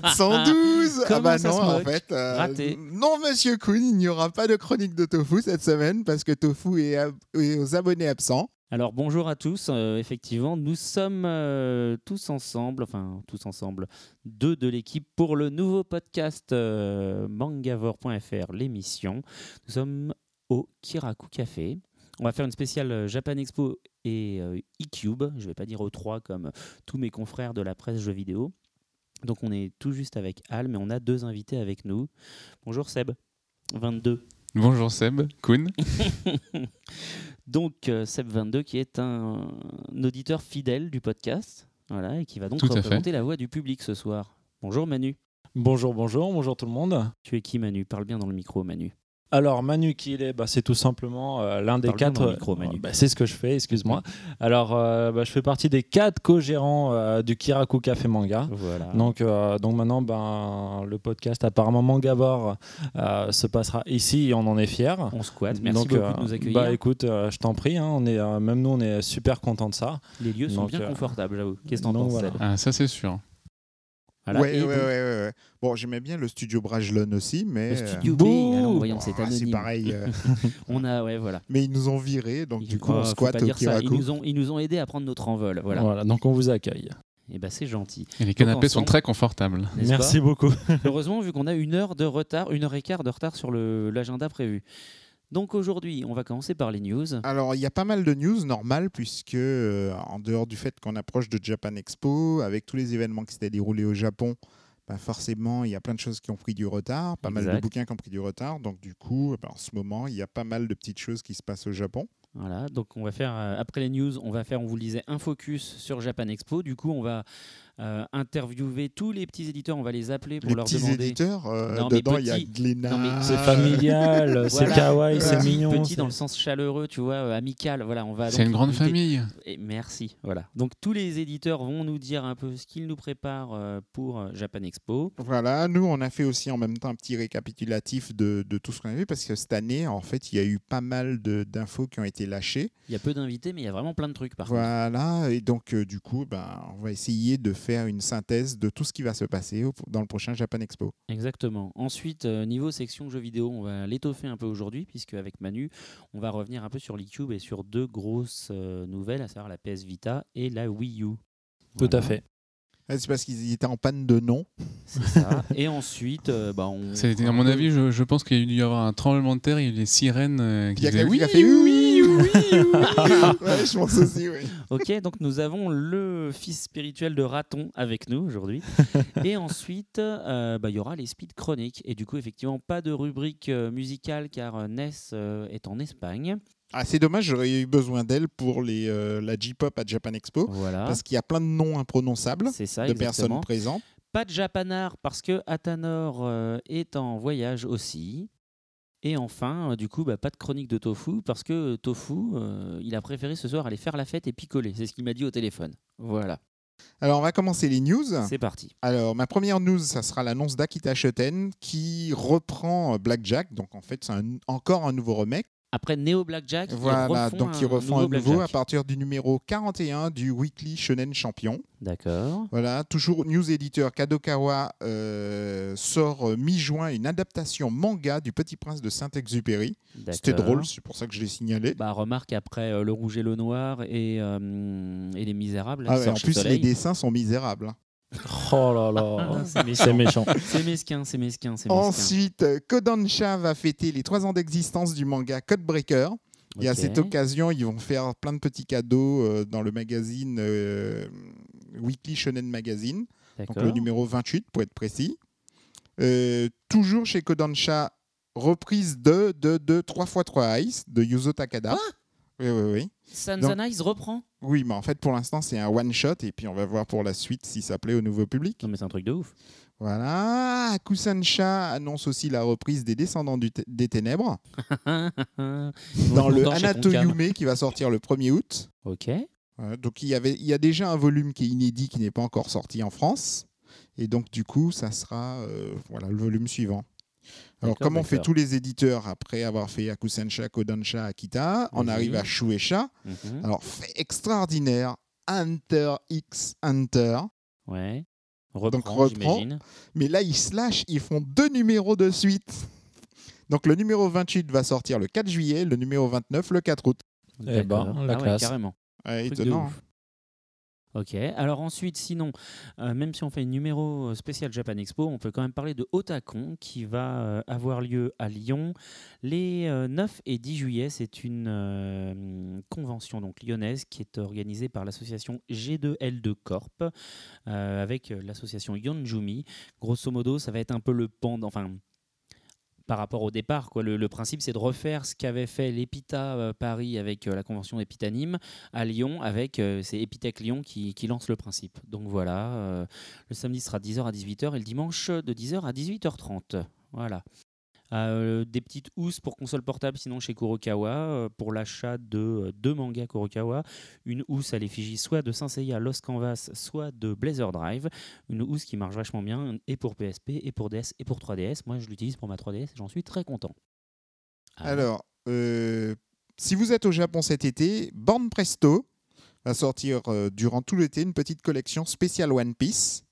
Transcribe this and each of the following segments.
2412. ah bah non, en fait. euh, Raté. non, monsieur Kuhn, il n'y aura pas de chronique de tofu cette semaine parce que tofu est, ab- est aux abonnés absents. Alors bonjour à tous, euh, effectivement, nous sommes euh, tous ensemble, enfin tous ensemble, deux de l'équipe pour le nouveau podcast euh, mangavore.fr, l'émission. Nous sommes au Kiraku Café. On va faire une spéciale euh, Japan Expo et euh, e-Cube, je ne vais pas dire aux trois comme tous mes confrères de la presse jeux vidéo. Donc on est tout juste avec Al, mais on a deux invités avec nous. Bonjour Seb, 22. Bonjour Seb, Kuhn. Donc euh, Seb22 qui est un, un auditeur fidèle du podcast, voilà, et qui va donc Tout représenter la voix du public ce soir. Bonjour Manu. Bonjour, bonjour, bonjour tout le monde. Tu es qui Manu? Parle bien dans le micro Manu. Alors Manu qui il est, bah, c'est tout simplement euh, l'un des quatre. Euh, bah, c'est ce que je fais, excuse-moi. Alors euh, bah, je fais partie des quatre co-gérants euh, du Kiraku Café Manga. Voilà. Donc, euh, donc maintenant, ben, le podcast apparemment Mangavore euh, se passera ici et on en est fiers. On squatte. Merci Donc, beaucoup euh, de nous accueillir. Bah écoute, euh, je t'en prie, hein, on est, euh, même nous on est super contents de ça. Les lieux sont bien euh, confortables, j'avoue. Qu'est-ce que t'en penses voilà. Ah, ça c'est sûr. Voilà. ouais, Et ouais, donc, ouais, ouais, ouais. Bon, j'aimais bien le studio Brajlon aussi, mais. Le euh, studio B, alors voyons, c'est ah, anonyme. pareil. euh, On a, ouais, voilà. mais ils nous ont virés, donc Il- du coup, oh, on squatte au dire ça. Ils nous ont, ils nous ont aidés à prendre notre envol, voilà. Voilà, donc on vous accueille. Et ben c'est gentil. Et les canapés sont très confortables. Merci beaucoup. Heureusement, vu qu'on a une heure de retard, une heure et quart de retard sur le- l'agenda prévu. Donc aujourd'hui, on va commencer par les news. Alors, il y a pas mal de news normales, puisque, euh, en dehors du fait qu'on approche de Japan Expo, avec tous les événements qui s'étaient déroulés au Japon, bah forcément, il y a plein de choses qui ont pris du retard, pas mal de bouquins qui ont pris du retard. Donc, du coup, bah, en ce moment, il y a pas mal de petites choses qui se passent au Japon. Voilà, donc on va faire, euh, après les news, on va faire, on vous le disait, un focus sur Japan Expo. Du coup, on va euh, interviewer tous les petits éditeurs, on va les appeler pour les leur petits demander. éditeurs, euh, Non, mais dedans, il y a petits. Glénat. C'est familial, c'est Voilà. kawaii, c'est mignon. Petit dans le sens chaleureux, tu vois, euh, amical. Voilà, on va. C'est une grande famille. Et merci. Voilà. Donc tous les éditeurs vont nous dire un peu ce qu'ils nous préparent euh, pour Japan Expo. Voilà, nous, on a fait aussi en même temps un petit récapitulatif de, de tout ce qu'on a vu, parce que cette année, en fait, il y a eu pas mal d'infos qui ont été lâchées. Il y a peu d'invités, mais il y a vraiment plein de trucs par contre. Voilà, et donc, euh, du coup, ben, on va essayer de faire une synthèse de tout ce qui va se passer dans le prochain Japan Expo. Exactement. Ensuite, euh, niveau section jeux vidéo, on va l'étoffer un peu aujourd'hui, puisque avec Manu, on va revenir un peu sur l'eCube et sur deux grosses euh, nouvelles, à savoir la PS Vita et la Wii U. Tout Voilà, à fait. Ah, C'est parce qu'ils étaient en panne de nom. C'est ça. et ensuite, euh, bah, on. À mon avis, je, je pense qu'il y a dû y avoir un tremblement de terre. Il y a eu les sirènes euh, Il qui y a disaient oui, qui a fait oui, oui, oui, oui. Ouais, je pense aussi, oui. Ok, donc nous avons le fils spirituel de Raton avec nous aujourd'hui. et ensuite, euh, bah, il y aura les speed chroniques. Et du coup, effectivement, pas de rubrique euh, musicale car euh, Ness euh, est en Espagne. Ah, c'est dommage, j'aurais eu besoin d'elle pour les, euh, la J-pop à Japan Expo, Voilà. parce qu'il y a plein de noms imprononçables ça, de exactement. personnes présentes. Pas de Japanar parce que Atanor euh, est en voyage aussi. Et enfin, euh, du coup, bah, pas de chronique de Tofu parce que euh, Tofu, euh, il a préféré ce soir aller faire la fête et picoler. C'est ce qu'il m'a dit au téléphone. Voilà, Alors, on va commencer les news. c'est parti. Alors, ma première news, ça sera l'annonce d'Akita Shoten qui reprend Blackjack. Donc, en fait, c'est encore un nouveau remake. Après Neo Blackjack, ils Voilà, refont donc ils refont un nouveau à partir du numéro 41 du Weekly Shonen Champion. D'accord. Voilà, toujours news éditeur Kadokawa euh, sort euh, mi-juin une adaptation manga du Petit Prince de Saint-Exupéry. C'était drôle, c'est pour ça que je l'ai signalé. Bah, remarque après euh, Le Rouge et le Noir et, euh, et Les Misérables. Ah ouais, en plus, les dessins sont misérables. Oh là là, Ah, c'est méchant. C'est mesquin, c'est mesquin, c'est mesquin. Ensuite, Kodansha va fêter les trois ans d'existence du manga Codebreaker. Et à cette occasion, ils vont faire plein de petits cadeaux euh, dans le magazine euh, Weekly Shonen Magazine, donc le numéro 28 pour être précis. Euh, toujours chez Kodansha, reprise de, de, de 3x3 Ice de Yuzo Takada. Oui, oui, oui. Sanzanais reprend Oui, mais en fait, pour l'instant, c'est un one-shot et puis on va voir pour la suite si ça plaît au nouveau public. Non, mais c'est un truc de ouf. Voilà. Akusansha annonce aussi la reprise des Descendants du des Ténèbres dans le Anato Yume qui va sortir le 1er août. Ok. Voilà, donc il y, avait, il y a déjà un volume qui est inédit qui n'est pas encore sorti en France. Et donc du coup, ça sera euh, voilà, le volume suivant. Alors D'accord, comme on fait tous les éditeurs après avoir fait Akusensha, Kodansha, Akita, on Vas-y. arrive à Shueisha. Mhm. Alors fait extraordinaire, Hunter x Hunter. Ouais. Reprend, reprend. Mais là, ils se lâchent, ils font deux numéros de suite. Donc le numéro 28 va sortir le 4 juillet, le numéro 29 le 4 août. Eh ben, la Ah ouais, classe. carrément. Ouais, étonnant. Ok, alors ensuite, sinon, euh, même si on fait un numéro euh, spécial Japan Expo, on peut quand même parler de Otakon qui va euh, avoir lieu à Lyon les euh, 9 et 10 juillet. C'est une convention donc lyonnaise qui est organisée par l'association G2L2 Corp avec l'association Yonjumi. Grosso modo, ça va être un peu le pendant, enfin par rapport au départ. Quoi. Le, principe, c'est de refaire ce qu'avait fait l'EPITA euh, Paris avec euh, la convention Epitanime à Lyon avec euh, c'est Epitech Lyon qui, qui lance le principe. Donc voilà, le samedi sera 10h à 18h et le dimanche de 10h à 18h30. Voilà. Euh, des petites housses pour console portable sinon chez Kurokawa euh, pour l'achat de euh, deux mangas Kurokawa. Une housse à l'effigie soit de Saint Seiya Lost Canvas soit de Blazer Drive. Une housse qui marche vachement bien et pour PSP et pour DS et pour 3DS moi je l'utilise pour ma 3DS et j'en suis très content. Ah, Alors, si vous êtes au Japon cet été, Born Presto va sortir durant tout l'été une petite collection spéciale One Piece.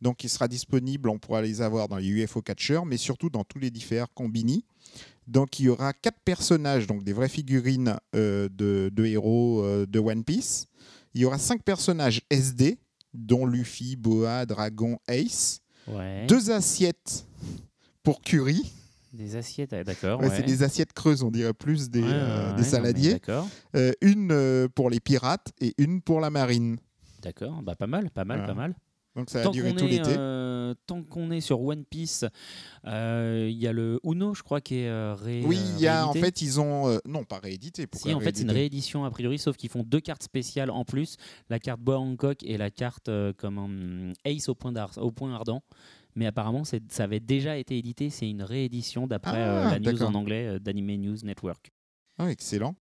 Donc, il sera disponible, on pourra les avoir dans les UFO Catcher, mais surtout dans tous les différents combini. Donc, il y aura quatre personnages, donc des vraies figurines euh, de, de héros euh, de One Piece. Il y aura cinq personnages SD, dont Luffy, Boa, Dragon, Ace. ouais. Deux assiettes pour Curie. des assiettes d'accord Ouais, ouais. C'est des assiettes creuses, on dirait plus des, Ouais, euh, des non, saladiers. Euh, une euh, pour les pirates et une pour la marine. D'accord, bah pas mal, pas mal, pas mal. Donc ça va Tant qu'on tout est, l'été. euh, tant qu'on est sur One Piece, euh, il y a le Uno, je crois, qui est euh, ré, oui, il y a en fait, ils ont. euh, non, pas réédité. Pourquoi Si, en fait, c'est une réédition a priori, sauf qu'ils font deux cartes spéciales en plus la carte Boa Hancock et la carte euh, comme un Ace au point, au point ardent. Mais apparemment, ça avait déjà été édité. C'est une réédition d'après Ah, la news en anglais d'Anime News Network. Ah, excellent.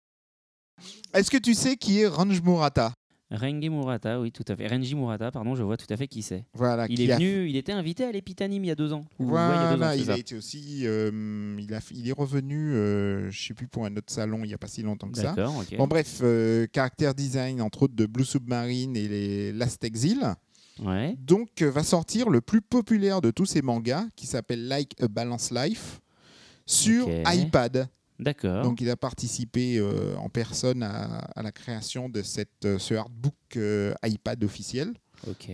Est-ce que tu sais qui est Range Murata? Rengi Murata, oui, tout à fait. Renji Murata, pardon, je vois tout à fait qui c'est. Voilà, Il est a- venu, il était invité à l'Epitanime il y a deux ans. Ou- ouais, il y a deux ans, Voilà, il a été aussi. euh, il, a, il est revenu, euh, je sais plus, pour un autre salon il n'y a pas si longtemps que ça. D'accord, ok. Bon, bref, euh, caractère design, entre autres, de Blue Submarine et les Last Exile. Ouais. Donc, euh, va sortir le plus populaire de tous ces mangas, qui s'appelle Like a Balance Life, sur iPad. D'accord. Donc, il a participé euh, en personne à, à la création de cette, euh, ce artbook euh, iPad officiel.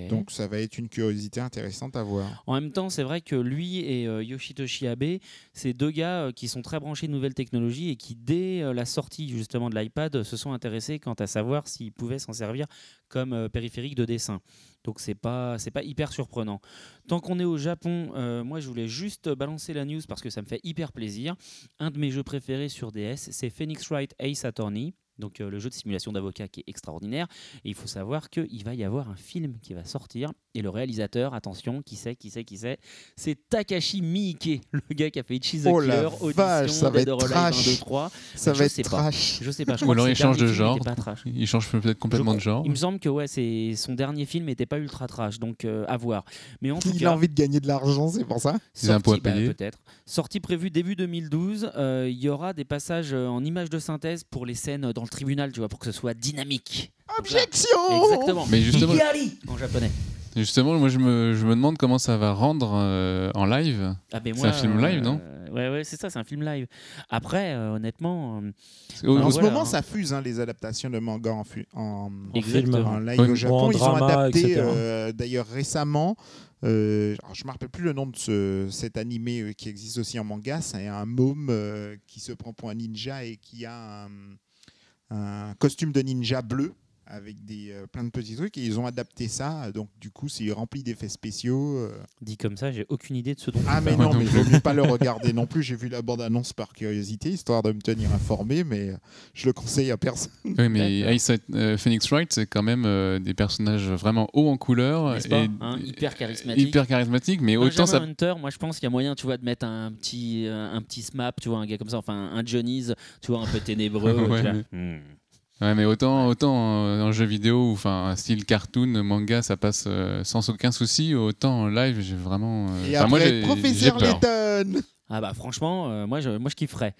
Donc, ça va être une curiosité intéressante à voir. En même temps, c'est vrai que lui et euh, Yoshitoshi Abe, c'est deux gars euh, qui sont très branchés de nouvelles technologies et qui, dès euh, la sortie justement de l'iPad, se sont intéressés quant à savoir s'ils pouvaient s'en servir comme périphérique de dessin. Donc c'est pas c'est pas hyper surprenant. Tant qu'on est au Japon, euh, moi je voulais juste balancer la news parce que ça me fait hyper plaisir. Un de mes jeux préférés sur DS, c'est Phoenix Wright Ace Attorney. Donc euh, le jeu de simulation d'avocat qui est extraordinaire. Et il faut savoir qu'il va y avoir un film qui va sortir. Et le réalisateur, attention, qui c'est, qui c'est, qui c'est C'est Takashi Miike, le gars qui a fait Ichi the Oh la Killer, vache, Audition, ça va Dead être or Alive trash. 1, 2, 3. Ça Je va sais être pas. trash. Je sais pas, je Ou crois alors que il change de genre. Il change peut-être complètement Je de genre. Il me semble que ouais, c'est son dernier film n'était pas ultra trash, donc euh, à voir. Mais en tout Il cas, a envie de gagner de l'argent, c'est pour ça C'est un pot à bah, payer. peut-être. Sortie prévue début 2012. euh, Il y aura des passages euh, en images de synthèse pour les scènes dans le tribunal, tu vois, pour que ce soit dynamique. Objection Exactement. Mais justement- en japonais. Justement, moi je me, je me demande comment ça va rendre euh, en live. Ah, ben C'est un film live, non? euh, Ouais, ouais, c'est ça, c'est un film live. Après, euh, honnêtement, En ce voilà, moment, hein. ça fuse hein, les adaptations de manga en, fu- en, exactement. en live Oui. au Japon. en Ils ont drama, adapté etc. euh, d'ailleurs récemment. euh, alors, je ne me rappelle plus le nom de ce, cet animé qui existe aussi en manga. C'est un môme euh, qui se prend pour un ninja et qui a un, un costume de ninja bleu avec des, euh, plein de petits trucs. Et ils ont adapté ça. Donc, du coup, c'est rempli d'effets spéciaux. euh. Dit comme ça, j'ai aucune idée de ce dont Ah, mais non, mais vaut mieux pas le regarder non plus. J'ai vu la bande-annonce par curiosité, histoire de me tenir informé, mais euh, je le conseille à personne. Oui, mais Ice euh, Phoenix Wright, c'est quand même euh, des personnages vraiment hauts en couleur N'est-ce pas Hein, hyper charismatique. hyper charismatiques, mais autant ça. Hunter, moi je pense qu'il y a moyen, tu vois, de mettre un petit, euh, un petit smap, tu vois, un gars comme ça, enfin un Johnny's, tu vois, un peu ténébreux. Ouais, tu vois. mais- Hmm. Ouais, mais autant, autant en, en jeu vidéo, ou enfin un style cartoon, manga, ça passe euh, sans aucun souci. Autant en live, j'ai vraiment. euh, Et enfin, moi, après, j'ai- j'ai professeur peur. Layton Ah bah franchement, euh, moi, je, moi je kifferais.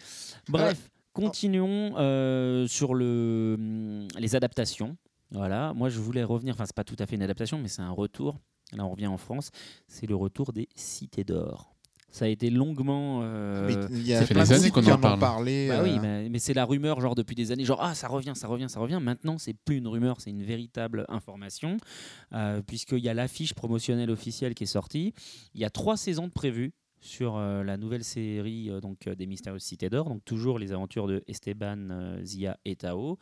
Bref, continuons euh, sur le, hum, les adaptations. Voilà, moi je voulais revenir, enfin c'est pas tout à fait une adaptation, mais c'est un retour. Là on revient en France, c'est le retour des Cités d'Or. Ça a été longuement... euh, Mais il y a ça fait plein des de années qu'on en parle. parlé. Bah oui, euh, mais, mais c'est la rumeur, genre depuis des années, genre ah ça revient, ça revient, ça revient. Maintenant, c'est plus une rumeur, c'est une véritable information, euh, puisqu'il y a l'affiche promotionnelle officielle qui est sortie. Il y a trois saisons de prévues sur euh, la nouvelle série euh, donc euh, des Mystérieuses Cités d'Or, donc toujours les aventures de Esteban, euh, Zia et Tao.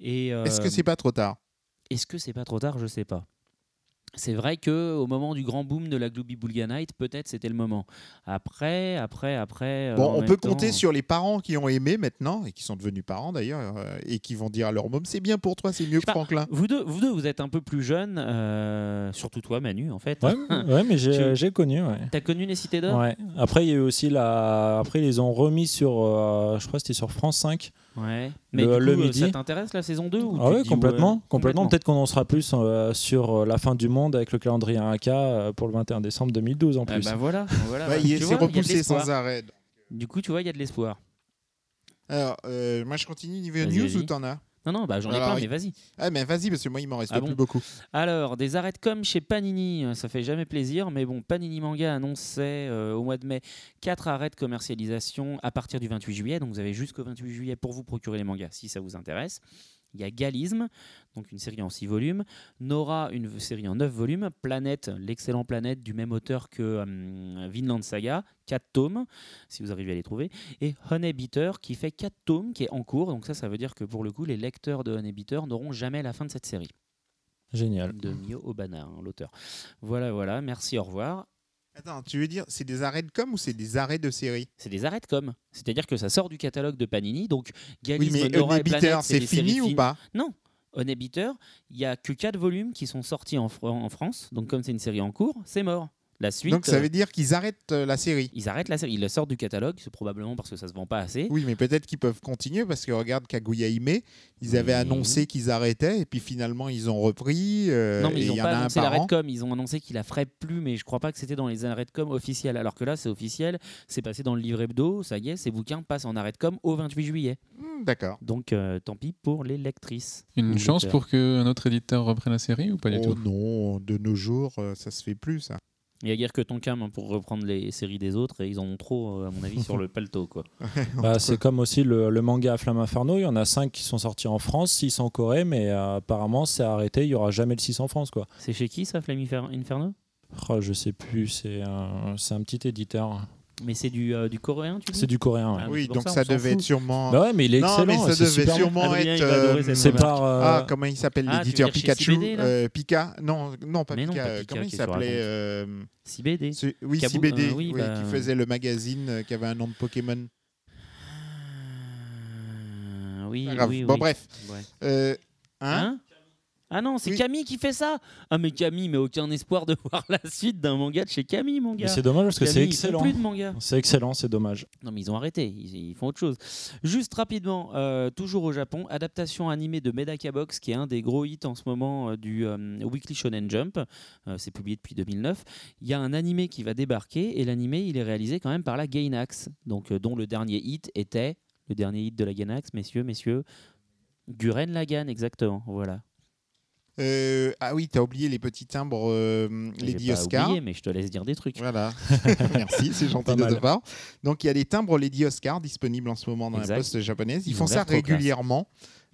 Et euh, Est-ce que c'est pas trop tard? Est-ce que c'est pas trop tard? Je sais pas. C'est vrai que au moment du grand boom de la Glooby Bulganite, peut-être c'était le moment. Après, après, après. euh, Bon, on peut temps- compter sur les parents qui ont aimé maintenant, et qui sont devenus parents d'ailleurs, euh, et qui vont dire à leur môme c'est bien pour toi, c'est mieux que pas. Franklin. Vous deux, vous deux, vous êtes un peu plus jeunes, euh, surtout toi, Manu, en fait. Ouais, ouais, mais j'ai connu. Ouais. T'as connu les cités d'or? Ouais. Après, il y a eu aussi la. Après, ils les ont remis sur. euh, je crois que c'était sur France 5. Ouais. Mais Le- du coup, euh, midi. ça t'intéresse la saison 2 ou Ah ouais, complètement. ouais, complètement. Peut-être qu'on en sera plus euh, sur euh, la fin du monde avec le calendrier AK euh, pour le 21 décembre 2012 en Ah plus. bah voilà, voilà. Bah, il s'est vois, il y a de repoussé sans arrêt. Du coup, tu vois, il y a de l'espoir. Alors, euh, moi je continue niveau news ou t'en as? Non, non, bah j'en ai Alors, oui. mais vas-y. Ah, mais vas-y, parce que moi il m'en reste Ah plus beaucoup. Alors, des arrêts de com chez Panini, euh, ça fait jamais plaisir, mais bon, Panini Manga annonçait euh, au mois de mai 4 arrêts de commercialisation à partir du 28 juillet, donc vous avez jusqu'au 28 juillet pour vous procurer les mangas si ça vous intéresse. Il y a Galisme, donc une série en 6 volumes, Nora, une série en 9 volumes, Planète, l'excellent Planète du même auteur que hum, Vinland Saga, 4 tomes, si vous arrivez à les trouver, et Honey Beater qui fait 4 tomes, qui est en cours, donc ça, ça veut dire que pour le coup, les lecteurs de Honey Beater n'auront jamais la fin de cette série. Génial. de Mio Obana, hein, l'auteur. Voilà, voilà, merci, au revoir. Attends, tu veux dire c'est des arrêts de com ou c'est des arrêts de série? C'est des arrêts de com, c'est-à-dire que ça sort du catalogue de Panini, donc Oui, Galisme, mais Nora et Honey Beater, Planète, c'est fini séries ou pas? Non, Honey Beater, il y a que 4 volumes qui sont sortis en France, donc comme c'est une série en cours, c'est mort. La suite, Donc ça euh, veut dire qu'ils arrêtent euh, la série. ils arrêtent la série, ils la sortent du catalogue, c'est probablement parce que ça se vend pas assez. Oui, mais peut-être qu'ils peuvent continuer parce que regarde Kaguya Hime, ils avaient Oui. annoncé qu'ils arrêtaient et puis finalement ils ont repris. euh, non, mais et ils il n'ont y en pas a un annoncé par l'arrêt de an. com. Ils ont annoncé qu'ils la feraient plus, mais je crois pas que c'était dans les arrêts de com officiels. Alors que là, c'est officiel, c'est passé dans le livre hebdo, ça y est, ces bouquins passent en arrêt de com au 28 juillet. Hmm, D'accord. Donc, euh, tant pis pour les lectrices. Une chance pour qu'un autre éditeur reprenne la série ou pas du Oh tout? non, de nos jours, euh, ça se fait plus ça. Il y a guère que ton cam hein, pour reprendre les séries des autres et ils en ont trop, euh, à mon avis, sur le paletot. Quoi. Bah, c'est comme aussi le, le manga à Flamme Inferno. Il y en a 5 qui sont sortis en France, 6 en Corée, mais euh, apparemment c'est arrêté. Il n'y aura jamais le 6 en France. Quoi. C'est chez qui ça, Flame Infer- Inferno? Oh, je sais plus, c'est un, c'est un petit éditeur. Mais c'est du, euh, du coréen, tu dis C'est du coréen. ouais. Ah, oui, donc ça, devait être sûrement. Bah ouais, mais il est non, excellent. mais ça devait sûrement Adrien, être. euh, C'est par. euh, Ah, comment il s'appelle Ah, tu veux l'éditeur dire chez Pikachu CBD, là Euh, Pika Non, non, pas Mais non, Pika. pas euh, Pika, comment il qu'est-ce que tu s'appelait racontes euh, Si BD. ce- Oui, Kabou- CBD, euh, oui, oui, bah, qui faisait le magazine euh, qui avait un nom de Pokémon. Euh, oui, Pas grave. oui, bon, oui. bref. Ouais. Euh, hein Hein? Ah non, c'est Oui. Camille qui fait ça Ah mais Camille, mais aucun espoir de voir la suite d'un manga de chez Camille, mon gars. c'est dommage parce que c'est excellent. plus de manga. C'est excellent, c'est dommage. Non mais ils ont arrêté, ils, ils font autre chose. Juste rapidement, euh, toujours au Japon, adaptation animée de Medaka Box, qui est un des gros hits en ce moment euh, du euh, Weekly Shonen Jump. C'est publié depuis 2009. Il y a un animé qui va débarquer et l'animé il est réalisé quand même par la Gainax, donc dont le dernier hit était le dernier hit de la Gainax, messieurs, messieurs. Guren Lagan, exactement. Voilà. Euh, ah oui, t'as oublié les petits timbres euh, Lady pas Oscar. oublié, mais je te laisse dire des trucs. Voilà, merci, c'est gentil de ta part. Donc il y a les timbres Lady Oscar disponibles en ce moment dans Exact. la poste japonaise. Ils, Ils font ont ça classe.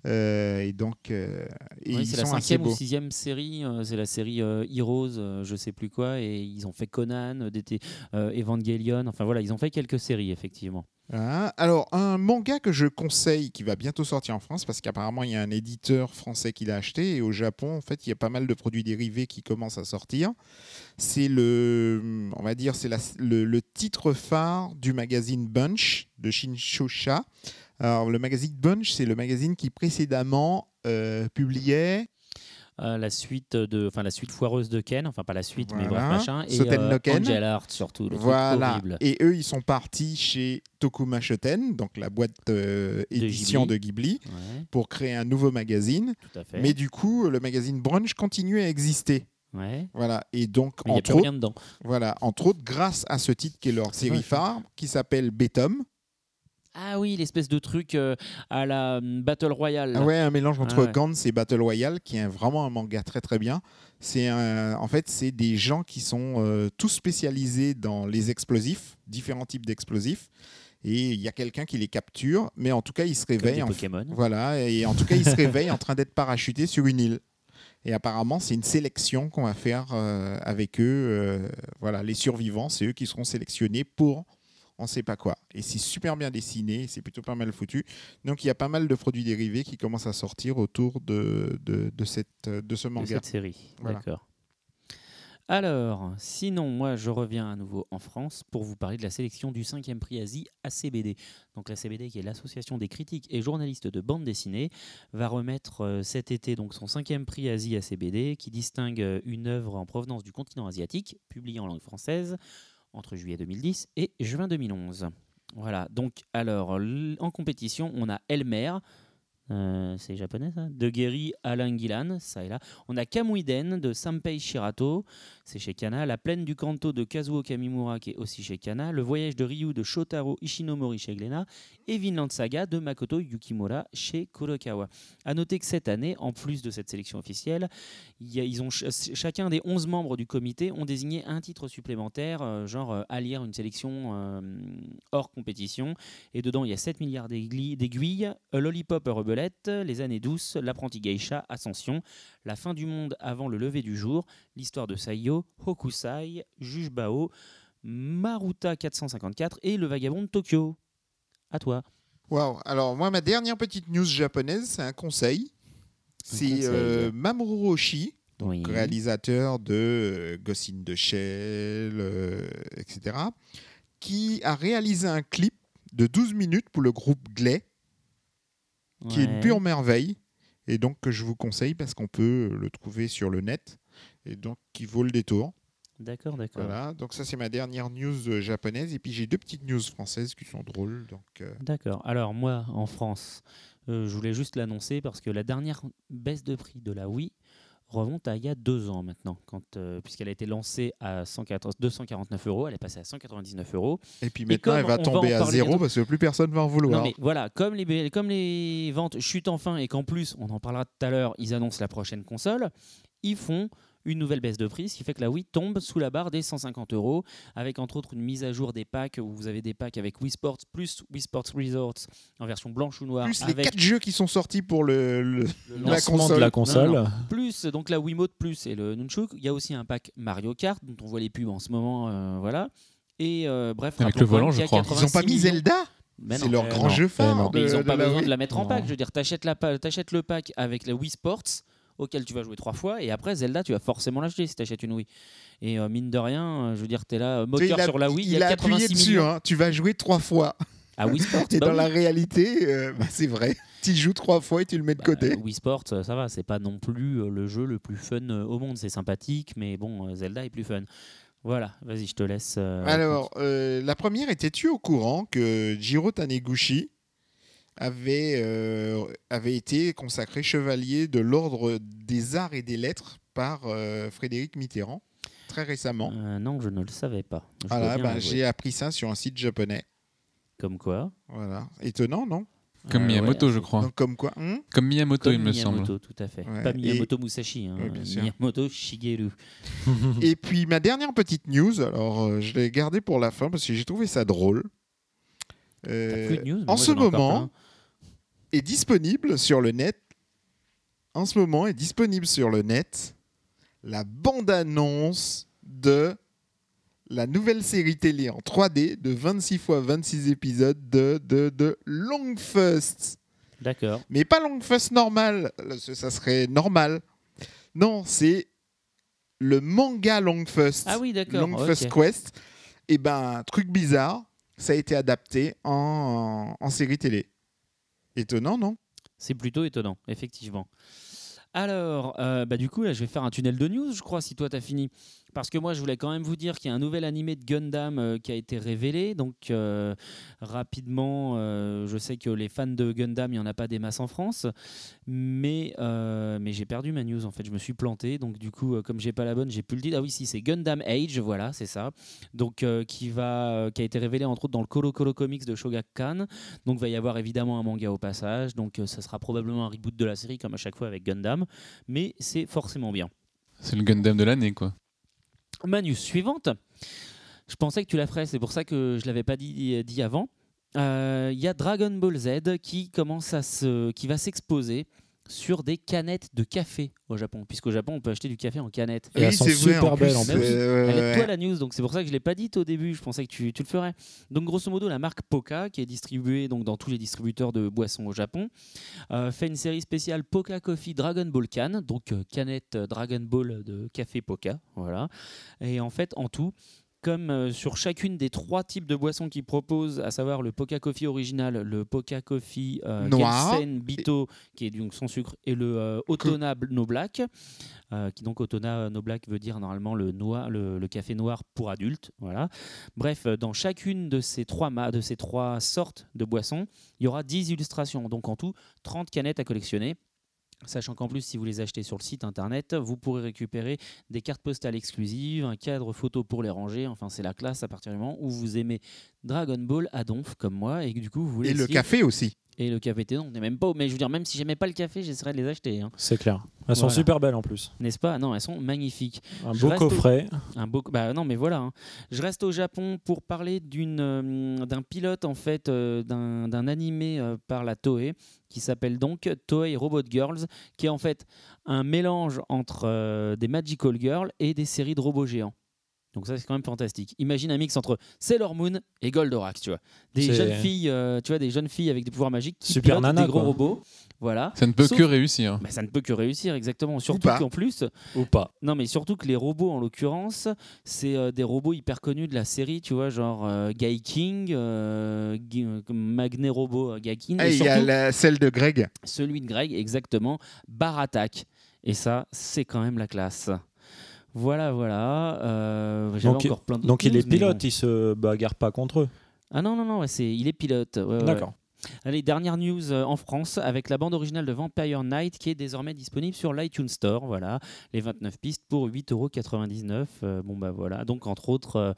Euh, et donc, euh, Oui, c'est la cinquième ou sixième série, euh, c'est la série euh, Heroes, je sais plus quoi, et ils ont fait Conan, euh, Evangelion, enfin voilà, ils ont fait quelques séries effectivement. Voilà. Alors, un manga que je conseille qui va bientôt sortir en France, parce qu'apparemment, il y a un éditeur français qui l'a acheté, et au Japon, en fait, il y a pas mal de produits dérivés qui commencent à sortir. C'est le, on va dire, c'est le titre phare du magazine Bunch de Shinshosha. Alors, le magazine Bunch, c'est le magazine qui précédemment euh, publiait Euh, la suite de, enfin la suite foireuse de Ken, enfin pas la suite, mais bref machin, et Soten no euh, Ken. Angel Art surtout, le truc Voilà. horrible. Et eux, ils sont partis chez Tokuma Shoten, donc la boîte euh, édition de Ghibli, Ouais, pour créer un nouveau magazine. tout à fait. Mais du coup, le magazine Brunch continue à exister. ouais. Voilà. Et donc, Mais entre autres, rien dedans. voilà, entre autres, grâce à ce titre qui est leur série phare, qui s'appelle Betom. Ah oui, l'espèce de truc euh, à la hum, Battle Royale. Ah ouais, un mélange entre Ah ouais. Gantz et Battle Royale, qui est vraiment un manga très très bien. C'est un- en fait, c'est des gens qui sont euh, tous spécialisés dans les explosifs, différents types d'explosifs. Et il y a quelqu'un qui les capture, mais en tout cas, ils se réveillent. des en Pokémon. Voilà, et en tout cas, ils se réveillent en train d'être parachutés sur une île. Et apparemment, c'est une sélection qu'on va faire euh, avec eux. euh, voilà, les survivants, c'est eux qui seront sélectionnés pour on sait pas quoi. Et c'est super bien dessiné, c'est plutôt pas mal foutu. Donc il y a pas mal de produits dérivés qui commencent à sortir autour de, de, de cette, de ce de manga. cette série. Voilà. D'accord. Alors, sinon, moi, je reviens à nouveau en France pour vous parler de la sélection du 5e prix Asie ACBD. Donc, la CBD, qui est l'Association des critiques et journalistes de bande dessinée, va remettre euh, cet été donc son 5e prix Asie ACBD, qui distingue euh, une œuvre en provenance du continent asiatique, publiée en langue française entre juillet 2010 et juin 2011. Voilà, donc, alors, en compétition, on a Elmer. Euh, c'est japonais ça? De Geri Alain Guilan, ça et là. On a Kamuiden de Sanpei Shirato, c'est chez Kana. La plaine du Kanto de Kazuo Kamimura, qui est aussi chez Kana. Le voyage de Ryu de Shotaro Ishinomori chez Glénat. Et Vinland Saga de Makoto Yukimura chez Kurokawa. A noter que cette année, en plus de cette sélection officielle, ils ont ch- chacun des 11 membres du comité ont désigné un titre supplémentaire, euh, genre euh, à lire une sélection euh, hors compétition. Et dedans, il y a 7 milliards d'aiguilles, Lollipop à Les années douces, L'apprenti geisha, Ascension, La fin du monde avant le lever du jour, L'histoire de Saiyo, Hokusai, Juge Bao, Maruta 454 et Le vagabond de Tokyo. À toi. Waouh Alors moi, ma dernière petite news japonaise, c'est un conseil. C'est euh, Mamoru Oshii, Oui. réalisateur de euh, Ghost in the Shell, euh, etc., qui a réalisé un clip de 12 minutes pour le groupe Glay, qui est une pure merveille, et donc que je vous conseille parce qu'on peut le trouver sur le net, et donc qui vaut le détour. D'accord, d'accord. Voilà, donc ça c'est ma dernière news euh, japonaise, et puis j'ai deux petites news françaises qui sont drôles. Donc, euh, D'accord. Alors moi, en France, euh, je voulais juste l'annoncer parce que la dernière baisse de prix de la Wii remonte à il y a deux ans maintenant, quand, euh, puisqu'elle a été lancée à 104 249 euros, elle est passée à 199 euros. Et puis maintenant, elle va tomber à zéro bientôt- parce que plus personne va en vouloir. Non mais voilà, comme les, comme les ventes chutent enfin et qu'en plus, on en parlera tout à l'heure, ils annoncent la prochaine console, ils font une nouvelle baisse de prix, ce qui fait que la Wii tombe sous la barre des 150 euros, avec entre autres une mise à jour des packs, où vous avez des packs avec Wii Sports plus Wii Sports Resorts en version blanche ou noire, Plus les avec quatre jeux qui sont sortis pour le, le- le la lancement Lancement de la console. Non, plus donc la Wiimote plus et le Nunchuk. Il y a aussi un pack Mario Kart dont on voit les pubs en ce moment, euh, voilà. Et euh, bref, Avec le volant, je crois. Ils n'ont pas 86 mis Zelda Mais C'est leur eh grand non, jeu phare. Mais ils n'ont pas besoin de la mettre en Non. pack. Je veux dire, t'achètes la t'achètes le pack avec la Wii Sports auquel tu vas jouer trois fois et après Zelda tu vas forcément l'acheter si t'achètes une Wii. Et euh, mine de rien, euh, je veux dire, là, euh, Tu sais, moteur il a, sur la Wii, il, il y a a appuyé 86 dessus. hein. Tu vas jouer trois fois. Ah Wii Sports, Et bah dans oui. la réalité, euh, bah, c'est vrai. Tu joues trois fois et tu le mets de Bah, côté. Wii Sports, euh, ça va, c'est pas non plus le jeu le plus fun au monde. C'est sympathique, mais bon, Zelda est plus fun. Voilà, vas-y, je te laisse. euh, Alors, euh, la première, étais-tu au courant que Jiro Taniguchi avait, euh, avait été consacré chevalier de l'ordre des arts et des lettres par euh, Frédéric Mitterrand très récemment Euh, non, je ne le savais pas. Je Voilà, bah, j'ai appris ça sur un site japonais. Comme quoi. Voilà. Étonnant, non? Comme Euh, Miyamoto, ouais, je crois. Donc, comme quoi hein? Comme Miyamoto, Comme il me semble. Miyamoto, tout à fait. Ouais, Pas et- Miyamoto Musashi, hein, Ouais, bien sûr. Miyamoto Shigeru. Et puis ma dernière petite news, alors euh, je l'ai gardée pour la fin parce que j'ai trouvé ça drôle. T'as Euh, plus de news? Mais en moi, ce moment. Est disponible sur le net. En ce moment est disponible sur le net la bande-annonce de la nouvelle série télé en 3D de 26 x 26 épisodes de, de, de Longfust. D'accord. Mais pas Longfust normal, ça serait normal. Non, c'est le manga Longfust. Ah oui, d'accord. Longfust. Quest. Et ben, truc bizarre, ça a été adapté en, en série télé. Étonnant, non? C'est plutôt étonnant, effectivement. Alors, euh, bah, du coup, là, je vais faire un tunnel de news, je crois, si toi, t'as fini. Parce que moi, je voulais quand même vous dire qu'il y a un nouvel animé de Gundam euh, qui a été révélé. Donc, euh, rapidement, euh, je sais que les fans de Gundam, il n'y en a pas des masses en France. Mais, mais j'ai perdu ma news, en fait. Je me suis planté. Donc, du coup, comme j'ai pas la bonne, j'ai pu le dire. Ah oui, si, c'est Gundam Age, voilà, c'est ça. Donc, qui, va, qui a été révélé, entre autres, dans le Colo Colo Comics de Shogakukan. Donc, va y avoir évidemment un manga au passage. Donc, ça sera probablement un reboot de la série, comme à chaque fois avec Gundam. Mais c'est forcément bien. C'est le Gundam de l'année, quoi. Ma news suivante. Je pensais que tu la ferais, c'est pour ça que je l'avais pas dit, dit avant. Euh, Il y a Dragon Ball Z qui commence à se, qui va s'exposer sur des canettes de café au Japon, puisqu'au Japon on peut acheter du café en canette. Et elles sont super belles, en plus. plus. euh, Elle est de ouais. toi la news, donc c'est pour ça que je l'ai pas dite au début. Je pensais que tu, tu le ferais. Donc grosso modo, la marque Poca, qui est distribuée donc dans tous les distributeurs de boissons au Japon, euh, fait une série spéciale Poca Coffee Dragon Ball Can, donc euh, canette euh, Dragon Ball de café Poca, voilà. Et en fait, en tout. Comme euh, sur chacune des trois types de boissons qu'ils proposent, à savoir le Poca Coffee original, le Poca Coffee euh, Noir. Bito, qui est donc sans sucre, et le euh, Otona No Black, euh, qui donc Otona No Black veut dire normalement le, noir, le, le café noir pour adultes. Voilà. Bref, euh, dans chacune de ces, trois de ces trois sortes de boissons, il y aura 10 illustrations. Donc en tout, 30 canettes à collectionner. Sachant qu'en plus, si vous les achetez sur le site internet, vous pourrez récupérer des cartes postales exclusives, un cadre photo pour les ranger. Enfin, c'est la classe à partir du moment où vous aimez Dragon Ball à donf comme moi et que du coup vous voulez Et le café aussi. Et le café thé non, on n'est même pas. Mais je veux dire, même si j'aimais pas le café, j'essaierais de les acheter, hein. C'est clair. Elles sont Voilà. super belles en plus. n'est-ce pas? Non, elles sont magnifiques. Un Je beau reste au- coffret. Un beau. Bah non, mais voilà. hein. Je reste au Japon pour parler d'une, euh, d'un pilote en fait, euh, d'un, d'un animé euh, par la Toei qui s'appelle donc Toei Robot Girls, qui est en fait un mélange entre euh, des Magical Girls et des séries de robots géants. Donc ça c'est quand même fantastique. Imagine un mix entre Sailor Moon et Goldorak, tu vois. Des C'est- jeunes filles, euh, tu vois, des jeunes filles avec des pouvoirs magiques qui Super pilotent nana, des gros quoi. robots. Voilà. Ça ne peut Sauf- que réussir. Mais ça ne peut que réussir, exactement. Surtout pas. qu'en plus, Ou pas. non, mais surtout que les robots, en l'occurrence, c'est euh, des robots hyper connus de la série, tu vois, genre euh, Guy King, euh, Guy- euh, Magné Robot euh, Guy King, Ah, et Il y a surtout la- celle de Greg. celui de Greg, exactement, Bar Attack. Et ça, c'est quand même la classe. Voilà, voilà. euh, Donc, encore plein d'autres Donc il est pilote, il se bagarre pas contre eux. Ah non, non, non, ouais, c'est, il est pilote. ouais, D'accord. Allez, dernière news euh, en France avec la bande originale de Vampire Night qui est désormais disponible sur l'iTunes Store. Voilà, les 29 pistes pour 8,99€. Euh, bon, bah voilà. Donc, entre autres. euh,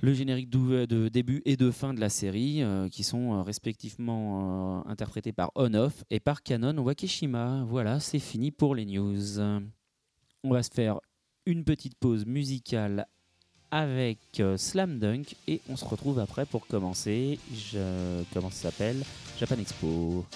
le générique de début et de fin de la série, euh, qui sont respectivement interprétés par On-Off et par Canon Wakeshima. Voilà, c'est fini pour les news. On va se faire une petite pause musicale avec euh, Slam Dunk et on se retrouve après pour commencer. Je... Comment ça s'appelle? Japan Expo.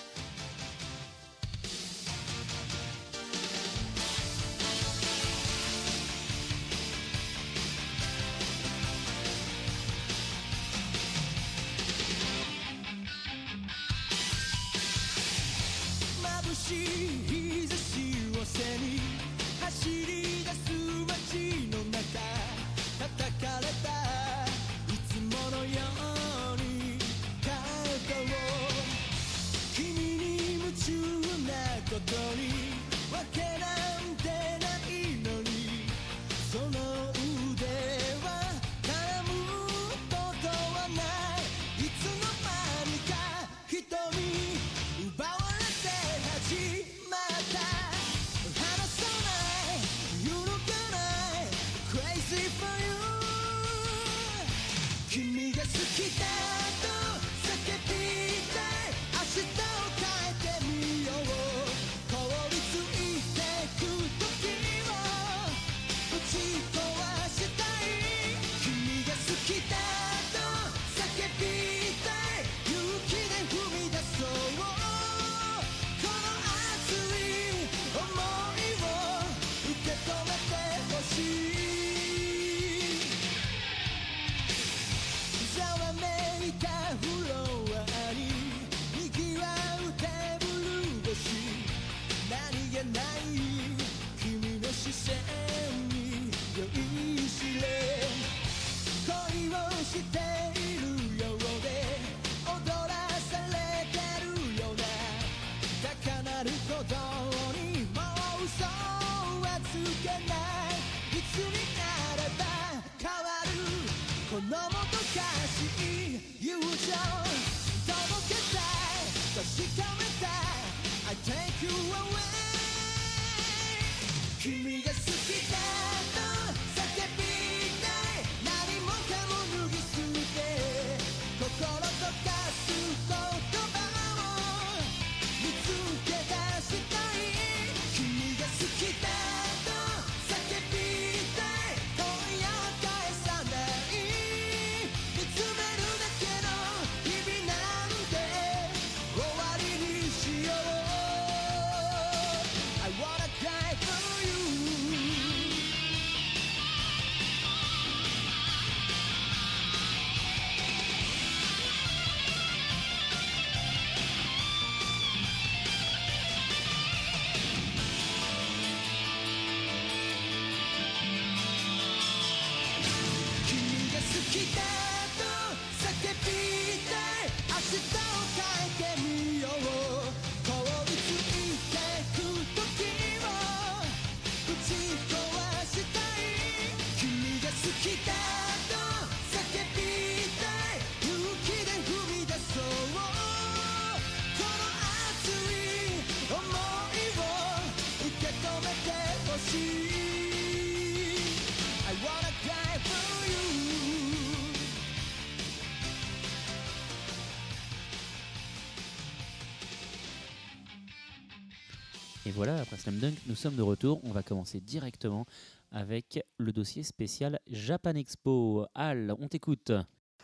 Voilà, après Slam Dunk, nous sommes de retour. On va commencer directement avec le dossier spécial Japan Expo. Al, on t'écoute.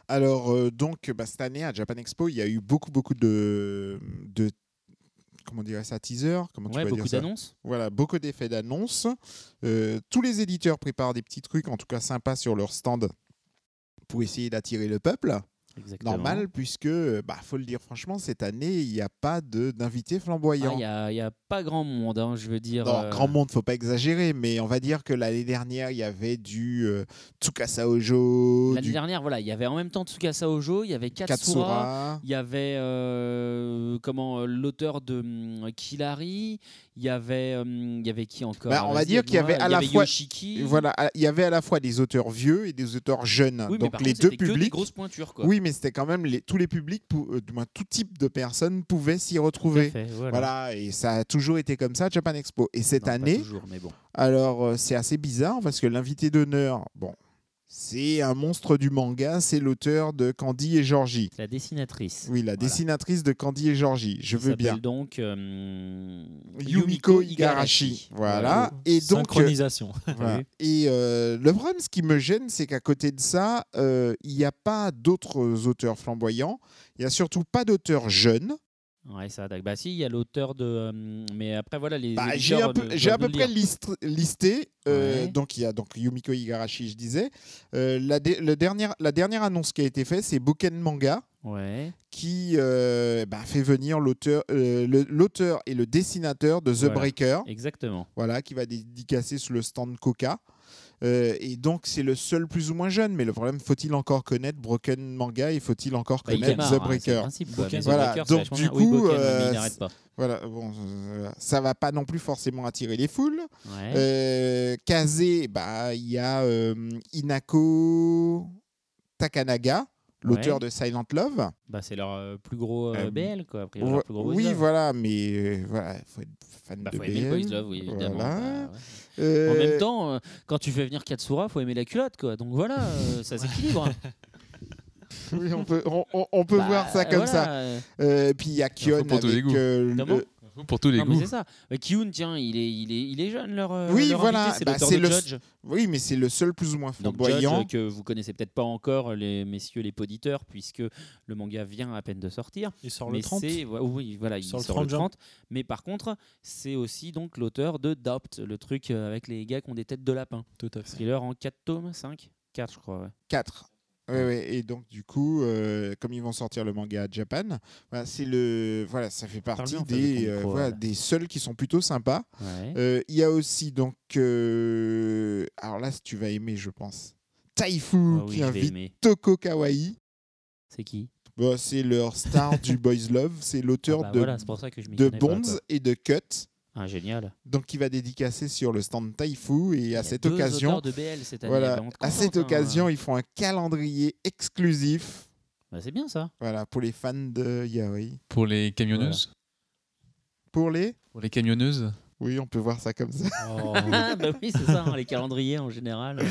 Alors, euh, donc, bah, cette année, à Japan Expo, il y a eu beaucoup, beaucoup de. de comment dirait ça Teaser Comment Ouais, beaucoup d'annonces. Voilà, beaucoup d'effets d'annonce. Euh, tous les éditeurs préparent des petits trucs, en tout cas sympas, sur leur stand pour essayer d'attirer le peuple. Exactement. Normal, puisque, bah, faut le dire franchement, cette année, il n'y a pas de- d'invités Ah, flamboyants. Il n'y a, pas grand monde, hein, je veux dire. Non, euh, grand monde, faut pas exagérer, mais on va dire que l'année dernière, il y avait du euh, Tsukasa Ojo, L'année du dernière, voilà, il y avait en même temps Tsukasa Ojo, il y avait Katsura, il y avait euh, comment euh, l'auteur de hum, Kilari, il y avait hum, il y avait qui encore Bah, on va dire qu'il y avait à la fois- Yoshiki. Voilà, il y avait à la fois des auteurs vieux et des auteurs jeunes. Oui, Donc les contre, deux c'était que des publics. grosses pointures quoi. Oui, mais c'était quand même les, tous les publics, pou- euh, du moins tout type de personnes pouvaient s'y retrouver. fait, voilà. Voilà, et ça a toujours été comme ça à Japan Expo. Et cette Non, année, toujours, mais bon. alors euh, c'est assez bizarre parce que l'invité d'honneur, bon, c'est un monstre du manga, c'est l'auteur de Candy et Georgie. La dessinatrice. Oui, la Voilà. dessinatrice de Candy et Georgie. Je veux bien. s'appelle donc euh, Yumiko Igarashi. Voilà. Et donc, euh, Synchronisation. voilà. Et euh, le problème, ce qui me gêne, c'est qu'à côté de ça, euh, il n'y a pas d'autres auteurs flamboyants. Il n'y a surtout pas d'auteurs jeunes. Ouais, ça attaque. Bah si, il y a l'auteur de. euh, mais après voilà les. Bah, éditeurs j'ai peu- à doivent peu le près list- listé. euh, Ouais. Donc il y a donc Yumiko Igarashi, je disais. Euh, la, dé- le dernière, la dernière annonce qui a été faite, c'est Boken Manga Ouais. qui euh, bah, fait venir l'auteur euh, le- l'auteur et le dessinateur de The Voilà. Breaker. Exactement. voilà, qui va dédicacer sur le stand Coca. Euh, et donc, c'est le seul plus ou moins jeune. Mais le problème, faut-il encore connaître Broken Manga et faut-il encore Bah, il connaître The hein, c'est le Breaker. Boken, The voilà. Breaker, c'est Donc, du. Oui, coup, Boken, mais euh, pas. Voilà, bon, euh, ça va pas non plus forcément attirer les foules. Ouais. Euh, Kaze, bah, il y a euh, Inako Takanaga, l'auteur Ouais. de Silent Love. Bah, c'est leur euh, plus gros euh, Euh, BL, quoi. a priori, Ouais, leur plus gros boys oui, love. voilà, mais euh, voilà, faut être fan Bah, de faut aimer BL. boys love, oui, évidemment. Voilà. Bah, ouais. Euh, En même temps, euh, quand tu fais venir Katsura, faut aimer la culotte, quoi. Donc voilà, euh, ça s'équilibre. oui, on peut, on, peut Bah, voir ça comme voilà, ça. puis il y a Kion avec euh, le- Pour tous les Non, goûts. c'est ça. Bah, Kyun, tiens, il est, il est, il est jeune, leur. euh, Oui, leur voilà, C'est bah, le- Judge. Oui, mais c'est le seul plus ou moins flamboyant. Judge, que vous connaissez peut-être pas encore, les messieurs les poditeurs, puisque le manga vient à peine de sortir. Il sort mais le 30. c'est ouais, oui, voilà, il sort, le le 30 30. Mais par contre, c'est aussi donc l'auteur de Doubt, le truc euh, avec les gars qui ont des têtes de lapin. Tout à fait. Thriller en 4 tomes, 5 4 je crois. Ouais. 4. Ouais, ouais, Et donc, du coup, euh, comme ils vont sortir le manga à Japan, voilà, c'est le, voilà, ça fait partie bien des, euh, voilà, des seuls qui sont plutôt sympas. Ouais. Euh, Il y a aussi, donc, alors là, tu vas aimer, je pense, Taifu oui, qui invite. Toko Kawaii. C'est qui? Bah, c'est leur star du Boys Love. C'est l'auteur Ah bah de, voilà, de Bonds et de Cut. Ah, génial. Donc, qui va dédicacer sur le stand Taifu. Et Il à cette occasion, de BL cette année. voilà, te à cette hein. occasion, ils font un calendrier exclusif. Bah, c'est bien ça. Voilà, pour les fans de Yaoi. Pour les camionneuses Pour les Pour les camionneuses Oui, on peut voir ça comme ça. Ah, bah oui, c'est ça, hein, les calendriers en général.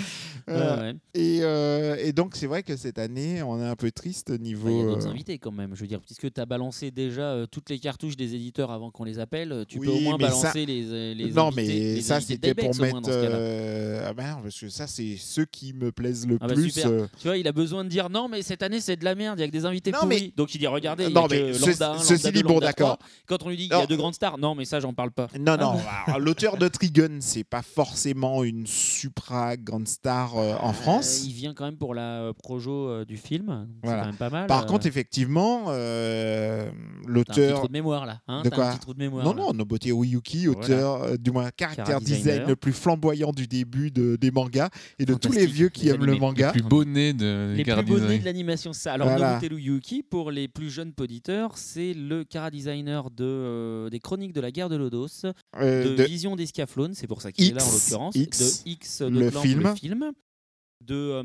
Ouais, Euh, ouais. et, euh, et donc, c'est vrai que cette année, on est un peu triste Bah, Il y a niveau. d'autres euh, invités quand même, je veux dire, puisque tu as balancé déjà euh, toutes les cartouches des éditeurs avant qu'on les appelle, euh, tu peux au moins balancer ça- les, euh, les non, invités, mais les ça, c'était pour moins, mettre. dans ce cas-là. euh, Ah ben, parce que ça, c'est ceux qui me plaisent le Ah bah, plus. super. euh, Tu vois, il a besoin de dire non, mais cette année c'est de la merde, il y a que des invités Non, pourris. mais- Donc il dit regardez, il y Non, a que mais ce- lambda 1, ceci lambda dit, 2, bon, d'accord. 3. Quand on lui dit qu'il y a deux grandes stars, non, mais ça j'en parle pas. Non, non. Ah. alors, L'auteur de Trigun, c'est pas forcément une supra grande star euh, en Euh, France. il vient quand même pour la euh, projo euh, du film, donc Voilà. c'est quand même pas mal. Par euh, contre, effectivement, euh, t'as un petit l'auteur. trou de mémoire là. Hein De quoi un petit trou de mémoire. Non, là. non, Uyuki, Voilà. auteur, euh, du moins caractère Cara design designer. le plus flamboyant du début de, des mangas et de tous les vieux qui les aiment le manga. Le plus beau nez de Les plus beaux nez Design. de l'animation, c'est ça. Alors, Voilà. Nobuteru Yuki, pour les plus jeunes poditeurs, c'est le cara designer de, euh, des Chroniques de la guerre de Lodos, Euh, de, de- Vision c'est pour ça qu'il est là en l'occurrence, X, de X, de le Clamp, film. le film, de euh,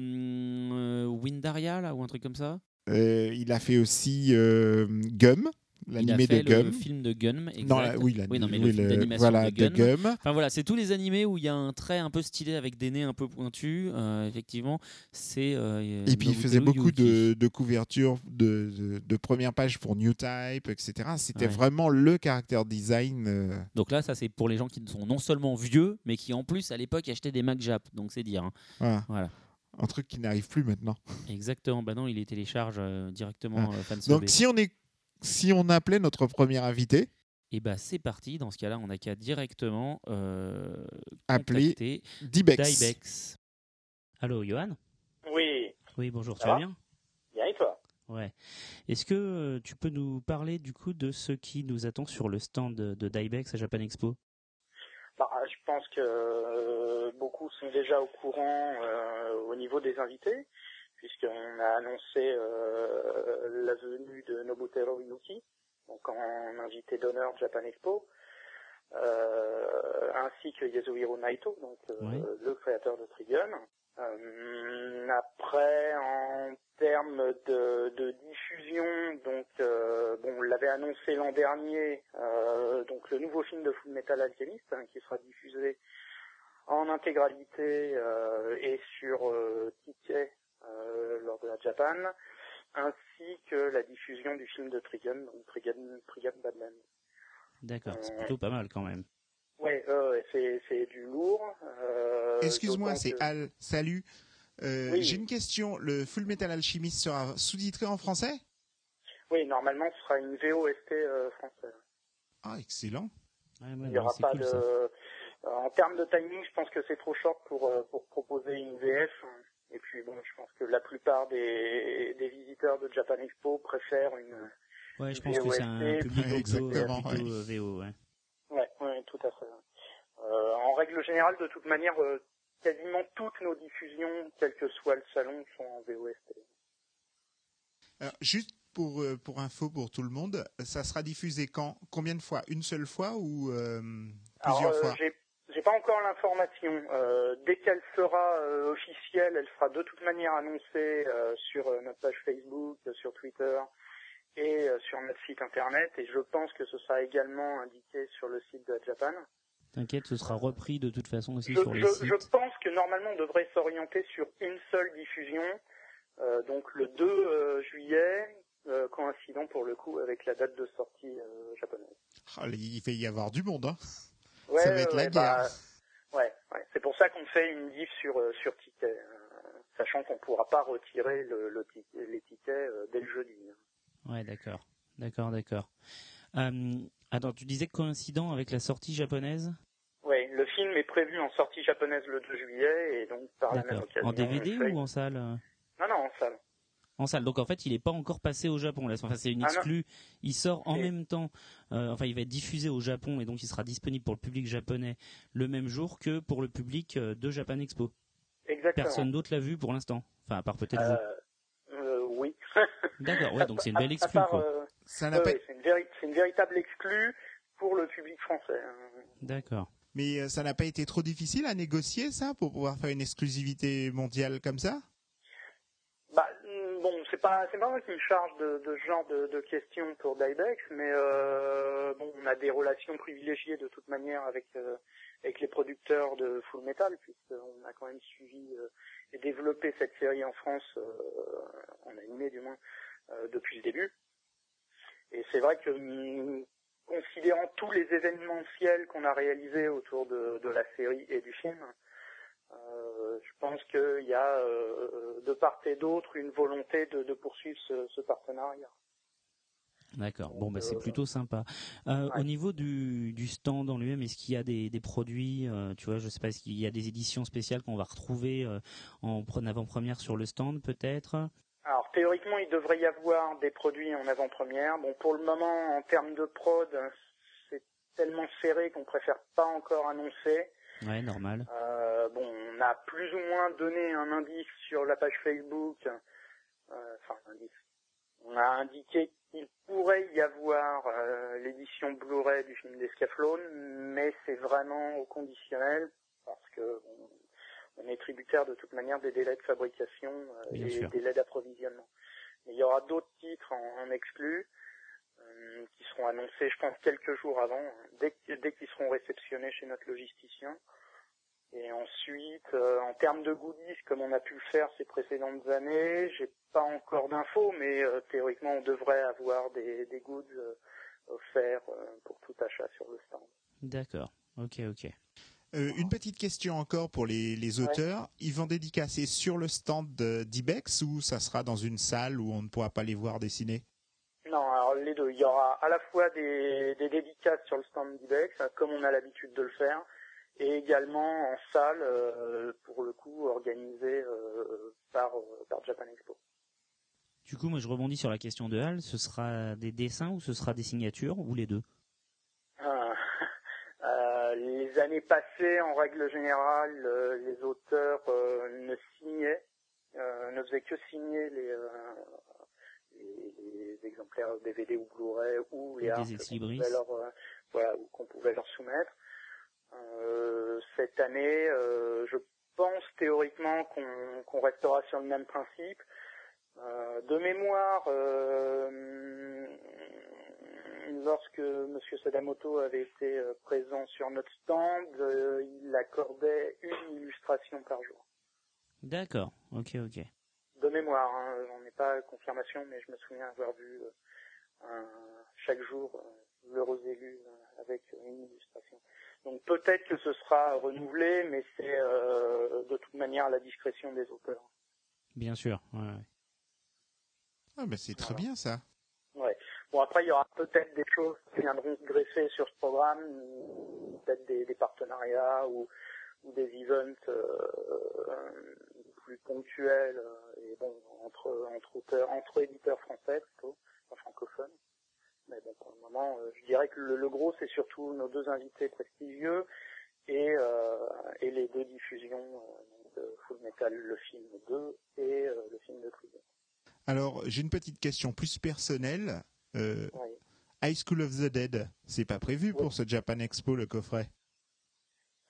euh, Windaria, là, ou un truc comme ça. euh, il a fait aussi euh, Gum, l'animé de fait le Gum. film de Gun, exact. Non, la- oui, la- Oui, non, mais oui, le film le- d'animation voilà, de. Gum. Enfin voilà, c'est tous les animés où il y a un trait un peu stylé avec des nez un peu pointus. euh, effectivement, c'est. euh, Et puis il faisait beaucoup de, de couvertures de, de, de première page pour New Type, etc. C'était Ouais. vraiment le caractère design. euh, Donc là, ça c'est pour les gens qui sont non seulement vieux, mais qui en plus à l'époque achetaient des Mac Jap. Donc c'est dire. hein. voilà. Voilà. Un truc qui n'arrive plus maintenant. Exactement. Bah non, il les télécharge euh, directement. Ah. euh. Donc si on, est, si on appelait notre premier invité, Et bah c'est parti. Dans ce cas-là, on n'a qu'à directement euh, Appeler Dibex. Dybex. Allô, Johan? Oui, Oui, bonjour. Ça tu vas va bien? Bien et toi? Ouais. Est-ce que euh, tu peux nous parler du coup de ce qui nous attend sur le stand de, de Dybex à Japan Expo? Bah, Je pense que euh, beaucoup sont déjà au courant euh, au niveau des invités, puisqu'on a annoncé euh, la venue de Nobuteru Yuki, donc en invité d'honneur de Japan Expo, euh, ainsi que Yasuhiro Naito, donc euh, Oui. le créateur de Trigun. Après, en termes de, de diffusion, donc euh, bon, on l'avait annoncé l'an dernier, euh, donc le nouveau film de Full Metal Alchemist hein, qui sera diffusé en intégralité euh, et sur ticket lors de la Japan, ainsi que la diffusion du film de Trigun, donc Trigun, Trigun Badland. D'accord, c'est Euh, plutôt pas mal quand même. Ouais, euh, c'est c'est du lourd. euh, Excuse-moi, c'est que- Al. Salut. Euh, Oui. J'ai une question. Le Full Metal Alchemist sera sous-titré en français? Oui, normalement, ce sera une VOST euh, française. Ah, excellent. Ouais, ouais, Il n'y non, aura pas cool, de. ça. euh, En termes de timing, je pense que c'est trop short pour euh, pour proposer une VF. Et puis bon, je pense que la plupart des, des visiteurs de Japan Expo préfèrent une. Ouais, je pense que c'est un VOST, public Ouais, plutôt, exactement, plutôt, ouais. euh, VO. Ouais. Ouais, ouais, tout à fait. Euh, en règle générale, de toute manière, euh, quasiment toutes nos diffusions, quel que soit le salon, sont en VOST. Alors, juste pour, euh, pour info pour tout le monde, ça sera diffusé quand? Combien de fois? Une seule fois ou euh, Alors, plusieurs euh, fois? J'ai pas encore l'information. Euh, dès qu'elle sera euh, officielle, elle sera de toute manière annoncée euh, sur euh, notre page Facebook, euh, sur Twitter et euh, sur notre site internet. Et je pense que ce sera également indiqué sur le site de Japan. T'inquiète, ce sera repris de toute façon aussi Je, sur les je- sites. je pense que normalement on devrait s'orienter sur une seule diffusion, euh, donc le 2 euh, juillet, euh, coïncidant pour le coup avec la date de sortie euh, japonaise. Ah, Il va y avoir du monde. Hein. Ouais, Ça va être la guerre. bah, ouais, ouais. c'est pour ça qu'on fait une diff sur euh, sur ticket, euh, sachant qu'on pourra pas retirer le, le les tickets euh, dès le jeudi. hein. Ouais, d'accord. D'accord, d'accord. Euh, attends, tu disais coïncident avec la sortie japonaise? Ouais, le film est prévu en sortie japonaise le 2 juillet et donc par la même D'accord. occasion. En DVD ou en salle? Non, non, en salle. En salle. Donc en fait, il n'est pas encore passé au Japon. Là. Enfin, c'est une Ah, exclue. il sort en même temps. euh, enfin, il va être diffusé au Japon et donc il sera disponible pour le public japonais le même jour que pour le public euh, de Japan Expo. Exactement. Personne d'autre l'a vu pour l'instant. Enfin, à part peut-être vous. Euh, oui. D'accord, ouais, donc c'est une belle À- à exclue, part, quoi. euh, Ça n'a ouais, pas... ouais, c'est une, véri- c'est une véritable exclue pour le public français. hein. D'accord. Mais ça n'a pas été trop difficile à négocier, ça, pour pouvoir faire une exclusivité mondiale comme ça? Bon, c'est pas, c'est pas moi qui me charge de, de ce genre de, de questions pour Dybex, mais euh, bon, on a des relations privilégiées de toute manière avec euh, avec les producteurs de Full Metal, puisqu'on a quand même suivi euh, et développé cette série en France, euh, en animé du moins, euh, depuis le début. Et c'est vrai que considérant tous les événementiels qu'on a réalisés autour de, de la série et du film, je pense qu'il y a euh, de part et d'autre une volonté de, de poursuivre ce, ce partenariat. D'accord. Bon, bah, c'est euh, plutôt sympa. Euh, ouais. Au niveau du, du stand en lui-même, est-ce qu'il y a des, des produits, euh, tu vois, je sais pas, est-ce qu'il y a des éditions spéciales qu'on va retrouver euh, en pre- avant-première sur le stand, peut-être? Alors théoriquement, il devrait y avoir des produits en avant-première. Bon, pour le moment, en termes de prod, c'est tellement serré qu'on préfère pas encore annoncer. Ouais, normal. Euh, bon, on a plus ou moins donné un indice sur la page Facebook. Euh, enfin, un indice. On a indiqué qu'il pourrait y avoir euh, l'édition Blu-ray du film d'Escaflowne, mais c'est vraiment au conditionnel parce que bon, on est tributaire de toute manière des délais de fabrication et des délais d'approvisionnement. Il y aura d'autres titres en, en exclus qui seront annoncés, je pense, quelques jours avant, dès, qu'ils seront réceptionnés chez notre logisticien. Et ensuite, euh, en termes de goodies, comme on a pu le faire ces précédentes années, j'ai pas encore d'infos, mais euh, théoriquement, on devrait avoir des, des goods euh, offerts euh, pour tout achat sur le stand. D'accord. Ok, ok. Euh, une petite question encore pour les, les auteurs. Ils vont dédicacer sur le stand d'Ibex ou ça sera dans une salle où on ne pourra pas les voir dessiner? Alors les deux. Il y aura à la fois des, des dédicaces sur le stand d'Ibex, hein, comme on a l'habitude de le faire, et également en salle, euh, pour le coup, organisée euh, par, euh, par Japan Expo. Du coup, moi, je rebondis sur la question de Hal. Ce sera des dessins ou ce sera des signatures ou les deux? Ah, les années passées, en règle générale, euh, les auteurs euh, ne signaient, euh, ne faisaient que signer les, les, les exemplaires DVD ou Blu-ray ou les arts ex-libris. qu'on pouvait leur, euh, voilà, qu'on pouvait leur soumettre. Euh, cette année, euh, je pense théoriquement qu'on qu'on restera sur le même principe. Euh, de mémoire, euh, lorsque M. Sadamoto avait été euh, présent sur notre stand, euh, il accordait une illustration par jour. D'accord. Ok, ok. De mémoire, hein, j'en ai pas confirmation, mais je me souviens avoir vu euh, un- chaque jour euh, l'heureux élu euh, avec une illustration. Donc peut-être que ce sera renouvelé, mais c'est euh, de toute manière à la discrétion des auteurs. Bien sûr. Ouais. Ah, ben c'est très Voilà. bien ça. Ouais. Bon après il y aura peut-être des choses qui viendront se greffer sur ce programme, peut-être des, des partenariats ou, ou des events euh, plus ponctuels euh, et bon entre entre auteurs, entre éditeurs français plutôt, enfin, francophones. Mais bon pour le moment euh, je dirais que le, le gros c'est surtout nos deux invités prestigieux et euh, et les deux diffusions de Full Metal le film 2 et le film de Trigger. Alors, j'ai une petite question plus personnelle. Euh, Oui. High School of the Dead, c'est pas prévu Oui. pour ce Japan Expo le coffret?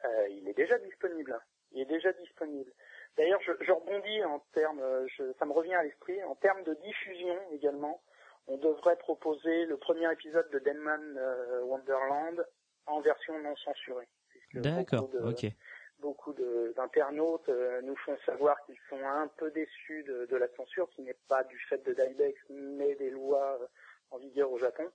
Euh, il est déjà disponible. Il est déjà disponible. D'ailleurs, je, je rebondis en termes, euh, je- ça me revient à l'esprit, en termes de diffusion également. On devrait proposer le premier épisode de Denman euh, Wonderland en version non censurée. D'accord. Ok. Beaucoup d'internautes euh, nous font savoir qu'ils sont un peu déçus de, de la censure, qui n'est pas du fait de Dybex, mais des lois en vigueur au Japon.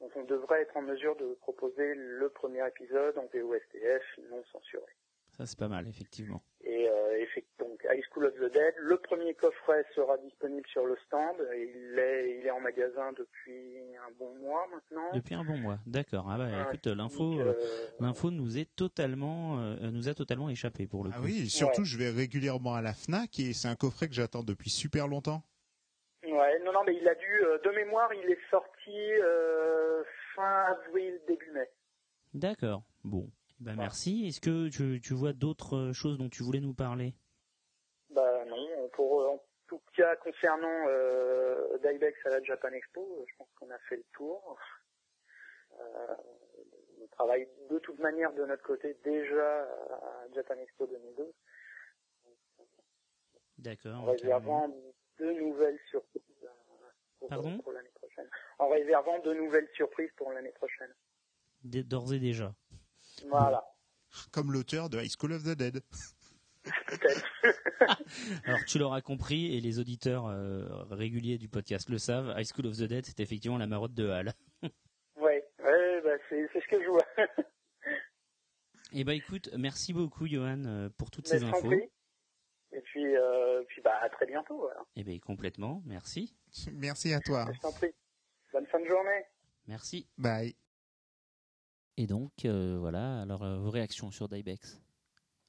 Donc on devrait être en mesure de proposer le premier épisode en VOSTF non censuré. Ça, c'est pas mal, effectivement. Et euh, effectivement, donc High School of the Dead, le premier coffret sera disponible sur le stand. Il est, il est en magasin depuis un bon mois maintenant. Depuis un bon mois. D'accord. Ah bah, écoute, l'info, euh, euh, l'info nous est totalement, euh, nous a totalement échappé pour le coup. Ah oui, surtout je vais régulièrement à la Fnac et c'est un coffret que j'attends depuis super longtemps. Ouais, non, non, mais il a dû, euh, de mémoire, il est sorti euh, fin avril, début mai. D'accord. Bon. Bah, Voilà. merci. Est-ce que tu, tu vois d'autres euh, choses dont tu voulais nous parler? Bah non, pour, en tout cas, concernant euh, Dybex à la Japan Expo, euh, je pense qu'on a fait le tour. Euh, on travaille de toute manière de notre côté déjà à Japan Expo 2012, D'accord. en réservant de nouvelles surprises pour, Pardon? pour l'année prochaine. En réservant de nouvelles surprises pour l'année prochaine. D'ores et déjà. Voilà, Comme l'auteur de High School of the Dead. peut-être. Alors tu l'auras compris et les auditeurs euh, réguliers du podcast le savent. High School of the Dead, c'est effectivement la marotte de Hal. ouais, ouais bah, c'est ce que je vois. Eh ben écoute, merci beaucoup Johan euh, pour toutes Mais ces je t'en infos. prie. Et puis, euh, puis bah, à très bientôt. Voilà. Eh ben complètement, merci. Merci à toi. Je t'en prie. Bonne fin de journée. Merci. Bye. Et donc euh, voilà, alors euh, vos réactions sur Dybex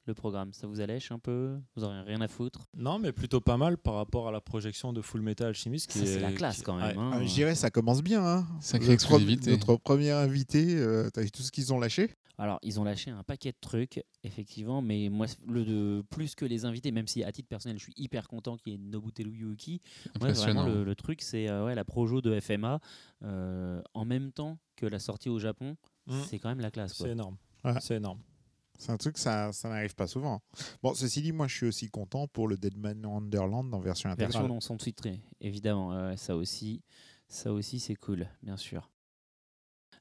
Le programme, ça vous allèche un peu? Vous aurez rien à foutre? Non, mais plutôt pas mal par rapport à la projection de Full Metal Alchemist. Qui Ça c'est est- la classe qui- quand même. Ouais. hein. Ah, je dirais ça commence bien. Hein. Sacrée Le exclusivité. Notre premier invité, euh, t'as vu tout ce qu'ils ont lâché? Alors, ils ont lâché un paquet de trucs, effectivement, mais moi, le de, plus que les invités, même si à titre personnel, je suis hyper content qu'il y ait Nobuteru Yuki. Ouais, vraiment, Impressionnant. le, le truc, c'est euh, ouais, la projo de FMA euh, en même temps que la sortie au Japon. Mm. C'est quand même la classe. quoi. C'est énorme. Ouais. C'est énorme. C'est un truc, ça, ça n'arrive pas souvent. Bon, ceci dit, moi, je suis aussi content pour le Deadman Wonderland en version intégrale. Version non son titrée, évidemment. ouais, ça aussi, ça aussi c'est cool, bien sûr.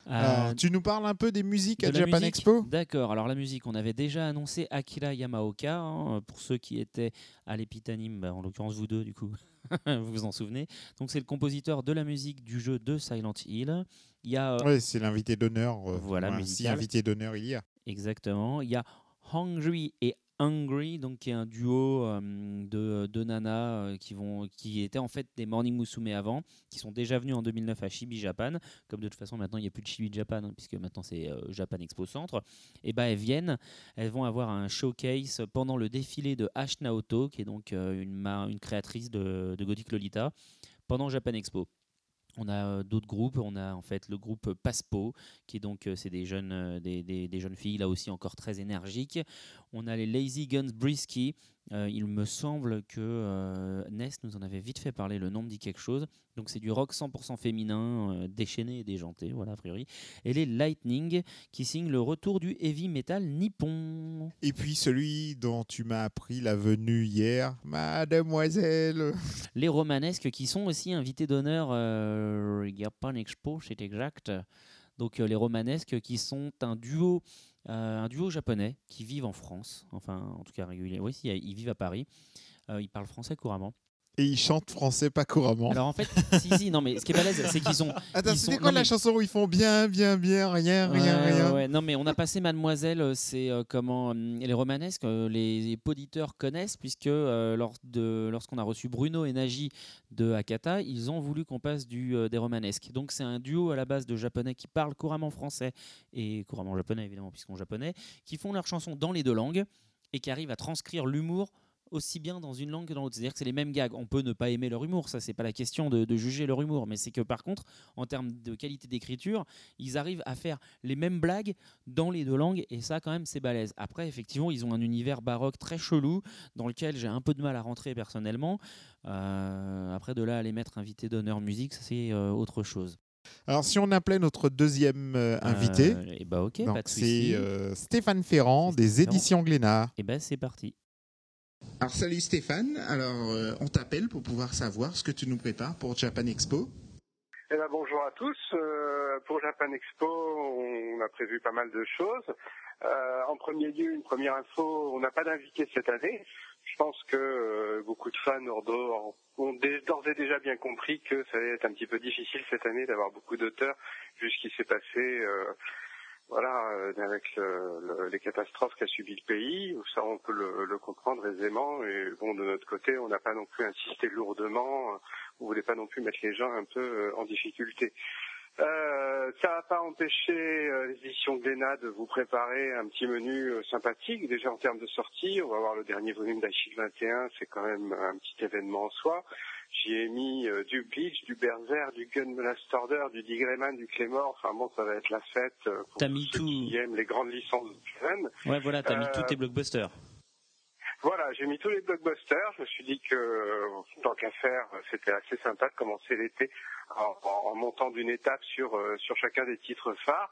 Alors, Euh, tu nous parles un peu des musiques De à la Japan musique Expo? D'accord. Alors la musique, on avait déjà annoncé Akira Yamaoka. hein, pour ceux qui étaient à l'Epitanim, bah, en l'occurrence vous deux du coup, vous vous en souvenez. Donc c'est le compositeur de la musique du jeu de Silent Hill. Il y a euh, Oui, c'est l'invité d'honneur. euh, Voilà, si musical. invité d'honneur il y a. exactement. Il y a Hungry et Hungry, donc qui est un duo euh, de, de nanas euh, qui vont, qui étaient en fait des Morning Musume avant, qui sont déjà venus en 2009 à Chibi Japan. Comme de toute façon maintenant il n'y a plus de Chibi Japan hein, puisque maintenant c'est euh, Japan Expo Centre. Et ben elles viennent, elles vont avoir un showcase pendant le défilé de Ash Naoto, qui est donc une, ma- une créatrice de, de Gothic Lolita, pendant Japan Expo. On a euh, d'autres groupes, on a en fait le groupe Paspo, qui est donc euh, c'est des jeunes euh, des jeunes filles là aussi encore très énergiques. On a les Lazy Guns Brisky. Euh, il me semble que euh, Ness nous en avait vite fait parler, le nom me dit quelque chose. Donc c'est du rock 100% féminin, euh, déchaîné et déjanté, voilà a priori. Et les Lightning qui signent le retour du heavy metal nippon. Et puis celui dont tu m'as appris la venue hier, mademoiselle. Les romanesques qui sont aussi invités d'honneur euh, Japan Expo, c'est exact. Donc euh, les romanesques qui sont un duo, euh, un duo japonais qui vivent en France, enfin en tout cas régulier. Oui, si, ils vivent à Paris. Euh, ils parlent français couramment. Et il chante français pas couramment. Alors en fait, si si, non mais ce qui est balèze, c'est qu'ils sont. Attends, ils c'était quoi non, la mais- chanson où ils font bien, bien, bien, rien, rien, Ouais, rien ouais. Non, mais on a passé Mademoiselle, euh, c'est euh, comment euh, les romanesques, euh, les auditeurs connaissent, puisque euh, lors de, lorsqu'on a reçu Bruno et Nagy de Akata, ils ont voulu qu'on passe du, des romanesques. Donc c'est un duo à la base de japonais qui parlent couramment français et couramment japonais, évidemment, puisqu'on japonais, qui font leurs chansons dans les deux langues et qui arrivent à transcrire l'humour aussi bien dans une langue que dans l'autre. C'est-à-dire que c'est les mêmes gags. On peut ne pas aimer leur humour, ça c'est pas la question de, de juger leur humour, mais c'est que par contre, en termes de qualité d'écriture, ils arrivent à faire les mêmes blagues dans les deux langues et ça quand même c'est balèze. Après effectivement ils ont un univers baroque très chelou dans lequel j'ai un peu de mal à rentrer personnellement. Euh, après de là à les mettre invités d'honneur musique ça, c'est euh, autre chose. Alors si on appelait notre deuxième euh, invité, et bah ok donc pas de c'est Stéphane Ferrand des Ferrand. éditions Glénat. Et ben c'est parti. Alors salut Stéphane, alors euh, on t'appelle pour pouvoir savoir ce que tu nous prépares pour Japan Expo. Eh ben, bonjour à tous. Euh, pour Japan Expo, on a prévu pas mal de choses. Euh, en premier lieu, une première info, on n'a pas d'invité cette année. Je pense que beaucoup de fans ont d'ores et déjà bien compris que ça allait être un petit peu difficile cette année d'avoir beaucoup d'auteurs vu ce qui s'est passé voilà, euh, avec le- le- les catastrophes qu'a subi le pays. Ça, on peut le, le comprendre aisément. Et bon, de notre côté, on n'a pas non plus insisté lourdement. On voulait pas non plus mettre les gens un peu euh, en difficulté. Euh, ça n'a pas empêché euh, l'édition Glénat de vous préparer un petit menu euh, sympathique. Déjà en termes de sortie, on va voir le dernier volume d'Achille 21, c'est quand même un petit événement en soi. J'y ai mis euh, du Bleach, du Berserk, du Order, du Digrayman, du Claymore. Enfin bon, ça va être la fête euh, pour mis ceux tout. qui aiment les grandes licences de. Ouais voilà t'as mis Euh, tous tes blockbusters. Voilà, j'ai mis tous les blockbusters. Je me suis dit que, euh, tant qu'à faire, c'était assez sympa de commencer l'été en, en- en montant d'une étape sur, euh, sur chacun des titres phares.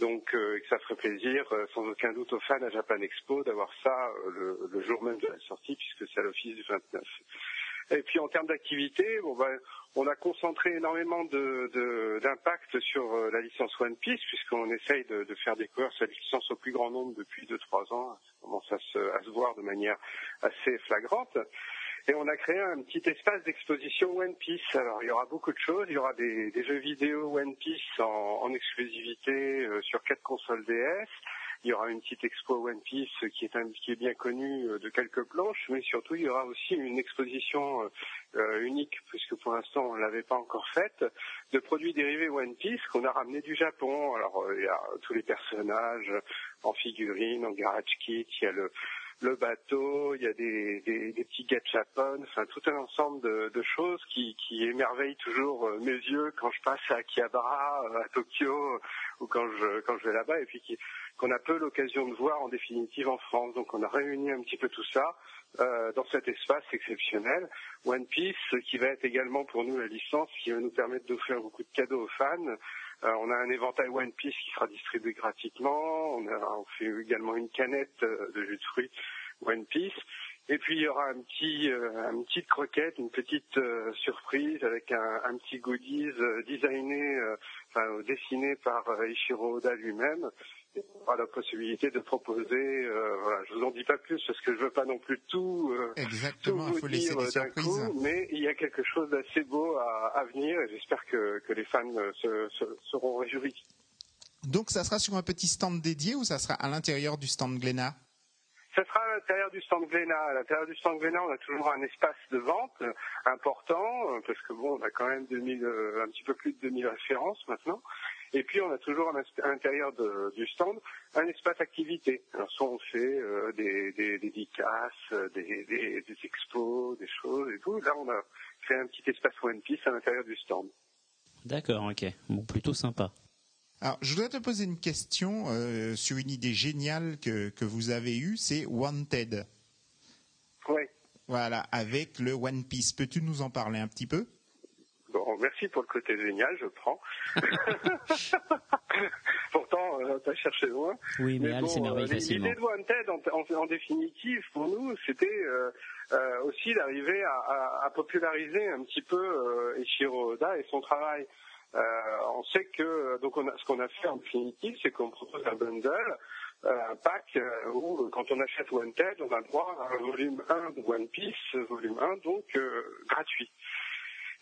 Donc, euh, que ça ferait plaisir, euh, sans aucun doute, aux fans à Japan Expo d'avoir ça euh, le, le jour même de la sortie, puisque c'est à l'office du 29. Et puis en termes d'activité, ben, on a concentré énormément de- de- d'impact sur euh, la licence One Piece, puisqu'on essaye de, de faire découvrir cette licence au plus grand nombre depuis 2-3 ans. Ça commence à se, à se voir de manière assez flagrante. Et on a créé un petit espace d'exposition One Piece. Alors il y aura beaucoup de choses. Il y aura des, des jeux vidéo One Piece en, en exclusivité euh, sur quatre consoles DS. Il y aura une petite expo One Piece qui est, bien connue euh, de quelques planches, mais surtout il y aura aussi une exposition euh, euh, unique, puisque pour l'instant on ne l'avait pas encore faite, de produits dérivés One Piece qu'on a ramenés du Japon. Alors il y a tous les personnages en figurines, en garage kit, il y a le, bateau, il y a des, des, des petits gachapon, enfin tout un ensemble de, choses qui, émerveillent toujours mes yeux quand je passe à Akihabara, à Tokyo, ou quand je, quand je vais là-bas, et puis qui, qu'on a peu l'occasion de voir en définitive en France. Donc on a réuni un petit peu tout ça euh, dans cet espace exceptionnel. One Piece, qui va être également pour nous la licence, qui va nous permettre d'offrir beaucoup de cadeaux aux fans. Euh, on a un éventail One Piece qui sera distribué gratuitement. On, a, on fait également une canette euh, de jus de fruits One Piece. Et puis il y aura un petit, euh, une petite croquette, une petite euh, surprise avec un, un petit goodies euh, designé, euh, enfin dessiné par euh, Ichiro Oda lui-même. Aura la possibilité de proposer. euh, voilà, je vous en dis pas plus parce que je veux pas non plus tout. euh, tout Exactement, il vous faut laisser des d'un surprises. coup, mais il y a quelque chose d'assez beau à, à venir et j'espère que, que les fans euh, se, se- seront réjouis. Donc ça sera sur un petit stand dédié ou ça sera à l'intérieur du stand Glénat? Ça sera à l'intérieur du stand Glénat. À l'intérieur du stand Glénat, on a toujours un espace de vente important, euh, parce que bon, on a quand même 2000, euh, un petit peu plus de 2000 références maintenant. Et puis, on a toujours à l'intérieur de- du stand un espace activité. Alors, soit on fait euh, des, des dédicaces, euh, des, des, des expos, des choses et tout. Là, on a fait un petit espace One Piece à l'intérieur du stand. D'accord, ok. Bon, plutôt sympa. Alors, je voudrais te poser une question euh, sur une idée géniale que, que vous avez eue, c'est Wanted. Oui. Voilà, avec le One Piece. Peux-tu nous en parler un petit peu? Bon, merci pour le côté génial, je prends. Pourtant, euh, t'as cherché loin. Oui, mais, Mais bon, s'émerveille euh. L'idée de Wanted, en, en- en définitive, pour nous, c'était euh, euh, aussi d'arriver à, à- à populariser un petit peu euh, Eiichiro Oda et son travail. On sait que donc on a, ce qu'on a fait en définitive, c'est qu'on propose un bundle, un pack où quand on achète Wanted, on a droit à un volume 1 de One Piece, volume 1 donc euh, gratuit.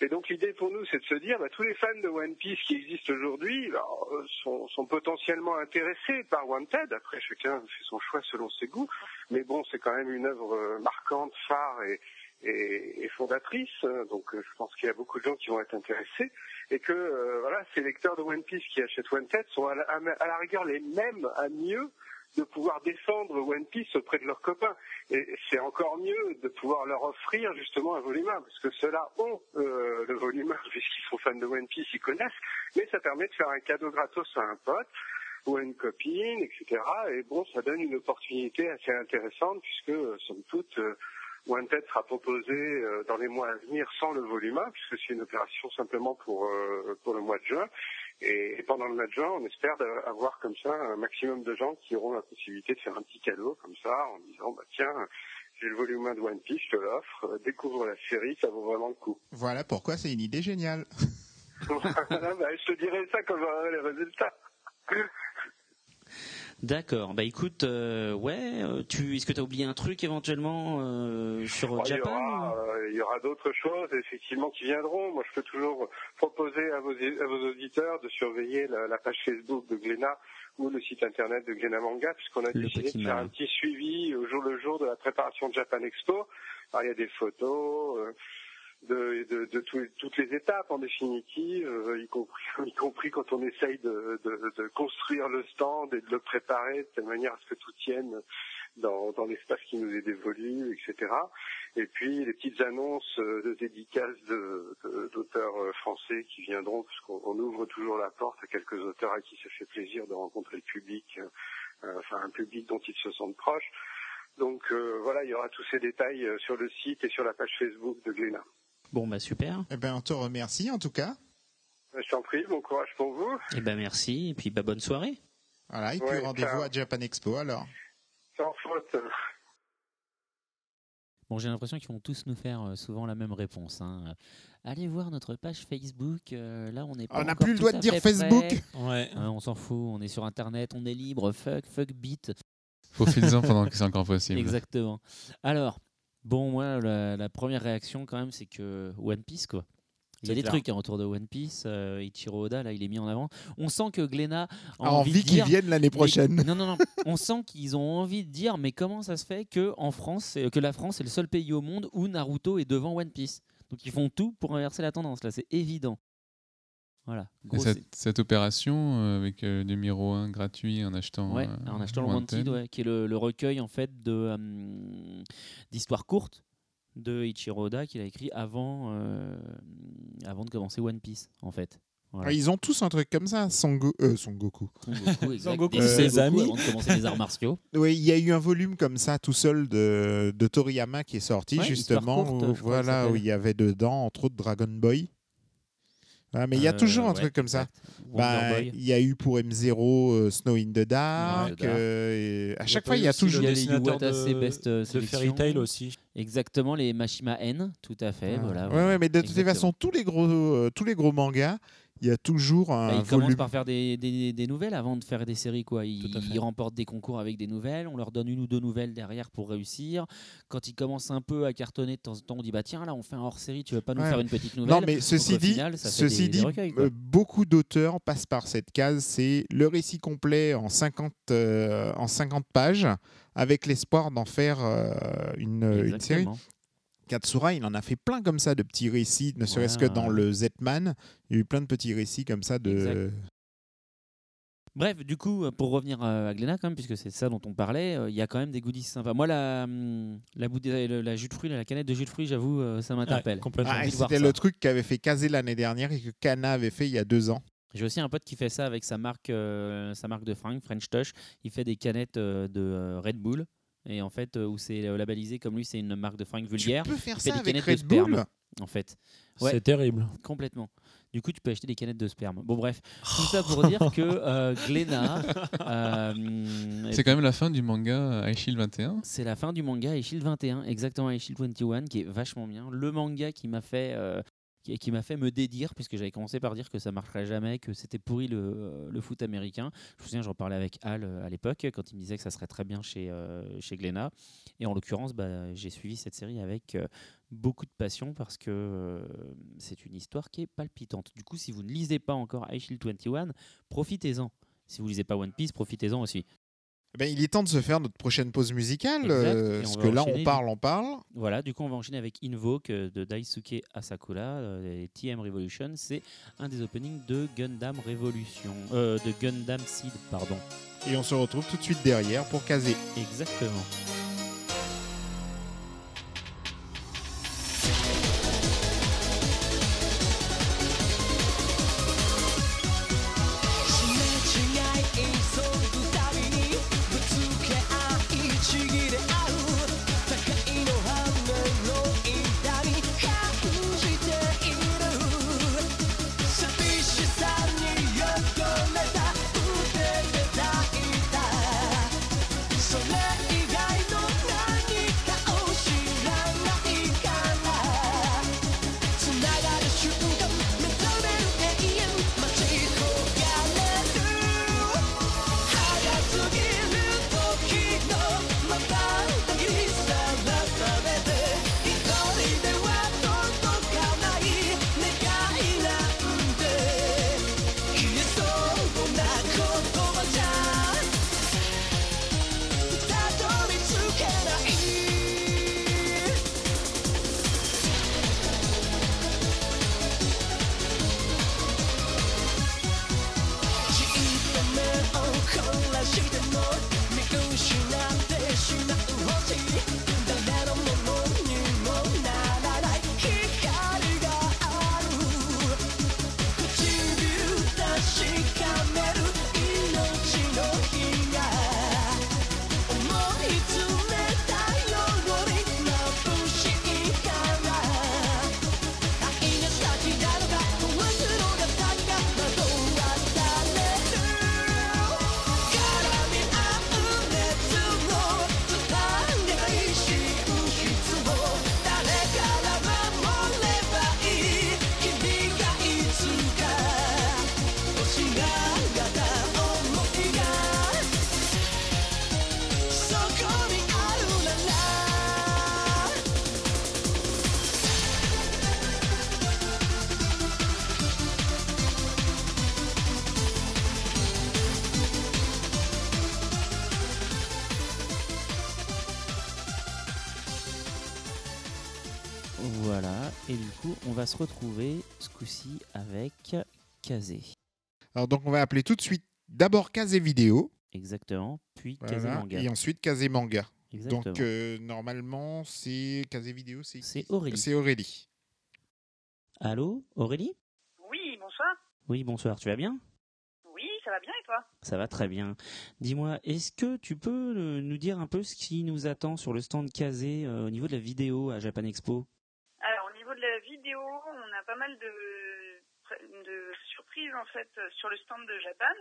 Et donc l'idée pour nous, c'est de se dire, bah, tous les fans de One Piece qui existent aujourd'hui alors, euh, sont, sont potentiellement intéressés par Wanted. Après, chacun fait son choix selon ses goûts, mais bon, c'est quand même une œuvre euh, marquante, phare et, et, et fondatrice. Donc, euh, je pense qu'il y a beaucoup de gens qui vont être intéressés et que euh, voilà, ces lecteurs de One Piece qui achètent Wanted sont à la, à la rigueur les mêmes à mieux de pouvoir défendre One Piece auprès de leurs copains. Et c'est encore mieux de pouvoir leur offrir justement un volume 1, parce que ceux-là ont euh, le volume 1, puisqu'ils sont fans de One Piece, ils connaissent, mais ça permet de faire un cadeau gratos à un pote ou à une copine, etc. Et bon, ça donne une opportunité assez intéressante, puisque, euh, somme toute, euh, Wanted sera proposé euh, dans les mois à venir sans le volume 1, puisque c'est une opération simplement pour, euh, pour le mois de juin. Et, et pendant le mois de juin, on espère avoir comme ça un maximum de gens qui auront la possibilité de faire un petit cadeau comme ça, en disant, bah tiens, j'ai le volume 1 de One Piece, je te l'offre, euh, découvre la série, ça vaut vraiment le coup. Voilà pourquoi c'est une idée géniale. Voilà, bah, je te dirai ça quand j'aurai les résultats. D'accord. Bah écoute, euh, ouais, euh, tu, est-ce que tu as oublié un truc éventuellement euh, sur Bon, il y Japan euh, y aura d'autres choses effectivement qui viendront. Moi, je peux toujours proposer à vos, à vos auditeurs de surveiller la, la page Facebook de Glénat ou le site internet de Glénat Manga, puisqu'on a Le décidé de faire un petit suivi au jour le jour de la préparation de Japan Expo. Alors, il y a des photos. euh, de, de, de tout- toutes les étapes en définitive, euh, y, compris, y compris quand on essaye de construire le stand et de le préparer de telle manière à ce que tout tienne dans, dans l'espace qui nous est dévolu, etc. Et puis les petites annonces euh, de dédicaces de- de- d'auteurs euh, français qui viendront, puisqu'on on ouvre toujours la porte à quelques auteurs à qui ça fait plaisir de rencontrer le public, euh, enfin un public dont ils se sentent proches. Donc euh, voilà, il y aura tous ces détails sur le site et sur la page Facebook de Glénat. Bon, bah super. Eh ben, on te remercie en tout cas. Je t'en prie, bon courage pour vous. Et ben merci, et puis bah, bonne soirée. Voilà, et puis Ouais, rendez-vous à Japan Expo alors. Sans faute. Bon, j'ai l'impression qu'ils vont tous nous faire euh, souvent la même réponse. hein. Allez voir notre page Facebook. euh, là, on n'est pas On n'a plus le droit de dire Facebook. Ouais. Euh, on s'en fout, on est sur Internet, on est libre. Fuck, fuck, beat. Profitez-en pendant que c'est encore possible. Exactement. Alors, bon, moi, la, la première réaction quand même, c'est que One Piece, quoi. Il y a des clair. trucs hein, autour de One Piece. euh, Ichiro Oda, là, il est mis en avant. On sent que Glénat a A envie, envie qu'ils viennent l'année mais- prochaine. Non, non, non. On sent qu'ils ont envie de dire, mais comment ça se fait que en France, c'est- que la France est le seul pays au monde où Naruto est devant One Piece? Donc ils font tout pour inverser la tendance. Là, c'est évident. Voilà. Et Gros, cette, cette opération euh, avec euh, numéro 1 gratuit en achetant. Ouais, euh, en achetant le Wanted. Wanted, ouais, qui est le, le recueil en fait de d'histoires courtes de Ichiro Oda qu'il a écrit avant euh, avant de commencer One Piece en fait. Voilà. Ils ont tous un truc comme ça, Sango, euh, Son Goku. Son Goku, exact. Goku, ses Goku amis. avant de commencer les arts martiaux. Oui, il y a eu un volume comme ça tout seul de, de Toriyama qui est sorti Ouais, justement, courte, où, voilà, où il y avait dedans entre autres Dragon Boy. Voilà, mais il y a Euh, toujours un ouais, truc comme ça. Bah. Il y a eu pour M0 euh, Snow in the Dark. Euh, et à chaque fois, il y a toujours. Yuwata, de, Best, euh, de Sélection. Fairy Tail aussi. Exactement, les Mashima N, tout à fait. Ah. Voilà, ouais, voilà. ouais, mais de toutes les façons, tous les gros, euh, tous les gros mangas, il y a toujours un Bah, ils commencent volume. par faire des, des- des nouvelles avant de faire des séries. Quoi. Fait. ils remportent des concours avec des nouvelles, on leur donne une ou deux nouvelles derrière pour réussir. Quand ils commencent un peu à cartonner de temps en temps, on dit bah tiens là on fait un hors série, tu veux pas nous Ouais. faire une petite nouvelle? Non, mais ceci dit, final, ceci des- dit recueils, euh, beaucoup d'auteurs passent par cette case. C'est le récit complet en 50, euh, en 50 pages, avec l'espoir d'en faire euh, une, une série. Katsura, il en a fait plein comme ça de petits récits, ne serait-ce que Ouais, dans le Z-Man. Il y a eu plein de petits récits comme ça de. Exact. Bref, du coup, euh, pour revenir euh, à Glénat, quand même, puisque c'est ça dont on parlait, euh, il y a quand même des goodies sympas. Moi, la, hum, la, jus de fruits, la canette de jus de fruits, j'avoue, euh, ça m'interpelle. Ouais, complètement. Ah, C'était ça. le truc qu'avait fait Kazé l'année dernière et que Kana avait fait il y a deux ans. J'ai aussi un pote qui fait ça avec sa marque, euh, sa marque de fringues, French Touch. Il fait des canettes euh, de euh, Red Bull. Et en fait, euh, où c'est euh, labellisé comme lui, c'est une marque de fringues vulgaire. Tu peux faire ça des avec canettes de Red Bull sperme. En fait, Ouais. C'est terrible. complètement. Du coup, tu peux acheter des canettes de sperme. Bon, bref, tout ça pour dire que euh, Glénat, euh, C'est quand même la fin du manga Aishil 21. c'est la fin du manga Aishil 21, exactement Aishil 21, qui est vachement bien. Le manga qui m'a fait, euh, qui, qui m'a fait me dédire, puisque j'avais commencé par dire que ça marcherait jamais, que c'était pourri le, euh, foot américain. Je me souviens, j'en parlais avec Al euh, à l'époque, quand il me disait que ça serait très bien chez, euh, chez Glénat. Et en l'occurrence, bah, j'ai suivi cette série avec euh, beaucoup de passion parce que c'est une histoire qui est palpitante. Du coup, si vous ne lisez pas encore Aishil 21, profitez-en. Si vous lisez pas One Piece, profitez-en aussi. Eh ben, il est temps de se faire notre prochaine pause musicale. Exact, euh, parce que là, on parle, on parle. Voilà, du coup, on va enchaîner avec Invoke euh, de Daisuke Asakura. euh, et TM Revolution, c'est un des openings de Gundam Revolution. euh, de Gundam Seed, pardon. Et on se retrouve tout de suite derrière pour Kazé. Exactement. Se retrouver ce coup-ci avec Kazé. Alors donc on va appeler tout de suite d'abord Kazé Vidéo, Exactement, puis Kazé Manga. et ensuite Kazé Manga. Exactement. Donc euh, normalement c'est Kazé Vidéo, c'est C'est Aurélie. C'est Aurélie. Allô, Aurélie? Oui, bonsoir. Oui, bonsoir, tu vas bien? Oui, ça va bien et toi? Ça va très bien. Dis-moi, est-ce que tu peux euh, nous dire un peu ce qui nous attend sur le stand Kazé euh, au niveau de la vidéo à Japan Expo Alors, au niveau de la on a pas mal de, surprises en fait sur le stand de Japan.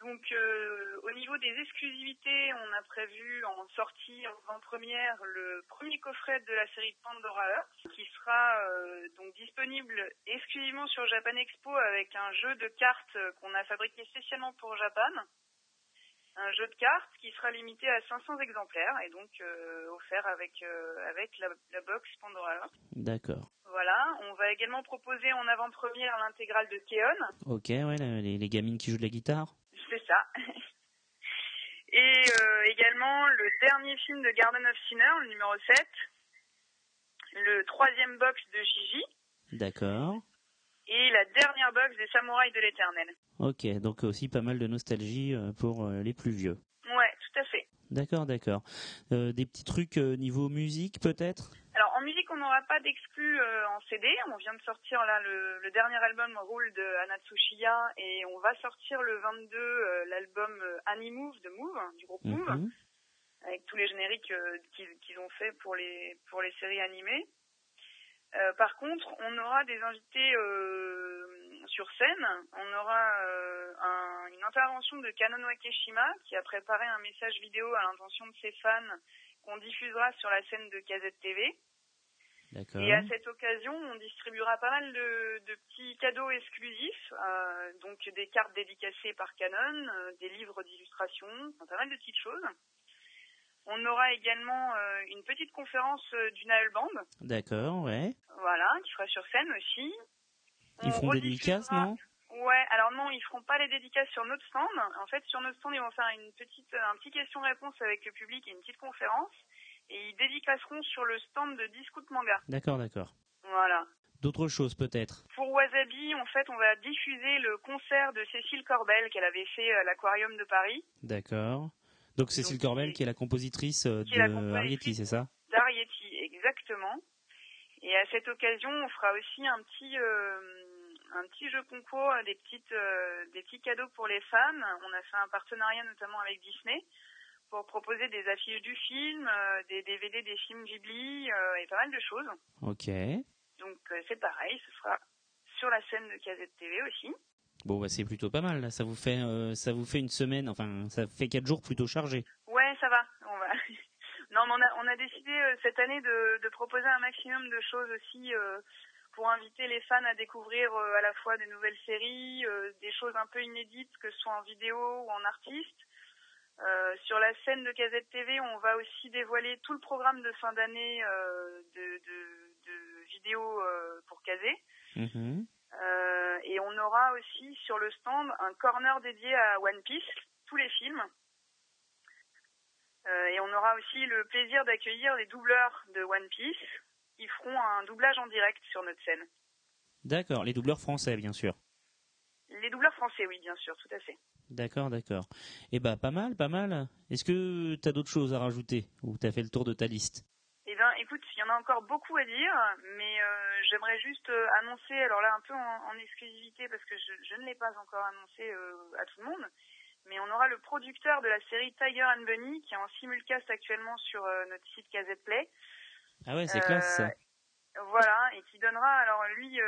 Donc, euh, au niveau des exclusivités, on a prévu en sortie en avant-première le premier coffret de la série Pandora Earth, qui sera euh, donc disponible exclusivement sur Japan Expo avec un jeu de cartes euh, qu'on a fabriqué spécialement pour Japan. Un jeu de cartes qui sera limité à 500 exemplaires et donc euh, offert avec, euh, avec la, la box Pandora. D'accord. Voilà, on va également proposer en avant-première l'intégrale de Keon. Ok, ouais, les gamines qui jouent de la guitare C'est ça. Et euh, également le dernier film de Garden of Sinner, le numéro 7. Le troisième box de Gigi. D'accord. Et la dernière box des Samouraïs de l'Éternel. Ok, donc aussi pas mal de nostalgie euh, pour euh, les plus vieux. Ouais, tout à fait. D'accord, d'accord. Euh, des petits trucs niveau musique peut-être? Alors en musique, on n'aura pas d'exclus euh, en CD. On vient de sortir là le, le dernier album Rule de Anatsushia et on va sortir le 22 euh, l'album Animove de Move, hein, du groupe Move. Mhm. avec tous les génériques qu'ils qu'ils ont fait pour les pour les séries animées. Euh, par contre, on aura des invités euh, sur scène. On aura euh, un- une intervention de Kanon Wakeshima qui a préparé un message vidéo à l'intention de ses fans qu'on diffusera sur la scène de Kazette TV. Et à cette occasion, on distribuera pas mal de, de petits cadeaux exclusifs, donc des cartes dédicacées par Canon, des livres d'illustration, pas mal de petites choses. On aura également euh, une petite conférence euh, du Naël Band, D'accord, ouais. voilà, qui sera sur scène aussi. Ils On font des dédicaces, non? Ouais, alors non, ils feront pas les dédicaces sur notre stand. En fait, sur notre stand, ils vont faire une petite, un petit question-réponse avec le public et une petite conférence. Et ils dédicaceront sur le stand de Discount Manga. D'accord, d'accord. Voilà. D'autres choses peut-être? Pour Wasabi, en fait, on va diffuser le concert de Cécile Corbel qu'elle avait fait à l'Aquarium de Paris, D'accord. Donc Cécile Corbel c'est- qui est la compositrice euh, qui est la de compositrice. Arietti, c'est ça? d'Arietti, exactement. Et à cette occasion, on fera aussi un petit, euh, un petit jeu concours, euh, des petites, euh, des petits cadeaux pour les fans. On a fait un partenariat notamment avec Disney pour proposer des affiches du film, euh, des DVD des films Ghibli et pas mal de choses. Ok. Donc c'est pareil, ce sera sur la scène de Casette TV aussi. Bon, bah, c'est plutôt pas mal. Là. Ça vous fait, euh, ça vous fait une semaine, enfin, ça fait quatre jours plutôt chargés. Ouais, ça va. On va. non, mais on a, on a décidé euh, cette année de, de proposer un maximum de choses aussi euh, pour inviter les fans à découvrir à la fois des nouvelles séries, des choses un peu inédites, que ce soit en vidéo ou en artiste. Sur la scène de Casette TV, on va aussi dévoiler tout le programme de fin d'année de, de, de vidéos pour. Mhm. Euh, et on aura aussi sur le stand un corner dédié à One Piece, tous les films. Euh, et on aura aussi le plaisir d'accueillir les doubleurs de One Piece. Ils feront un doublage en direct sur notre scène. D'accord. Les doubleurs français, bien sûr. Les doubleurs français, oui, bien sûr, tout à fait. D'accord, d'accord. Eh bah, pas mal, pas mal. Est-ce que t'as d'autres choses à rajouter ou t'as fait le tour de ta liste Eh bien, écoute, il y en a encore beaucoup à dire, mais euh, j'aimerais juste euh, annoncer, alors là un peu en, en exclusivité parce que je, je ne l'ai pas encore annoncé euh, à tout le monde, mais on aura le producteur de la série Tiger and Bunny qui est en simulcast actuellement sur euh, notre site Gazette Play. Ah ouais, c'est classe ça. Voilà, et qui donnera alors lui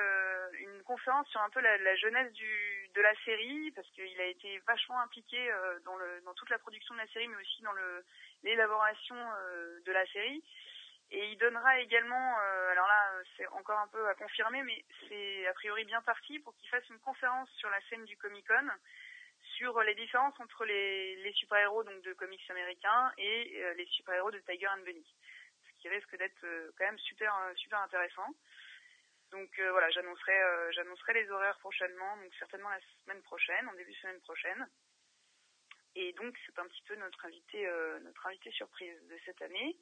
une conférence sur un peu la, la jeunesse du, de la série, parce qu'il a été vachement impliqué dans, le, dans toute la production de la série, mais aussi dans l'élaboration de la série. Et il donnera également, euh, alors là c'est encore un peu à confirmer, mais c'est a priori bien parti pour qu'il fasse une conférence sur la scène du Comic Con sur les différences entre les, super-héros donc de comics américains et euh, les super-héros de Tiger and Bunny ce qui risque d'être euh, quand même super super intéressant. Donc voilà, j'annoncerai j'annoncerai les horaires prochainement, donc certainement la semaine prochaine, en début de semaine prochaine. Et donc c'est un petit peu notre invité notre invité surprise de cette année.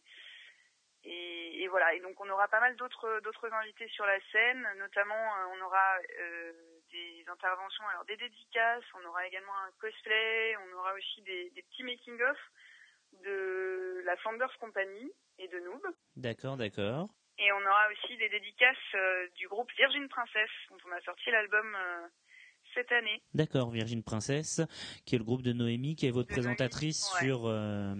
Et, et voilà. Et donc on aura pas mal d'autres d'autres invités sur la scène, notamment euh, on aura euh, des interventions, alors des dédicaces, on aura également un cosplay, on aura aussi des, des petits making of de la Flanders Company et de Noob. D'accord, d'accord. Et on aura aussi des dédicaces euh, du groupe Virgin Princess, dont on a sorti l'album euh, cette année. D'accord, Virgin Princess, qui est le groupe de Noémie, qui est votre De Noémie, présentatrice ouais. sur... euh,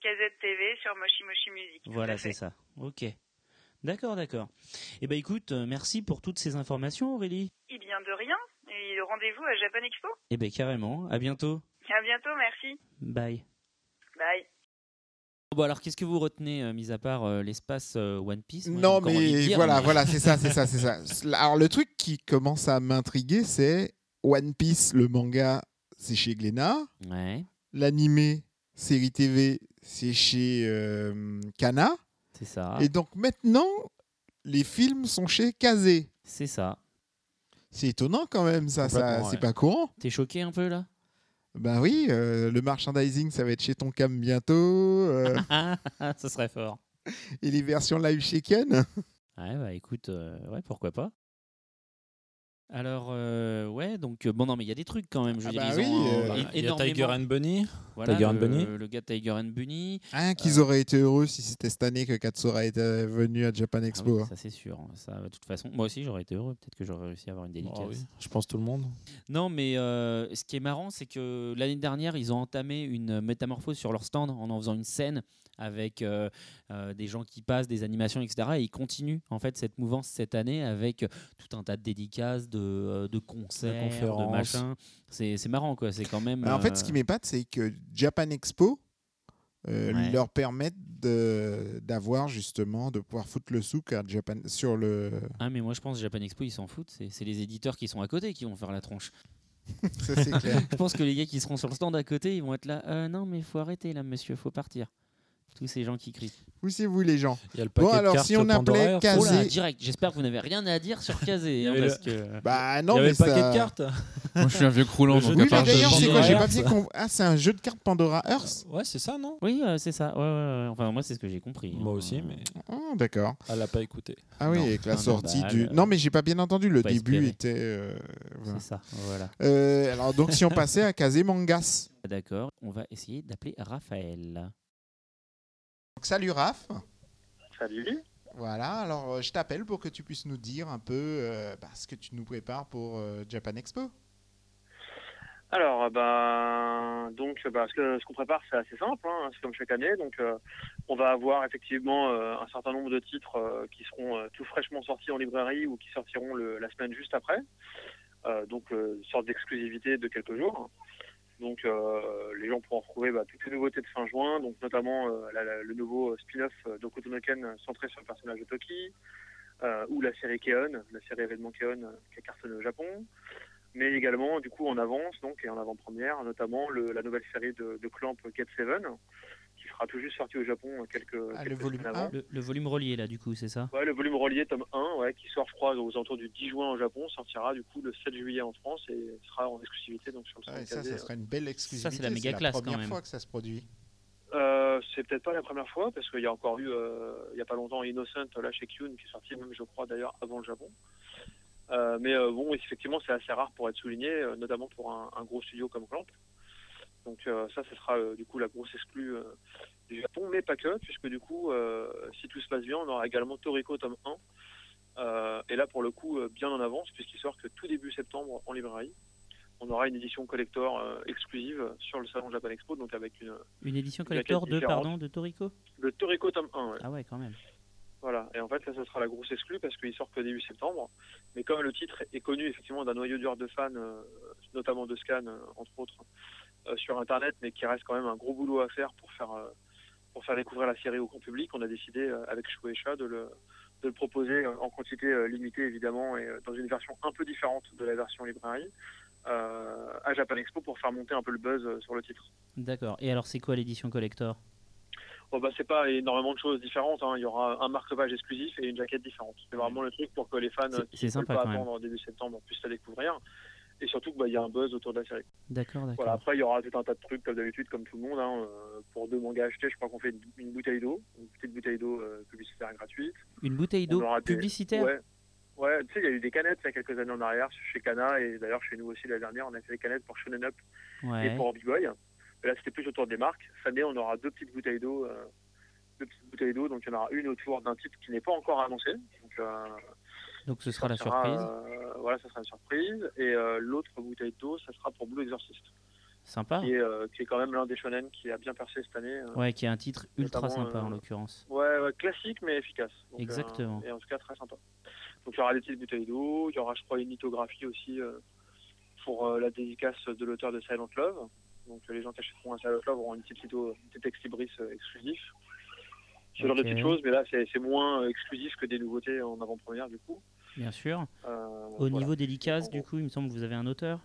KZTV, sur Moshi Moshi Music. Voilà, c'est ça. Ok. D'accord, d'accord. Eh ben écoute, euh, merci pour toutes ces informations, Aurélie. Eh bien, de rien. Et rendez-vous à Japan Expo. Eh ben carrément. À bientôt. À bientôt, merci. Bye. Bye. Bon alors, qu'est-ce que vous retenez, euh, mis à part euh, l'espace euh, One Piece? Moi, Non, mais dire, voilà, mais- voilà, c'est ça, c'est ça, c'est ça. Alors, le truc qui commence à m'intriguer, c'est One Piece, le manga, c'est chez Glénat. Ouais, L'animé, série TV, c'est chez euh, Kana. c'est ça. Et donc maintenant, les films sont chez Kazé. C'est ça. C'est étonnant quand même, ça, ça c'est pas courant. T'es choqué un peu là? Ben oui, euh, le merchandising, ça va être chez Tonkam bientôt. euh, Ça serait fort. et les versions live chez Ken? Ouais, bah écoute, euh, ouais, pourquoi pas. Alors, euh, ouais, donc, euh, bon, non, mais il y a des trucs quand même. Je veux Ah dire, bah ils oui, euh, euh, Il y a énormément- Tiger and Bunny. Voilà, Tiger and le, Bunny. le gars Tiger and Bunny. Hein, qu'ils auraient été heureux si c'était cette année que Katsura était venu à Japan Ah Expo. oui, hein. ça c'est sûr. Ça, de toute façon, moi aussi j'aurais été heureux. Peut-être que j'aurais réussi à avoir une dédicace. Ah oui, je pense tout le monde. Non, mais euh, ce qui est marrant, c'est que l'année dernière, ils ont entamé une métamorphose sur leur stand en en faisant une scène avec euh, euh, des gens qui passent, des animations, etc. Et ils continuent en fait cette mouvance cette année avec tout un tas de dédicaces, de, euh, de concerts, de, conférences. machins. C'est c'est marrant quoi. C'est quand même. Bah, en fait, ce qui m'épate, c'est que Japan Expo Ouais. leur permettent de- d'avoir justement, de pouvoir foutre le souk à Japan, sur le. Ah mais moi je pense que Japan Expo ils s'en foutent, c'est c'est les éditeurs qui sont à côté qui vont faire la tronche. Ça, c'est clair. Je pense que les gars qui seront sur le stand à côté ils vont être là, Euh, non mais faut arrêter là monsieur, faut partir. Tous ces gens qui crient. Où c'est vous, les gens Il y a le Bon, paquet de alors, si on Pandora. appelait Oh là, Kazé. direct, j'espère que vous n'avez rien à dire sur Kazé. Il y hein, avait parce le- que... Bah Il non, y avait mais le paquet ça- de cartes. Moi, je suis un vieux croulant, donc Oui, part mais d'ailleurs, je- c'est quoi J'ai pas bien compris. Ah, c'est un jeu de cartes Pandora Earth Ouais, c'est ça, non? Oui, euh, c'est ça. Ouais, ouais, ouais. Enfin, moi, c'est ce que j'ai compris. Moi hein. aussi, mais Oh, D'accord. elle l'a pas écouté. Ah oui, Non, avec la sortie balle, du. euh, Non, mais j'ai pas bien entendu. Le début était. euh, voilà. C'est ça, voilà. Euh, alors, donc, si on passait à Kazé Mangas. D'accord, on va essayer d'appeler Raphaël. Donc, salut Raph. Salut. Voilà, alors euh, je t'appelle pour que tu puisses nous dire un peu euh, bah, ce que tu nous prépares pour euh, Japan Expo. Alors, ben, donc, bah, ce qu'on prépare, c'est assez simple, hein, c'est comme chaque année. Donc, euh, on va avoir effectivement euh, un certain nombre de titres euh, qui seront tout fraîchement sortis en librairie ou qui sortiront le- la semaine juste après. Donc, une sorte d'exclusivité de quelques jours. Donc, euh, les gens pourront retrouver bah, toutes les nouveautés de fin juin, donc notamment euh, le nouveau spin-off euh, d'Hokuto no Ken centré sur le personnage de Toki, ou la série Keon, la série événement Keon qui a cartonné au Japon. Mais également du coup en avance donc et en avant-première notamment le- la nouvelle série de, de Clamp Get Seven qui sera tout juste sortie au Japon euh, quelques, Ah, le quelques volume semaines avant. Le, le volume relié, là, du coup, c'est ça? Ouais, le volume relié tome 1 ouais, qui sort je crois aux alentours du 10 juin au Japon sortira du coup le 7 juillet en France et sera en exclusivité donc sur le Ah, et ça, ça serait une belle exclusivité. c'est la méga classe, quand première même. fois que ça se produit. Euh, c'est peut-être pas la première fois parce qu'il y a encore eu euh, il y a pas longtemps Innocent là chez Kyun qui est sorti même je crois d'ailleurs avant le Japon. Euh, mais euh, bon effectivement c'est assez rare pour être souligné euh, notamment pour un, un gros studio comme Clamp. Donc euh, ça ce sera euh, du coup la grosse exclue euh, du Japon mais pas que puisque du coup si tout se passe bien on aura également Toriko tome 1 Euh, et là pour le coup bien en avance puisqu'il sort que tout début septembre en librairie. On aura une édition collector euh, exclusive sur le salon Japan Expo donc avec une Une édition Une collector de, différente. pardon, de Toriko? Le Toriko tome 1, ouais. Ah ouais, quand même. Voilà. Et en fait, là, ça sera la grosse exclue parce qu'il sort que début septembre. Mais comme le titre est connu effectivement d'un noyau dur de fans, euh, notamment de Scan, euh, entre autres, sur Internet, mais qui reste quand même un gros boulot à faire pour faire, euh, pour faire découvrir la série au grand public, on a décidé euh, avec Shueisha de le, de le proposer euh, en quantité euh, limitée évidemment et euh, dans une version un peu différente de la version librairie euh, à Japan Expo pour faire monter un peu le buzz euh, sur le titre. D'accord. Et alors, c'est quoi l'édition collector? Bon bah c'est pas énormément de choses différentes. hein. Il y aura un marque-page exclusif et une jaquette différente. C'est vraiment le truc pour que les fans euh, qui ne veulent pas attendre début septembre puissent la découvrir. Et surtout qu'il y a un buzz autour de la série. D'accord, d'accord. Voilà, après, il y aura tout un tas de trucs, comme d'habitude, comme tout le monde. hein, euh, pour deux mangas achetés, je crois qu'on fait une, une bouteille d'eau, une petite bouteille d'eau euh, publicitaire gratuite. Une bouteille d'eau des- publicitaire? Ouais. Ouais, tu sais, il y a eu des canettes il y a quelques années en arrière chez Kana, et d'ailleurs chez nous aussi l'année dernière, on a fait des canettes pour Shonen Up et pour Big Boy. Mais là, c'était plus autour des marques. Cette année, on aura deux petites bouteilles d'eau. euh, deux petites bouteilles d'eau, donc il y en aura une autour d'un titre qui n'est pas encore annoncé. Donc, euh, Donc ce sera la sera, surprise. euh, voilà, ça sera une surprise. Et euh, l'autre bouteille d'eau, ça sera pour Blue Exorcist, Sympa. qui, est, euh, qui est quand même l'un des shonen qui a bien percé cette année. euh. Ouais, qui est un titre ultra sympa en euh, l'occurrence. Ouais, ouais, classique mais efficace. Donc, Exactement. euh, et en tout cas très sympa. Donc il y aura des petites bouteilles d'eau, il y aura je crois une lithographie aussi euh, pour euh, la dédicace de l'auteur de Silent Love. Donc euh, les gens qui achèteront un Silent Love auront une petite litho, petite exlibris euh, exclusif. Ce genre de petites choses, mais là c'est moins euh, exclusif que des nouveautés en avant-première du coup. Bien sûr. Euh, Au voilà. niveau des licases, du coup, il me semble que vous avez un auteur.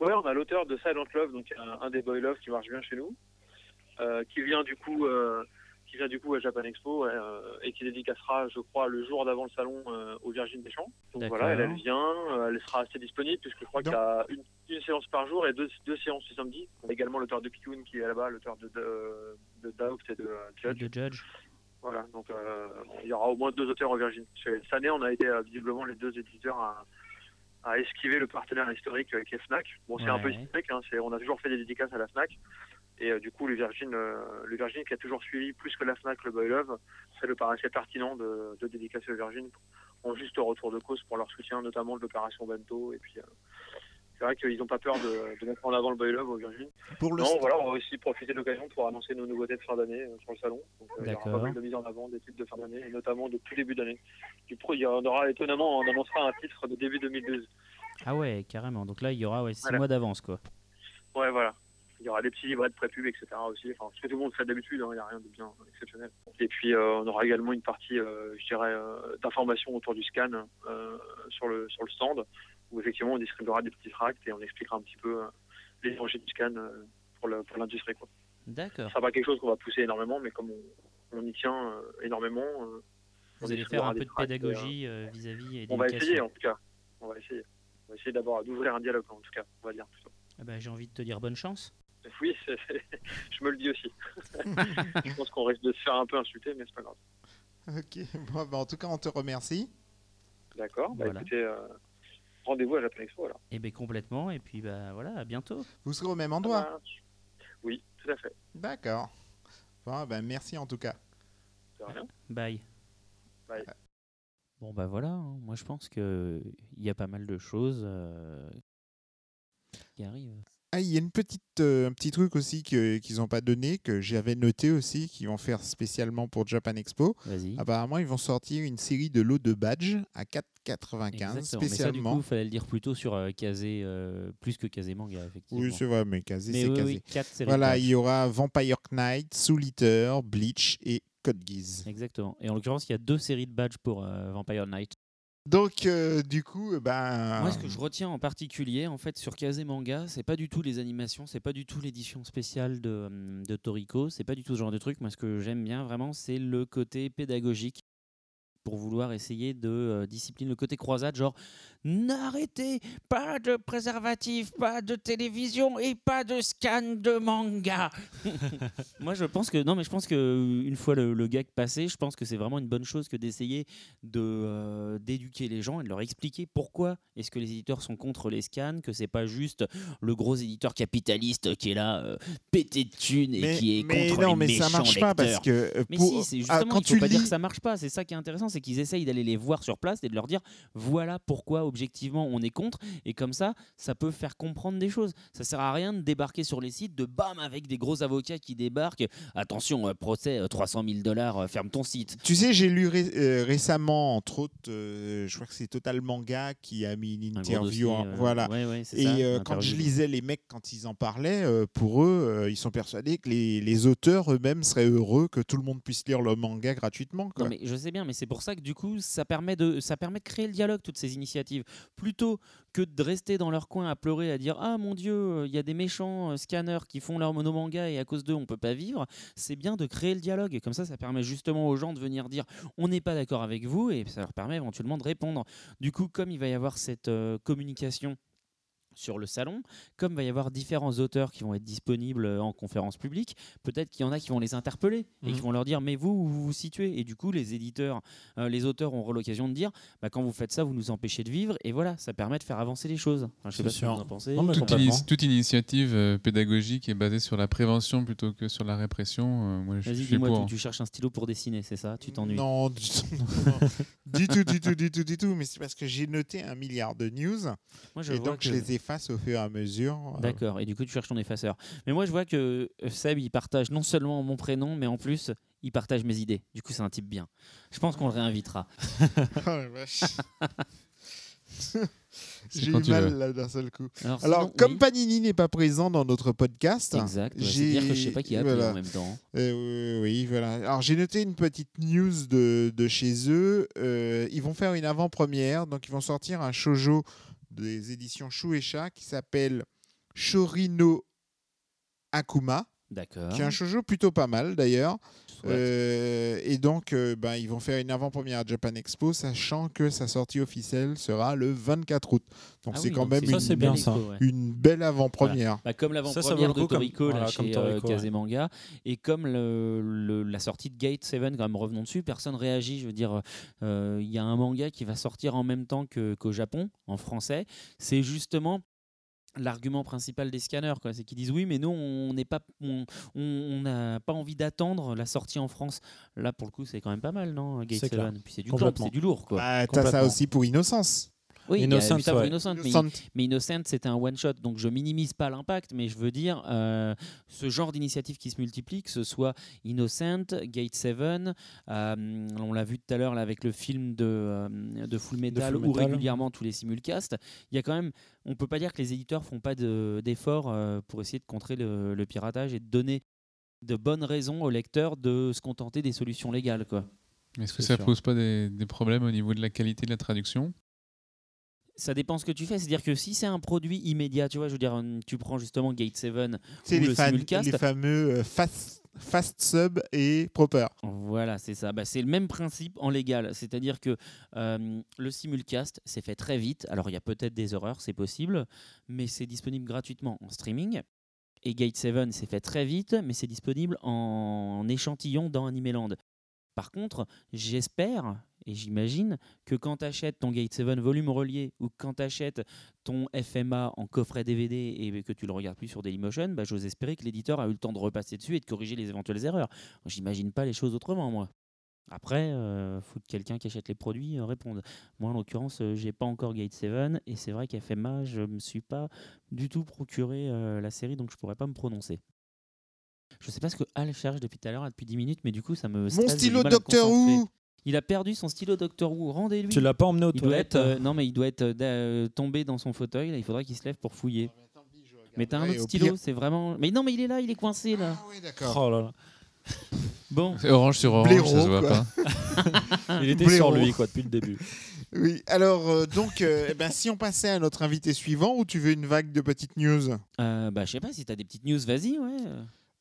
Ouais, on a l'auteur de Silent Love, donc un, un des boy love qui marche bien chez nous, euh, qui vient du coup, euh, qui vient du coup à Japan Expo euh, et qui dédicacera, je crois, le jour d'avant le salon euh, aux Virgines des Champs. Donc voilà, elle, elle vient, euh, elle sera assez disponible puisque je crois qu'il y a une, une séance par jour et deux, deux séances le samedi. On a également l'auteur de Pikun qui est là-bas, l'auteur de, de, de Doubt et de euh, Judge. De Judge. Voilà, donc euh, il y aura au moins deux auteurs aux Virgines. Cette année, on a été euh, visiblement les deux éditeurs à, à esquiver le partenaire historique euh, qui est Fnac. Bon, c'est un peu historique, hein, c'est- on a toujours fait des dédicaces à la Fnac. Et euh, du coup, le Virgin, euh, le Virgin qui a toujours suivi plus que la Fnac le Boy Love, ça lui paraissait pertinent de, de dédicacer le Virgin en juste retour de cause pour leur soutien, notamment de l'opération Bento. Et puis, c'est vrai qu'ils n'ont pas peur de, de mettre en avant le Boy Love au Virgin. Pour le non, voilà, on va aussi profiter de l'occasion pour annoncer nos nouveautés de fin d'année euh, sur le salon. Donc, euh, il y aura pas mal de mise en avant des titres de fin d'année, et notamment de tout début d'année. Du coup, il y en aura étonnamment, on annoncera un titre de début 2012. Ah ouais, carrément. Donc là, il y aura ouais, six Voilà. mois d'avance, quoi. Ouais, voilà. Il y aura des petits livrets de pré-pub, etc. aussi. Enfin, ce que tout le monde fait d'habitude, hein, il n'y a rien de bien exceptionnel. Et puis, euh, on aura également une partie, euh, je dirais, euh, d'information autour du scan sur, le, sur le stand, où effectivement, on distribuera des petits tracts et on expliquera un petit peu euh, les dangers du scan euh, pour l'industrie. D'accord. Ce sera pas quelque chose qu'on va pousser énormément, mais comme on, on y tient euh, énormément, Vous allez faire un peu de pédagogie euh, vis-à-vis et on va essayer en tout cas. On va essayer. On va essayer d'abord d'ouvrir un dialogue en tout cas, on va dire plutôt. Ah bah, J'ai envie de te dire bonne chance. Oui, je me le dis aussi. je pense qu'on risque de se faire un peu insulter, mais c'est pas grave. Ok, bon, bah, en tout cas, on te remercie. D'accord. Bah Voilà. écoutez, euh, rendez-vous à Japan Expo alors. Et bien complètement. Et puis bah voilà, à bientôt. Vous serez au même endroit. Oui, tout à fait. D'accord. Bon, ben, merci en tout cas. De rien. Bye. Bye. Bon bah voilà, hein. moi je pense que il y a pas mal de choses euh, qui arrivent. Ah, il y a une petite, euh, un petit truc aussi que- qu'ils n'ont pas donné, que j'avais noté aussi, qu'ils vont faire spécialement pour Japan Expo. Vas-y. Apparemment, ils vont sortir une série de lots de badges à 4,95 Exactement. Mais ça, spécialement. du coup, fallait le dire plutôt sur euh, Kazé, euh, plus que Kazé Manga, effectivement. oui, c'est vrai, mais Kazé, Mais c'est oui, Kazé. oui, quatre séries Voilà, de il y aura Vampire Knight, Soul Eater, Bleach et Code Geass. Exactement. Et en l'occurrence, il y a deux séries de badges pour euh, Vampire Knight. Donc, euh, du coup, ben. Moi, ce que je retiens en particulier, en fait, sur Kazé Manga, c'est pas du tout les animations, c'est pas du tout l'édition spéciale de, de Toriko, c'est pas du tout ce genre de truc. Moi, ce que j'aime bien vraiment, c'est le côté pédagogique pour vouloir essayer de euh, discipliner le côté croisade, genre n'arrêtez pas de préservatif, pas de télévision et pas de scan de manga. Moi, je pense que non, mais je pense que euh, une fois le, le gag passé, je pense que c'est vraiment une bonne chose que d'essayer de euh, d'éduquer les gens et de leur expliquer pourquoi est-ce que les éditeurs sont contre les scans, que c'est pas juste le gros éditeur capitaliste qui est là euh, pété de thunes et Mais- qui est mais contre non, les mais ça méchants marche pas parce que, euh, mais pour- si, c'est ah, justement quand il faut tu pas dire que ça marche pas. C'est ça qui est intéressant, c'est qu'ils essayent d'aller les voir sur place et de leur dire voilà pourquoi objectivement on est contre et comme ça ça peut faire comprendre des choses. Ça sert à rien de débarquer sur les sites de bam avec des gros avocats qui débarquent. Attention euh, procès euh, 300 000 dollars, euh, ferme ton site. Tu sais, j'ai lu ré- euh, récemment, entre autres, euh, je crois que c'est Total Manga qui a mis une interview. dossier, en- euh, voilà. ouais, ouais, c'est Et ça, euh, quand je lisais les mecs, quand ils en parlaient, euh, pour eux, euh, ils sont persuadés que les, les auteurs eux-mêmes seraient heureux que tout le monde puisse lire le manga gratuitement. Quoi. Non, mais je sais bien, mais c'est pour ça que du coup, ça permet de, ça permet de créer le dialogue, toutes ces initiatives. Plutôt que de rester dans leur coin à pleurer, à dire Ah mon Dieu, euh, il y a des méchants euh, scanners qui font leur monomanga et à cause d'eux, on peut pas vivre. C'est bien de créer le dialogue. Et comme ça, ça permet justement aux gens de venir dire On n'est pas d'accord avec vous et ça leur permet éventuellement de répondre. Du coup, comme il va y avoir cette euh, communication sur le salon, comme il va y avoir différents auteurs qui vont être disponibles euh, en conférence publique, peut-être qu'il y en a qui vont les interpeller et Mhm. qui vont leur dire mais vous, où vous vous situez Et du coup, les éditeurs, euh, les auteurs auront l'occasion de dire bah, quand vous faites ça, vous nous empêchez de vivre et voilà, ça permet de faire avancer les choses. Enfin, je sais pas ce que sûr. vous en pensez. Non, Toute, initiative euh, pédagogique est basée sur la prévention plutôt que sur la répression. euh, moi, je Vas-y, suis pour. tu, tu cherches un stylo pour dessiner, c'est ça? Tu t'ennuies Non, du tout, non, du tout, du tout, du tout, du tout. Mais c'est parce que j'ai noté un milliard de news Moi, je et vois donc que- je les efface au fur et à mesure. Euh, D'accord, et du coup tu cherches ton effaceur. Mais moi je vois que euh, Seb il partage non seulement mon prénom, mais en plus il partage mes idées. Du coup c'est un type bien. Je pense qu'on le réinvitera. Oh la vache. C'est J'ai eu mal veux. là d'un seul coup. Alors, Alors, sinon, comme oui. Panini n'est pas présent dans notre podcast, Exact, ouais, c'est j'ai- dire que je sais pas qui a appelé voilà. en même temps. Euh, oui, oui, voilà. Alors j'ai noté une petite news de, de chez eux. Euh, ils vont faire une avant-première, donc ils vont sortir un shojo des éditions Shueisha qui s'appelle Shorino Akuma, D'accord. qui est un shojo plutôt pas mal d'ailleurs. Euh, et donc, euh, ben, ils vont faire une avant-première à Japan Expo, sachant que sa sortie officielle sera le 24 août. Donc Ah c'est oui, quand donc même une, Ça, c'est bien, ça. expo, ouais. une belle avant-première. Bah, comme l'avant-première de coup comme- Toriko là, voilà, chez comme euh, Toriko, ouais. Kazemanga et comme le- le- la sortie de Gate 7, quand même revenons dessus, personne réagit. Je veux dire, euh, il y a un manga qui va sortir en même temps qu'au Japon, en français. C'est justement l'argument principal des scanners, quoi. c'est qu'ils disent oui, mais nous on n'est pas, on on- on n'a pas envie d'attendre la sortie en France. Là pour le coup, c'est quand même pas mal, non Gate C'est 7 clair. Puis c'est du c'est lourd, quoi. Bah, T'as ça aussi pour Innocence. Oui, il y a Innocent, ouais. Innocent, mais Innocent. mais Innocent, c'était un one-shot, donc je minimise pas l'impact, mais je veux dire, euh, ce genre d'initiative qui se multiplie, que ce soit Innocent, Gate 7, euh, on l'a vu tout à l'heure là, avec le film de, euh, de Full Metal, ou régulièrement tous les simulcasts, il y a quand même, on peut pas dire que les éditeurs font pas de- d'efforts euh, pour essayer de contrer le, le piratage et de donner de bonnes raisons aux lecteurs de se contenter des solutions légales. Quoi. Est-ce que ça sûr. pose pas des, des problèmes au niveau de la qualité de la traduction? Ça dépend ce que tu fais, c'est-à-dire que si c'est un produit immédiat, tu vois, je veux dire, hum, tu prends justement Gate 7 C'est ou les, le simulcast. les fameux euh, fast, fast sub et proper. Voilà, c'est ça. Bah, c'est le même principe en légal. C'est-à-dire que euh, le simulcast, c'est fait très vite. Alors, il y a peut-être des erreurs, c'est possible, mais c'est disponible gratuitement en streaming. Et Gate 7, c'est fait très vite, mais c'est disponible en, en échantillon dans Animeland. Par contre, j'espère et j'imagine que quand tu achètes ton Gate 7 volume relié ou quand tu achètes ton FMA en coffret DVD et que tu le regardes plus sur Dailymotion, bah, j'ose espérer que l'éditeur a eu le temps de repasser dessus et de corriger les éventuelles erreurs. J'imagine pas les choses autrement, moi. Après, euh, faut que quelqu'un qui achète les produits euh, réponde. Moi, en l'occurrence, euh, j'ai pas encore Gate 7 et c'est vrai qu'FMA, je me suis pas du tout procuré euh, la série, donc je pourrais pas me prononcer. Je sais pas ce que Al cherche depuis tout à l'heure, depuis 10 minutes, mais du coup, ça me. Mon stresse, stylo concentrer. Who Il a perdu son stylo Doctor Who. Rendez-lui. Tu l'as pas emmené aux Il doit toilettes être, euh, non, mais il doit être euh, euh, tombé dans son fauteuil. Là, il faudrait qu'il se lève pour fouiller. Mais t'as un autre au stylo, c'est vraiment. Mais non, mais il est là, il est coincé là. Ah oui, d'accord. Oh là là. Bon, C'est orange sur orange, Blaireau, ça se voit quoi. pas. Il était Blaireau. sur lui quoi depuis le début. Oui, alors euh, donc, euh, eh ben, si on passait à notre invité suivant, ou tu veux une vague de petites news? Euh, bah, je sais pas si t'as des petites news, vas-y, ouais.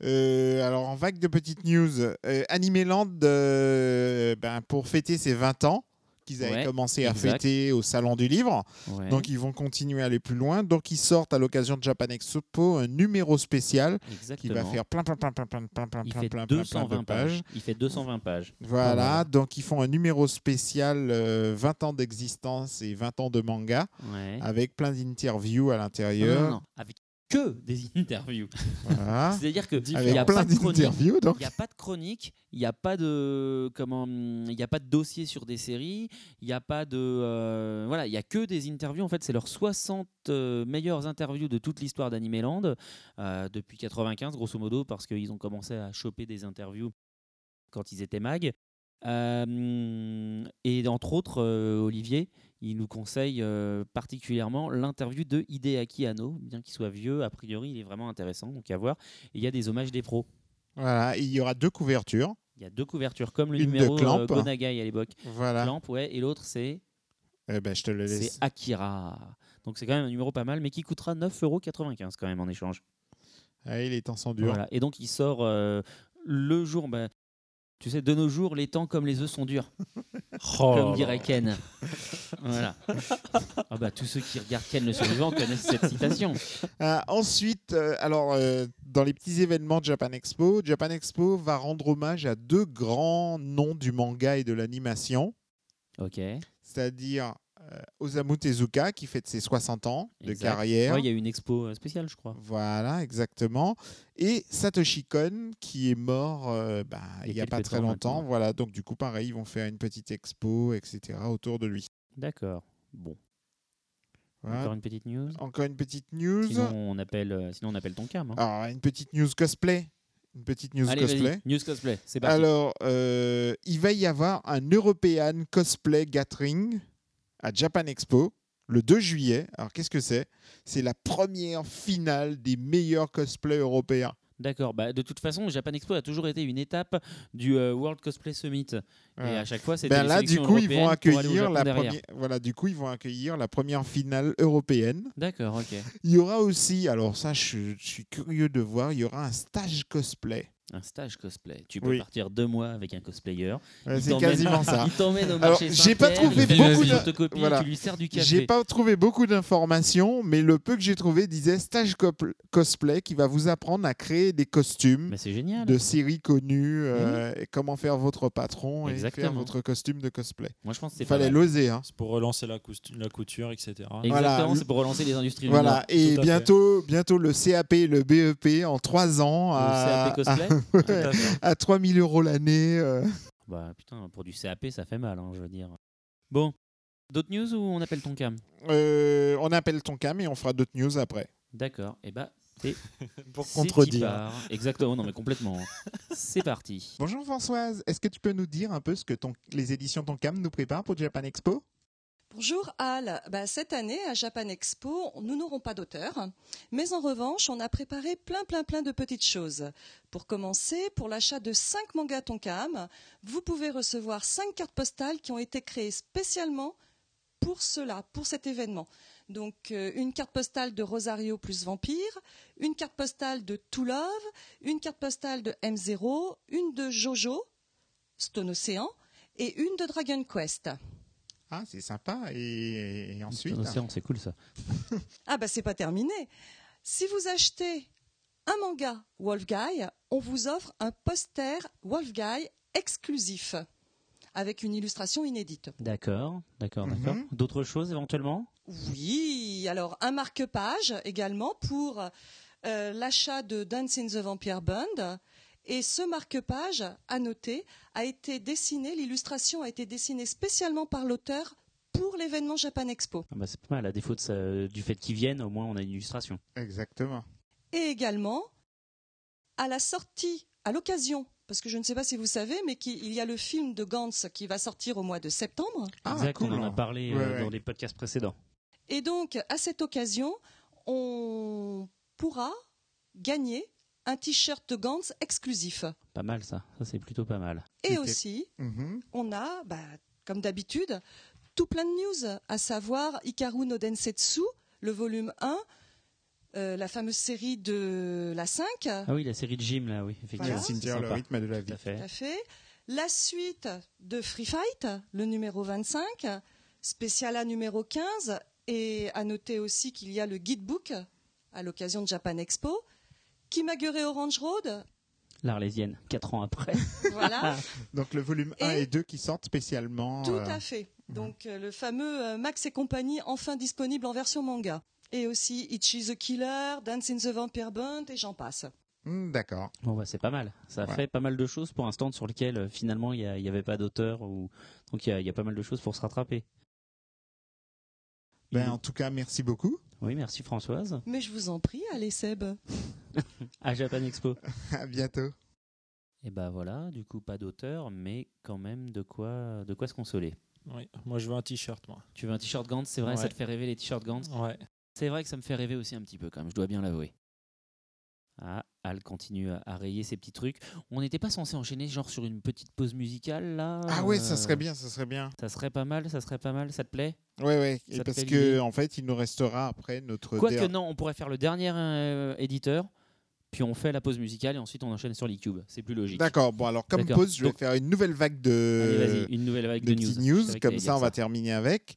Euh, alors, en vague de petites news, euh, Animeland, euh, ben, pour fêter ses 20 ans, qu'ils avaient Ouais, commencé à exact. fêter au Salon du Livre, Ouais. donc ils vont continuer à aller plus loin. Donc, ils sortent à l'occasion de Japan Expo un numéro spécial qui va faire plein, plein, plein, plein, plein, plein, plein, plein, plein, plein, plein 220 de pages. pages. Il fait 220 pages. Voilà, donc ils font un numéro spécial euh, 20 ans d'existence et 20 ans de manga, Ouais. avec plein d'interviews à Non, non, l'intérieur. non, avec que des interviews. Voilà. C'est-à-dire que il a pas de chronique. n'y a pas de chronique, il n'y a pas de comment, il y a pas de dossier sur des séries, il n'y a pas de euh, voilà, il y a que des interviews. En fait, c'est leurs 60 euh, meilleures interviews de toute l'histoire d'Animeland euh, depuis 95, grosso modo, parce qu'ils ont commencé à choper des interviews quand ils étaient mag. Et entre autres, euh, Olivier, il nous conseille euh, particulièrement l'interview de Hideaki Anno, bien qu'il soit vieux, a priori, il est vraiment intéressant, donc à voir. Et il y a des hommages des pros. Voilà, il y aura deux couvertures. Il y a deux couvertures, comme le Une de numéro Clamp. euh, Gonagai à l'époque. Voilà. Clamp, ouais, et l'autre c'est Eh ben, je te le c'est laisse. Akira. Donc c'est quand même un numéro pas mal, mais qui coûtera 9,95€ quand même en échange. Ah, il est en sang dur. Voilà. Et donc il sort euh, le jour. bah, Tu sais, de nos jours, les temps comme les œufs sont durs. Oh comme dirait Ken. voilà. Ah bah, tous ceux qui regardent Ken le survivant connaissent cette citation. Euh, ensuite, euh, alors euh, dans les petits événements de Japan Expo, Japan Expo va rendre hommage à deux grands noms du manga et de l'animation, Ok. c'est-à-dire Osamu Tezuka qui fête ses 60 ans de Exact. carrière. Ouais, Il y a eu une expo euh, spéciale, je crois. Voilà, exactement. Et Satoshi Kon qui est mort euh, bah, Il y il a n'y a pas très temps longtemps. maintenant. Voilà, donc du coup, pareil, ils vont faire une petite expo, etc. autour de lui. D'accord. Bon. Voilà. Encore une petite news. Encore une petite news. Sinon, on appelle, euh, sinon, on appelle ton cam. hein. Alors, une petite news cosplay. Une petite news Allez, cosplay. News cosplay. C'est parti. Alors, euh, il va y avoir un European Cosplay Gathering à Japan Expo le 2 juillet. Alors, qu'est-ce que c'est? C'est la première finale des meilleurs cosplays européens. D'accord. Bah, de toute façon, Japan Expo a toujours été une étape du euh, World Cosplay Summit. Et à chaque fois, c'était Ben là, du coup, ils vont accueillir la première. Voilà, du coup, ils vont accueillir la première finale européenne. D'accord, ok. Il y aura aussi, alors ça, je, je suis curieux de voir, il y aura un stage cosplay. Un stage cosplay. Tu peux Oui. partir deux mois avec un cosplayer. Ouais, c'est quasiment ça. Il t'emmène au Alors, marché j'ai pas Saint-Pierre, trouvé il fait beaucoup une de- photocopie, voilà. tu lui sers du J'ai café. pas trouvé beaucoup d'informations, mais le peu que j'ai trouvé disait stage cosplay qui va vous apprendre à créer des costumes Mais c'est génial. de séries connues, euh, et comment faire votre patron et faire votre costume de cosplay. Moi, je pense que fallait l'oser. Hein. C'est pour relancer la, couture, etc. Exactement, Voilà. c'est pour relancer les industries du Voilà, et bientôt, bientôt le CAP et le BEP en trois ans Le à, CAP cosplay à, Tout à fait. à 3000 euros l'année. euh. Bah putain, pour du CAP, ça fait mal, hein, je veux dire. Bon, d'autres news ou on appelle ton cam? Euh, on appelle ton cam et on fera d'autres news après. D'accord, et bah c'est Pour contredire. Exactement, non mais complètement. c'est parti. Bonjour Françoise, est-ce que tu peux nous dire un peu ce que ton, les éditions Ton Cam nous préparent pour Japan Expo? Bonjour Al. Bah, cette année à Japan Expo, nous n'aurons pas d'auteur, mais en revanche, on a préparé plein plein plein de petites choses. Pour commencer, pour l'achat de 5 mangas Tonkam, vous pouvez recevoir 5 cartes postales qui ont été créées spécialement pour cela, pour cet événement. Donc euh, une carte postale de Rosario plus Vampire, une carte postale de To Love, une carte postale de M0, une de Jojo, Stone Ocean, et une de Dragon Quest. Ah, c'est sympa. Et, et ensuite Océan, c'est cool ça. Ah bah c'est pas terminé. Si vous achetez un manga Wolfguy, on vous offre un poster Wolfguy exclusif avec une illustration inédite. D'accord, d'accord, Mhm. d'accord. D'autres choses éventuellement? Oui, alors un marque-page également pour euh, l'achat de Dance in the Vampire Band. Et ce marque-page, à noter, a été dessiné, l'illustration a été dessinée spécialement par l'auteur pour l'événement Japan Expo. Ah bah, C'est pas mal, à défaut de ça- du fait qu'ils viennent, au moins on a une illustration. Exactement. Et également, à la sortie, à l'occasion, parce que je ne sais pas si vous savez, mais qu'il il y a le film de Gantz qui va sortir au mois de septembre. Ah, exact, cool. on en a parlé euh, ouais. dans les podcasts précédents. Et donc, à cette occasion, on pourra gagner un t-shirt de Gantz exclusif. Pas mal ça, ça c'est plutôt pas mal. Et aussi, Mhm. on a, bah, comme d'habitude, tout plein de news, à savoir Ikaru no Densetsu, le volume 1, euh, la fameuse série de la 5, Ah oui, la série de Jim là, oui, effectivement. Voilà. c'est Cimetière, le rythme de la Tout vie. à fait. tout à fait. La suite de Free Fight, le numéro 25, Speciala numéro 15, et à noter aussi qu'il y a le guidebook à l'occasion de Japan Expo, Kimagure Orange Road, L'Arlésienne, 4 ans après. voilà, Donc le volume 1 Et- et 2 qui sortent spécialement. tout euh, à fait. Donc euh, le fameux euh, Max et compagnie enfin disponible en version manga. Et aussi Ichi the Killer, Dance in the Vampire Band, et j'en passe. hmm, D'accord. Bon, bah, c'est pas mal. Ça Ouais. fait pas mal de choses pour un stand sur lequel euh, finalement il n'y avait pas d'auteur. Ou... Donc il y, y a pas mal de choses pour se rattraper. Ben, en tout cas, merci beaucoup. Oui, merci Françoise. Mais je vous en prie, allez Seb. À Japan Expo. À bientôt. Et bah voilà, du coup pas d'auteur, mais quand même de quoi, de quoi se consoler. Oui. Moi, je veux un t-shirt, moi. Tu veux un t-shirt Gantz, c'est vrai, ça te fait rêver les t-shirts Gantz? Ouais. C'est vrai que ça me fait rêver aussi un petit peu quand même, je dois bien l'avouer. Ah, Al continue à, à rayer ses petits trucs. On n'était pas censé enchaîner genre sur une petite pause musicale là Ah ouais, ça euh, serait bien, ça serait bien. Ça serait pas mal, ça serait pas mal, ça te plaît? Ouais, ouais. Et parce que en fait, il nous restera après notre. Quoique der- non, on pourrait faire le dernier euh, éditeur, puis on fait la pause musicale et ensuite on enchaîne sur l'e-cube. C'est plus logique. D'accord, bon alors comme pause, je vais Donc- faire une nouvelle vague de, Allez, une nouvelle vague de news. comme ça on va ça. terminer avec.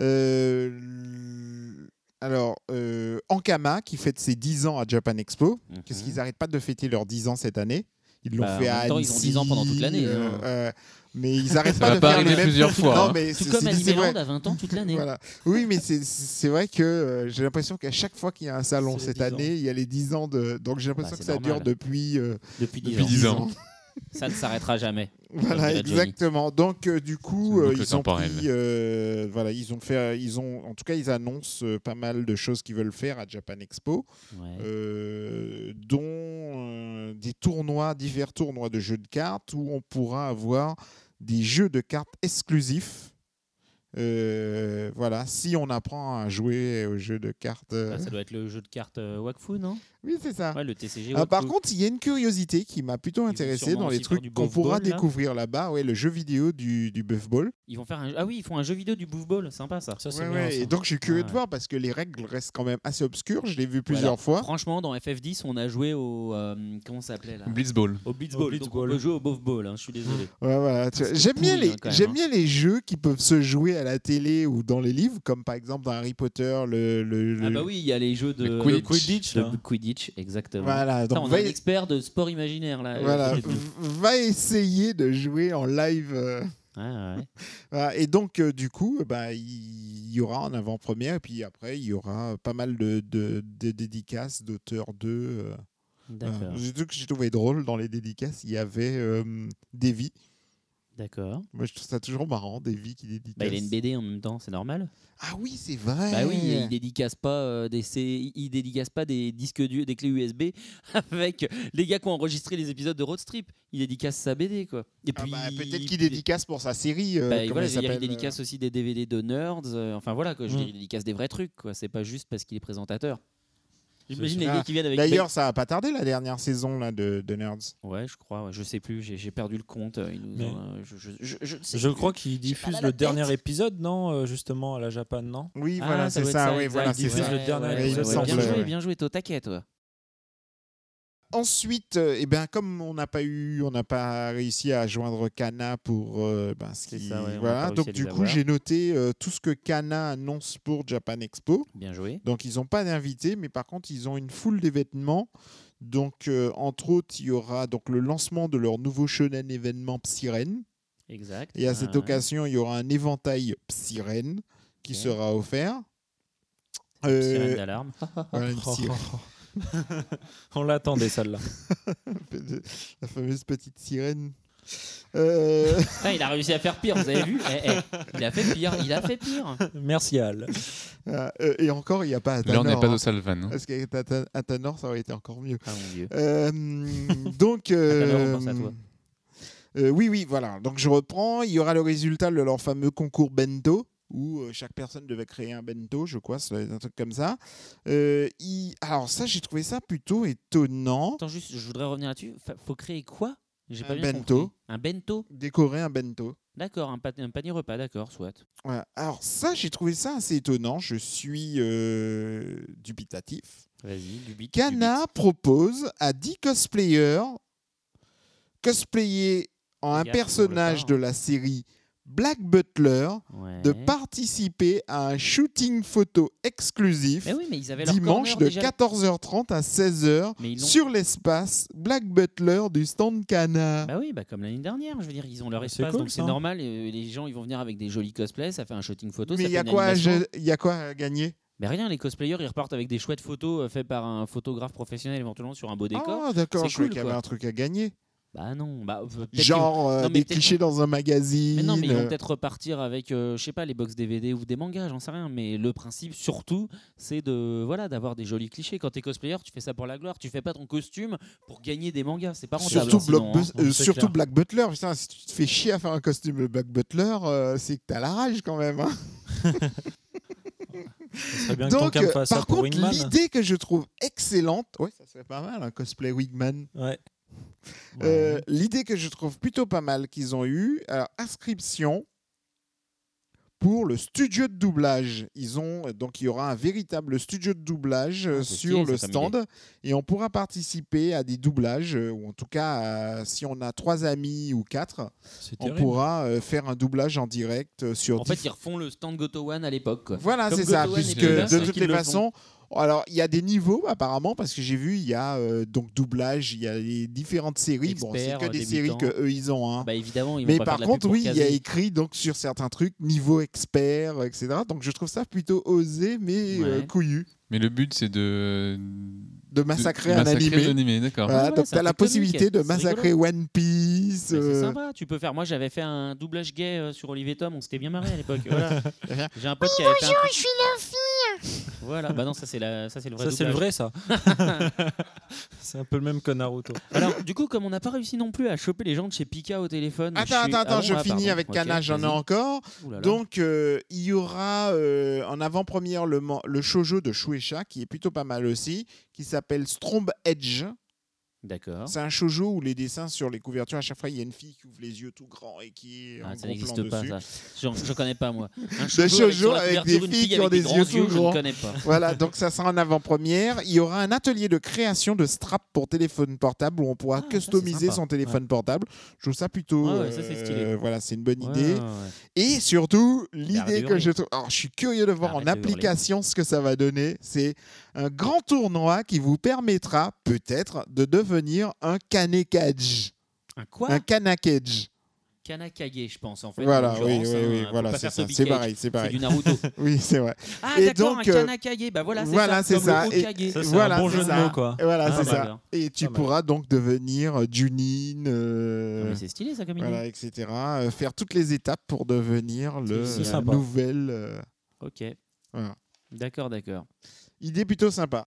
Euh, alors, euh, Ankama qui fête ses 10 ans à Japan Expo, qu'est-ce qu'ils n'arrêtent pas de fêter leurs 10 ans cette année? Ils l'ont. Bah, fait en à même temps, ils ont 10 ans pendant toute l'année, Annecy, hein. euh, mais ils n'arrêtent pas de pas faire les mêmes plusieurs fois, Non, hein. mais Tout c'est- comme Animeland vrai. à 20 ans toute l'année. Voilà. Oui, mais c'est- vrai que euh, j'ai l'impression qu'à chaque fois qu'il y a un salon cette 10 ans. année, il y a les 10 ans de. Donc j'ai l'impression Bah, que ça dure normal. depuis. euh, Depuis 10 depuis ans. 10 ans. Ça ne s'arrêtera jamais. Voilà, exactement. Donc euh, du coup, euh, ils ont pris, euh, voilà, ils ont fait, ils ont, en tout cas, ils annoncent euh, pas mal de choses qu'ils veulent faire à Japan Expo, Ouais. euh, dont euh, des tournois, divers tournois de jeux de cartes où on pourra avoir des jeux de cartes exclusifs. Euh, voilà, si on apprend à jouer aux jeux de cartes. Bah, ça doit être le jeu de cartes Wakfu, non? Oui, c'est ça. Ouais, le TCG. Ah, par contre, il y a une curiosité qui m'a plutôt intéressé dans les trucs qu'on buff pourra ball, découvrir là-bas. Ouais, le jeu vidéo du, du Buff Ball. Ils vont faire un... Ah oui, ils font un jeu vidéo du Bouffe Ball, sympa ça. Ça, c'est Ouais, bien, ouais, ça. Et donc, je suis curieux Ah, de voir parce que les règles restent quand même assez obscures. Je l'ai vu plusieurs Voilà. fois. Franchement, dans FF10, on a joué au. euh, comment ça s'appelait là? Blitzball. Au Blitzball. Au Donc Blitzball. on peut jouer au Bouffe Ball, hein, je suis désolé. Ouais, voilà, tu vois, C'est J'aime bien, les, hein, j'aime hein. bien les jeux qui peuvent se jouer à la télé ou dans les livres, comme par exemple dans Harry Potter, le. le- Ah bah oui, il y a les jeux de. Quidditch. Exactement. Voilà, donc on va, a un expert de sport imaginaire là. voilà, de v- va essayer de jouer en live. euh, ouais. Voilà, et donc, euh, du coup, euh, bah, il y aura en avant-première, et puis après, il y aura pas mal de, de- de dédicaces d'auteurs euh, D'accord. voilà. J'ai trouvé drôle dans les dédicaces, il y avait euh, Davy. D'accord. Moi, je trouve ça toujours marrant, Davy qui dédicace. Bah, il a une BD en même temps, c'est normal. Ah oui, c'est vrai. Bah oui, il dédicace pas euh, des C- il dédicace pas des disques des clés USB avec les gars qui ont enregistré les épisodes de Road Strip. Il dédicace sa BD quoi. Et Ah puis bah, peut-être qu'il dédicace pour sa série. euh, Bah, voilà, il s'appelle, dédicace aussi des DVD de nerds. euh, enfin voilà, quoi, je Mm. il dédicace des vrais trucs. quoi. C'est pas juste parce qu'il est présentateur. J'imagine les gars qui viennent avec. D'ailleurs, ça a pas tardé la dernière saison là, de, de Nerds. Ouais, je crois. ouais, je sais plus. J'ai perdu le compte. ils nous Mais- ont, je, je, je, je ne sais Je plus. crois qu'il J'ai pas diffuse là le dernier épisode, non euh, Justement, à la Japan, non? Oui, Ah, voilà, c'est ça. ça, oui, voilà, Il c'est diffuse ça. le dernier ouais, épisode, Bien semble, joué, ouais. bien joué, t'es au taquet, toi. Ensuite, euh, eh ben, comme on n'a pas eu, on n'a pas réussi à joindre Kana pour euh, ben, ce qui- ça, ouais, voilà. Donc du coup, j'ai noté euh, tout ce que Kana annonce pour Japan Expo. Bien joué. Donc ils n'ont pas d'invités, mais par contre ils ont une foule d'événements. Donc euh, entre autres, il y aura donc le lancement de leur nouveau shonen événement Psyren. Exact. Et à Ah, cette ouais. occasion, il y aura un éventail Psyren qui sera offert. Sirène Euh, d'alarme. voilà, une. On l'attendait, celle-là. la fameuse petite sirène. Euh, Ah, il a réussi à faire pire, vous avez vu Eh, eh, Il a fait pire, il a fait pire. Merci, Al. euh, et encore, il n'y a pas Là, Athanor. on n'est pas hein. au Salvan. hein. Parce qu'avec Atha- Athanor, ça aurait été encore mieux. Ah mon dieu. Euh, donc, Athanor, on pense à toi. euh, oui, oui, voilà. Donc je reprends. Il y aura le résultat de leur fameux concours bento où euh, chaque personne devait créer un bento, je crois, un truc comme ça. Euh, il- Alors ça, j'ai trouvé ça plutôt étonnant. Attends, juste, je voudrais revenir là-dessus. Fa- Faut créer quoi? J'ai Un pas bien bento. compris. Un bento? Décorer un bento. D'accord, un, pa- un panier repas, d'accord, soit. Voilà. Alors ça, j'ai trouvé ça assez étonnant. Je suis euh, dubitatif. Vas-y, du beat. Kana propose à 10 cosplayers cosplayer en un personnage de la série Black Butler Ouais. de participer à un shooting photo exclusif Mais oui, mais ils avaient leur dimanche de déjà. 14h30 à 16h Mais ils l'ont- sur l'espace Black Butler du stand Kana. Bah oui, bah comme l'année dernière, je veux dire, ils ont leur espace, cool, donc c'est normal. euh, les gens, ils vont venir avec des jolis cosplays, ça fait un shooting photo. Mais il y, y a quoi à gagner? Mais rien, les cosplayers, ils repartent avec des chouettes photos euh, faites par un photographe professionnel éventuellement sur un beau décor. Ah d'accord, c'est je croyais cool, qu'il y avait un truc à gagner. Bah non, bah peut-être Genre euh, Non, des clichés dans un magazine. Mais non, mais ils vont euh, peut-être repartir avec, euh, je sais pas, les box DVD ou des mangas, j'en sais rien. Mais le principe, surtout, c'est de voilà d'avoir des jolis clichés. Quand t'es cosplayer, tu fais ça pour la gloire. Tu fais pas ton costume pour gagner des mangas. C'est pas rentable. Surtout, hein, sinon, hein. euh, c'est surtout. Black Butler. Putain, si tu te fais chier à faire un costume de Black Butler, euh, c'est que t'as la rage quand même. hein. Bien que ton Donc, ça par pour contre, l'idée que je trouve excellente, ouais, ça serait pas mal, un cosplay Wigman. Ouais. Euh, l'idée que je trouve plutôt pas mal qu'ils ont eue, alors inscription pour le studio de doublage. Ils ont donc il y aura un véritable studio de doublage euh, Ah, sur le stand et on pourra participer à des doublages euh, ou en tout cas si on a trois amis ou quatre, on terrible. pourra euh, faire un doublage en direct sur En fait, ils refont le stand Goto One à l'époque. Voilà, c'est ça, puisque de toutes les le font. Alors il y a des niveaux apparemment parce que j'ai vu il y a euh, donc doublage, il y a les différentes séries. bon, c'est que des séries que eux ils ont. hein. Bah évidemment, ils vont Mais pas par faire de la pub contre, oui, il y a écrit donc sur certains trucs niveau expert, etc. Donc je trouve ça plutôt osé mais euh, couillu Mais le but, c'est de. de massacrer de un massacrer animé. d'accord. Voilà, Ouais, ouais, donc tu as la possibilité de massacrer rigolo. One Piece. Mais C'est euh, sympa, tu peux faire. Moi, j'avais fait un doublage gay euh, sur Olivier Tom, on s'était bien marré à l'époque. Voilà. J'ai un pote qui avait fait un truc- je suis la fille. Voilà, bah non, ça c'est la... ça, c'est le vrai Ça, c'est le vrai, ça. c'est un peu le même que Naruto. Alors, du coup, comme on n'a pas réussi non plus à choper les gens de chez Pika au téléphone. Attends, suis- attends, Ah attends, je ah, finis pardon. avec Ok, Cana, j'en ai encore. Ouh là là. Donc, euh, il y aura euh, en avant-première le, le shoujo de Shueisha, qui est plutôt pas mal aussi, qui s'appelle Stromb Edge. D'accord. C'est un shoujo où les dessins sur les couvertures, à chaque fois, il y a une fille qui ouvre les yeux tout grands et qui est en Ah, ça n'existe pas, dessus. ça. Je connais pas, moi. Un shoujo avec, des filles fille qui ont des grands yeux tout Je ne grands. connais pas. Voilà, donc ça sera en avant-première. Il y aura un atelier de création de straps pour téléphone portable où on pourra Ah, customiser son téléphone portable. Je trouve ça plutôt. Ah ouais, ça, c'est stylé. euh, voilà, c'est une bonne idée. ouais. Et surtout, l'idée que je trouve. Alors, je suis curieux de voir en application ce que ça va donner. C'est un grand tournoi qui vous permettra peut-être de devenir un kanekage. Un quoi Un kanakage. Kanakage, je pense, en fait. Voilà, oui, oui, hein, oui, faut voilà, c'est ça. Pareil, c'est pareil. du Naruto. oui, c'est vrai. Ah, Et d'accord, donc, un euh, Kanakage. Bah voilà, c'est voilà, ça. ça. le Et- Hokage. Ça, c'est voilà, un bon c'est jeu de ça. mots, quoi. Voilà, Ah, c'est bah, ça. d'accord. Et tu pourras donc devenir euh, Junin, euh, Ah, c'est stylé, ça, comme idée. voilà, etc. euh, faire toutes les étapes pour devenir le nouvel. euh, Ok. voilà. D'accord, d'accord. Idée plutôt sympa.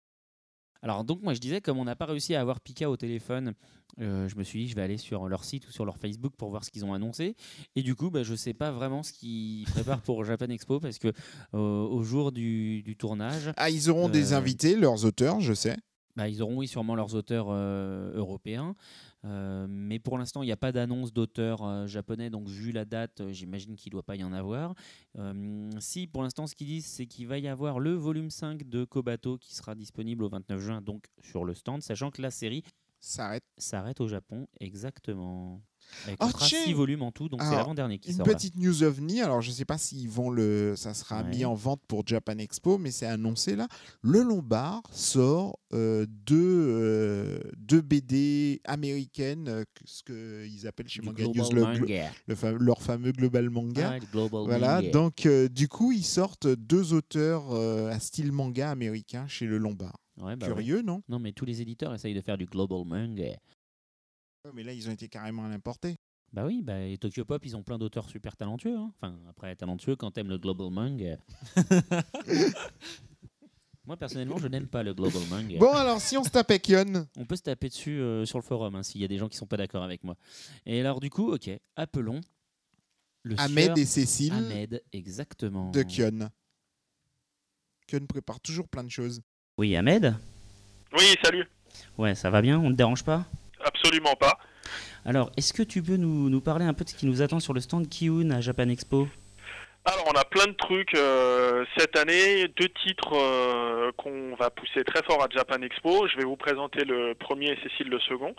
Alors donc moi je disais comme on n'a pas réussi à avoir Pika au téléphone, euh, je me suis dit je vais aller sur leur site ou sur leur Facebook pour voir ce qu'ils ont annoncé. Et du coup bah, je sais pas vraiment ce qu'ils préparent pour Japan Expo parce que euh, au jour du, du tournage, Ah, ils auront des Euh, invités, leurs auteurs, je sais. bah, ils auront oui sûrement leurs auteurs européens. Euh, mais pour l'instant, il n'y a pas d'annonce d'auteur euh, japonais, donc vu la date, euh, j'imagine qu'il ne doit pas y en avoir. Si, pour l'instant, ce qu'ils disent, c'est qu'il va y avoir le volume 5 de Kobato qui sera disponible au 29 juin, donc sur le stand, sachant que la série s'arrête au Japon, exactement. Elle Oh, comptera tiens 6 volumes en tout, donc c'est l'avant-dernier qui Une sort. là. petite news ovni. Alors, je ne sais pas s'ils vont le. Ça sera Ouais. mis en vente pour Japan Expo, mais c'est annoncé là. Le Lombard sort euh, deux, euh, deux BD américaines, euh, ce qu'ils appellent chez Du Manga News le glo- Manga. le fa- leur fameux Global Manga. Ah, Global Voilà, Manga. donc du coup, ils sortent deux auteurs à style manga américain chez le Lombard. Ouais, bah ouais. Curieux, non? Non, mais tous les éditeurs essayent de faire du Global Manga. Mais là, ils ont été carrément à l'importer. Bah oui, bah, et Tokyo Pop, ils ont plein d'auteurs super talentueux. hein. Enfin, après, talentueux quand t'aimes le Global Manga. Moi, personnellement, je n'aime pas le Global Manga. Bon, alors, si on se tape Ekion, On peut se taper dessus euh, sur le forum hein, s'il y a des gens qui sont pas d'accord avec moi. Et alors, du coup, ok, appelons le Ahmed sieur et Cécile Ahmed, exactement. de Kion. Kion prépare toujours plein de choses. Oui, Ahmed? Oui, salut. Ouais, ça va bien? On ne te dérange pas? Absolument pas. Alors, est-ce que tu peux nous, nous parler un peu de ce qui nous attend sur le stand Kiun à Japan Expo? Alors, on a plein de trucs euh, cette année, deux titres euh, qu'on va pousser très fort à Japan Expo. Je vais vous présenter le premier et Cécile le second.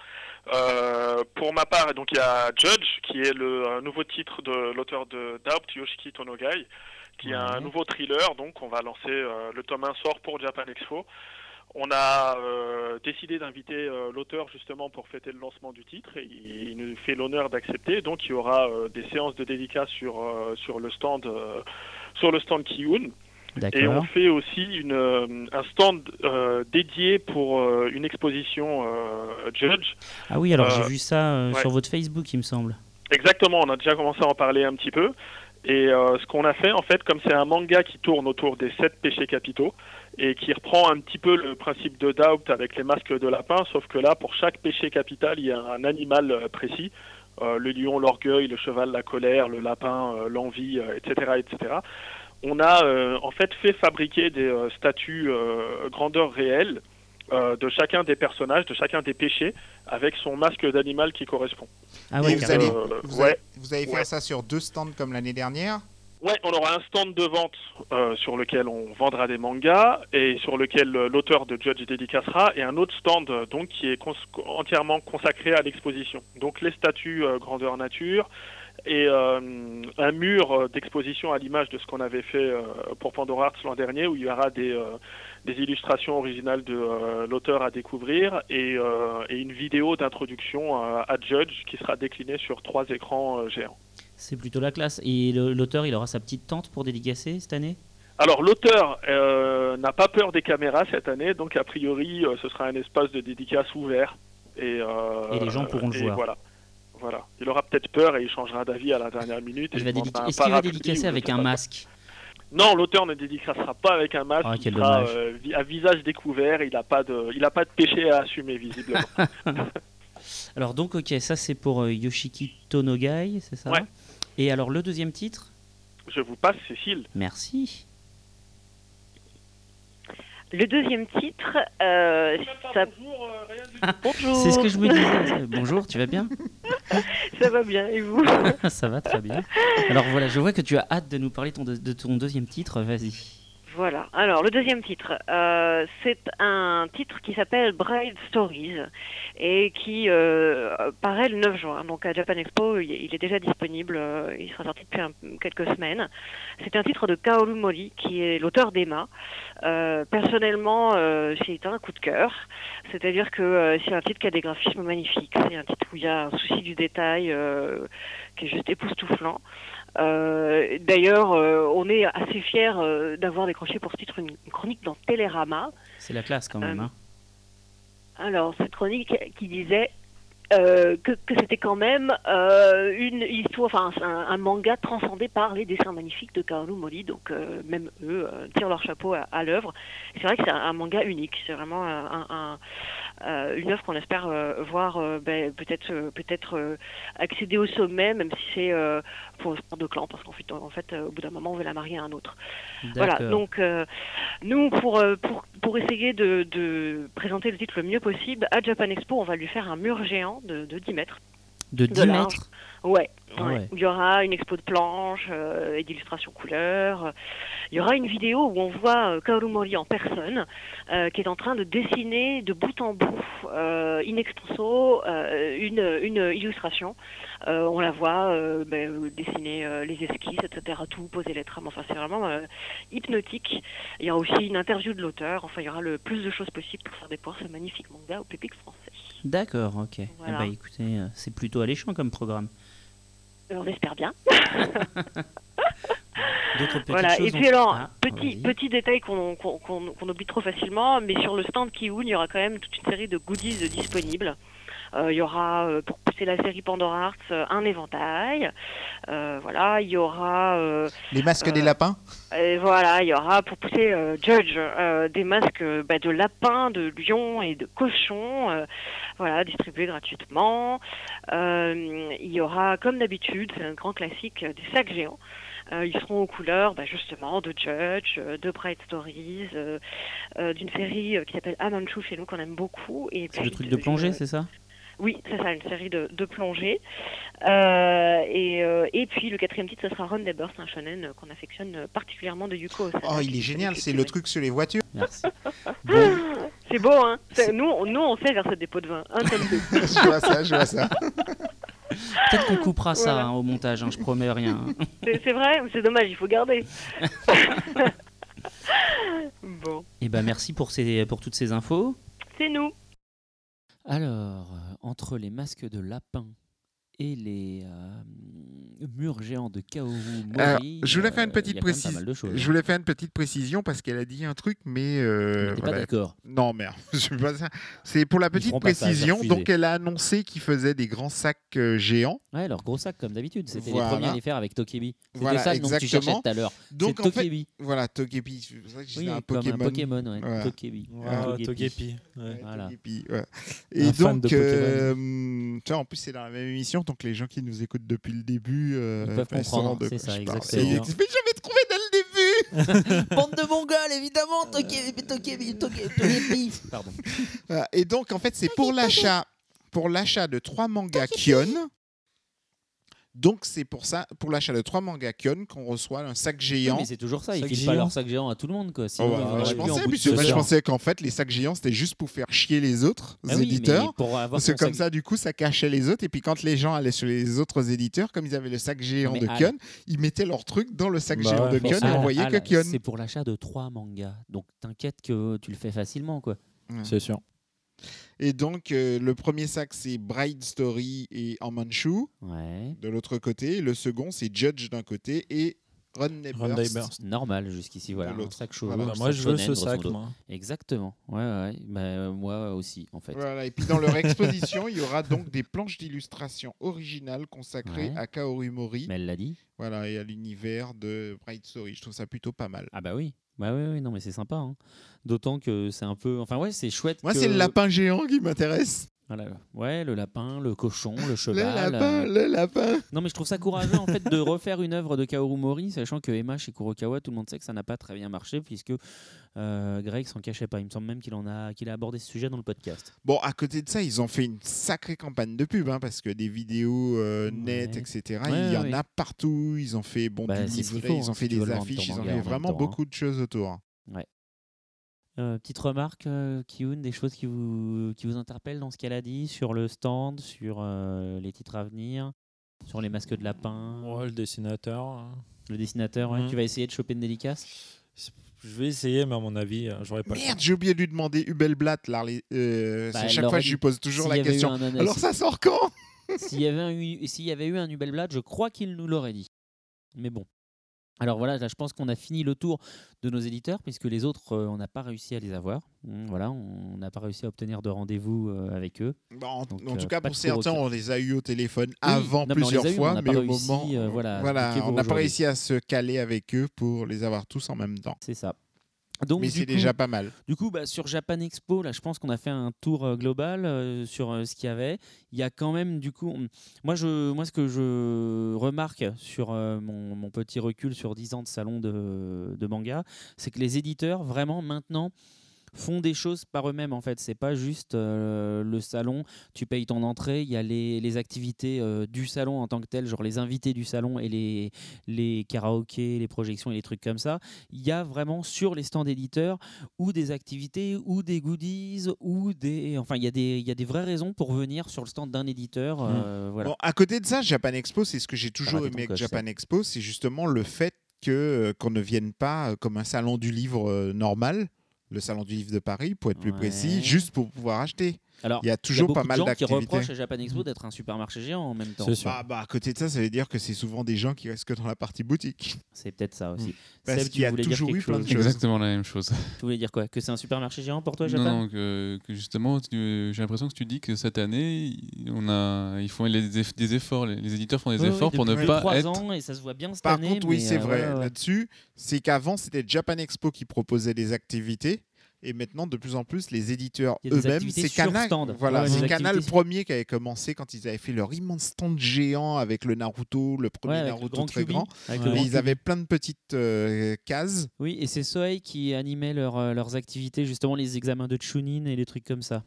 Euh, pour ma part, donc il y a Judge, qui est le nouveau titre de l'auteur de Doubt, Yoshiki Tonogai, qui est un nouveau thriller. Donc, on va lancer le tome 1 sort pour Japan Expo. On a euh, décidé d'inviter euh, l'auteur justement pour fêter le lancement du titre et il, il nous fait l'honneur d'accepter. Donc il y aura euh, des séances de dédicaces sur sur le stand sur le stand Kiyun et on fait aussi une, un stand dédié pour une exposition Judge. Ah oui, alors j'ai vu ça ouais. sur votre Facebook, il me semble. Exactement, on a déjà commencé à en parler un petit peu. Et ce qu'on a fait, en fait, comme c'est un manga qui tourne autour des sept péchés capitaux et qui reprend un petit peu le principe de Doubt avec les masques de lapin, sauf que là, pour chaque péché capital, il y a un animal euh, précis. Euh, le lion, l'orgueil, le cheval, la colère, le lapin, euh, l'envie, euh, etc., etc. On a euh, en fait fait fabriquer des euh, statues euh, grandeur réelle euh, de chacun des personnages, de chacun des péchés, avec son masque d'animal qui correspond. Ah Et vous allez, vous ouais. faire Ouais. ça sur deux stands comme l'année dernière Ouais, on aura un stand de vente euh, sur lequel on vendra des mangas et sur lequel euh, l'auteur de Judge dédicacera et un autre stand euh, donc qui est entièrement consacré à l'exposition. Donc les statues grandeur nature et un mur d'exposition à l'image de ce qu'on avait fait pour Pandora Arts l'an dernier où il y aura des, illustrations originales de l'auteur à découvrir et, et une vidéo d'introduction à Judge qui sera déclinée sur trois écrans géants. C'est plutôt la classe. Et l'auteur, il aura sa petite tente pour dédicacer cette année? Alors l'auteur euh, n'a pas peur des caméras cette année, donc a priori euh, ce sera un espace de dédicace ouvert et, euh, Et les gens pourront le voir. Voilà. Voilà. Il aura peut-être peur et il changera d'avis à la dernière minute. va Est-ce qu'il va dédicacer avec un masque? Non, l'auteur ne dédicacera pas avec un masque. Ah, il sera à visage découvert. Il n'a pas de, il n'a pas de péché à assumer visiblement. Alors donc, ok, ça c'est pour Yoshiki Tonogai, c'est ça? Ouais. Et alors le deuxième titre? Je vous passe Cécile. Merci. Le deuxième titre, euh, ça... Bonjour. C'est ce que je me disais. Bonjour, tu vas bien? Ça va bien, et vous? Ça va très bien. Alors voilà, je vois que tu as hâte de nous parler ton de, de ton deuxième titre, vas-y. Voilà. Alors, le deuxième titre, euh, c'est un titre qui s'appelle Bride Stories et qui euh, paraît le 9 juin. Donc, à Japan Expo, il est déjà disponible. euh, il sera sorti depuis quelques semaines. C'est un titre de Kaoru Mori, qui est l'auteur d'Emma. Euh, personnellement, c'est un coup de cœur. C'est-à-dire que c'est un titre qui a des graphismes magnifiques. C'est un titre où il y a un souci du détail qui est juste époustouflant. Euh, D'ailleurs, euh, on est assez fiers euh, d'avoir décroché pour ce titre une, une chronique dans Télérama. C'est la classe quand même. Euh, hein. Alors, cette chronique qui disait que, que c'était quand même une histoire, enfin un, un manga transcendé par les dessins magnifiques de Kaoru Mori, donc même eux tirent leur chapeau à, à l'œuvre. C'est vrai que c'est un, un manga unique, c'est vraiment un, un- un- euh, une œuvre qu'on espère euh, voir euh, ben, peut-être peut-être accéder au sommet, même si c'est pour de clan, parce qu'en fait, en fait euh, au bout d'un moment, on veut la marier à un autre. Voilà, donc euh, nous, pour, euh, pour, pour essayer de, de présenter le titre le mieux possible, à Japan Expo, on va lui faire un mur géant de, de 10 mètres. De 10 large. mètres Ouais, ouais. ouais. Où il y aura une expo de planches euh, et d'illustrations couleurs. Il y aura une vidéo où on voit euh, Kaoru Mori en personne euh, qui est en train de dessiner de bout en bout, euh, in extenso, euh, une, une illustration. Euh, on la voit euh, ben, dessiner euh, les esquisses, etc., tout, poser les trames. Enfin, c'est vraiment euh, hypnotique. Il y aura aussi une interview de l'auteur. Enfin, il y aura le plus de choses possibles pour faire découvrir ce magnifique manga au public français. D'accord, ok. Eh ben, écoutez, c'est plutôt alléchant comme programme. Euh, On espère bien. Voilà. Et puis alors, Ah, petit, petit détail qu'on qu'on- qu'on- qu'on oublie trop facilement, mais sur le stand Kiun, il y aura quand même toute une série de goodies disponibles. Euh, il y aura, euh, pour pousser la série Pandora Arts, euh, un éventail. Euh, voilà, il y aura... euh, Les masques des lapins et voilà, il y aura pour pousser euh, Judge euh, des masques bah, de lapins, de lions et de cochons, euh, voilà, distribués gratuitement. Euh, il y aura, comme d'habitude, c'est un grand classique, des sacs géants. Euh, ils seront aux couleurs bah, justement de Judge, euh, de Bright Stories, euh, euh, d'une série euh, qui s'appelle Amanchu chez nous qu'on aime beaucoup. Et C'est le puis truc de plongée, c'est ça? Oui, c'est ça, une série de, de plongées. Euh, et, euh, et puis le quatrième titre, ce sera Run Neighbor, c'est un shonen euh, qu'on affectionne particulièrement de Yuko. Oh, il est génial, c'est le truc sur les voitures. Merci. C'est beau, hein nous, on- nous, on sait verser des pots de vin. Un comme deux. je vois ça, je vois ça. Peut-être qu'on coupera ça hein, au montage, hein, je promets rien. hein. C'est vrai, mais c'est dommage, il faut garder. bon, Et ben merci pour, ces, pour toutes ces infos. c'est nous. Alors, euh, entre les masques de lapin et les euh, murs géants de Kaoru Mori, Alors, je voulais faire une euh, petite il y a quand même pas précision. mal de choses, Je hein. voulais faire une petite précision parce qu'elle a dit un truc, mais. euh, t'es pas d'accord. Non, merde. C'est pour la petite précision. Donc, elle a annoncé qu'il faisait des grands sacs euh, géants. Ouais, leur gros sac comme d'habitude. C'était Voilà. les premiers à les faire avec Tokebi. C'était Voilà, ça nom que tu exactement. cherchais tout à l'heure. Donc, en fait, Tokebi. voilà, Togepi. C'est pour ça que je Oui, un comme Pokémon. un Pokémon, ouais. Voilà. Ah, Togepi. Togepi, ouais. Voilà. Togepi, ouais. Et Un donc, euh, tu vois, en plus, c'est dans la même émission. Donc, les gens qui nous écoutent depuis le début. euh, Ils peuvent comprendre, de c'est ça, je parle. exactement. Et- Mais j'avais trouvé dès le début Bande de Mongols, évidemment Togepi. Pardon. Et donc, en fait, c'est pour l'achat, pour l'achat de trois mangas Kion. Donc c'est pour ça, pour l'achat de trois manga Kion, qu'on reçoit un sac Oui, géant. mais c'est toujours ça, ils Sac filent pas géant. leur sac géant à tout le monde. Quoi. Oh, bah, je pensais, puis je qu'en fait les sacs géants c'était juste pour faire chier les autres Ah oui, éditeurs. pour avoir Parce que comme sac- ça, du coup, ça cachait les autres. Et puis quand les gens allaient sur les autres éditeurs, comme ils avaient le sac géant Mais de Kion, ils mettaient leur truc dans le sac Bah géant ouais, de Kion et on voyait Al, que Kion. C'est pour l'achat de trois mangas. Donc t'inquiète que tu le fais facilement. quoi. C'est sûr. Et donc, euh, le premier sac, c'est Bride Story et En Manchu Ouais. de l'autre côté. Le second, c'est Judge d'un côté et Run Neighbors. Normal jusqu'ici, voilà. Un l'autre. sac chaud. Voilà. Bah, moi, sac je veux ce sac, moi. Exactement. Ouais, ouais. Bah, euh, moi aussi, en fait. Voilà, et puis dans leur exposition, il y aura donc des planches d'illustration originales consacrées Ouais. à Kaoru Mori Mais elle l'a dit. voilà, et à l'univers de Bright Story. Je trouve ça plutôt pas mal. Ah bah oui. Bah oui, oui, non, mais c'est sympa. hein. D'autant que c'est un peu. Enfin, ouais, c'est chouette. Moi, que- c'est le lapin géant qui m'intéresse. Voilà. Ouais, le lapin, le cochon, le Le cheval. lapin, euh, le lapin. Non, mais je trouve ça courageux en fait de refaire une œuvre de Kaoru Mori, sachant que Emma chez Kurokawa, tout le monde sait que ça n'a pas très bien marché, puisque euh, Greg s'en cachait pas. Il me semble même qu'il en a, qu'il a abordé ce sujet dans le podcast. Bon, à côté de ça, ils ont fait une sacrée campagne de pub, hein, parce que des vidéos euh, nettes, Ouais. etc., Ouais, il y en ouais. a partout. Ils ont fait bon, Bah, du livret, faut, ils hein, ont si fait des le affiches, ils ont fait vraiment hein. beaucoup de choses autour. Euh, petite remarque, euh, Kiyun, des choses qui vous, qui vous interpellent dans ce qu'elle a dit sur le stand, sur euh, les titres à venir, sur les masques de lapin, Ouais, le dessinateur. hein. le dessinateur. ouais. Mhm. Tu vas essayer de choper une dédicace? Je vais essayer, mais à mon avis, euh, j'aurais pas le Merde, j'ai oublié de lui demander Hubelblatt. Là, les- euh, Bah, chaque fois, je dit. lui pose toujours la question. un Alors, ça sort quand? S'il y avait un, eu- s'il y avait eu un Nubelblad, je crois qu'il nous l'aurait dit. Mais bon. Alors voilà, là, je pense qu'on a fini le tour de nos éditeurs, puisque les autres, euh, on n'a pas réussi à les avoir. Hum, Voilà, on n'a pas réussi à obtenir de rendez-vous euh, avec eux. Bon, en, Donc, en euh, tout cas, pour certains, on les a eu au téléphone Oui, avant non, plusieurs eu, fois, mais au réussi, moment, voilà, on n'a pas réussi à se caler avec eux pour les avoir tous en même temps. C'est ça. Donc, mais c'est déjà pas mal. Du coup, bah, sur Japan Expo, là, je pense qu'on a fait un tour euh, global euh, sur euh, ce qu'il y avait. Il y a quand même, du coup, on- moi, je, moi, ce que je remarque sur mon, mon petit recul sur 10 ans de salon de, de manga, c'est que les éditeurs, vraiment, maintenant, font des choses par eux-mêmes en fait. C'est pas juste euh, le salon. Tu payes ton entrée il y a les, les activités euh, du salon en tant que tel genre les invités du salon et les, les karaokés les projections et les trucs comme ça. Il y a vraiment sur les stands éditeurs ou des activités ou des goodies ou des enfin il y a des il y a des vraies raisons pour venir sur le stand d'un éditeur euh, voilà. Bon, à côté de ça, Japan Expo, c'est ce que j'ai toujours aimé avec Japan. Expo, c'est justement le fait que qu'on ne vienne pas comme un salon du livre euh, normal, le salon du livre de Paris, pour être plus Ouais. précis, juste pour pouvoir acheter. Alors il y a toujours beaucoup pas de mal gens qui d'activités. reprochent à Japan Expo d'être un supermarché géant en même temps Bah, bah, à côté de ça, ça veut dire que c'est souvent des gens qui restent que dans la partie boutique. c'est peut-être ça aussi Parce Seb, qu'il y a toujours eu plein de chose choses. Exactement la même chose. tu voulais dire quoi? Que c'est un supermarché géant pour toi Japan? non, que, que justement, j'ai l'impression que tu dis que cette année, on a, ils font eff- des efforts, les, les éditeurs font des Oui, oui, efforts pour ne pas trois être. ans et ça se voit bien cette Par année contre, oui, c'est euh, vrai. ouais, ouais. Là-dessus, c'est qu'avant, c'était Japan Expo qui proposait des activités. Et maintenant, de plus en plus, les éditeurs eux-mêmes, c'est Canal, voilà, Ouais, c'est Canal activités- premier qui avait commencé quand ils avaient fait leur immense stand géant avec le Naruto, le premier Ouais, Naruto grand très grand. Et ils avaient plein de petites euh, cases. Oui, et c'est Soei qui animait leur, euh, leurs activités, justement les examens de Chunin et les trucs comme ça.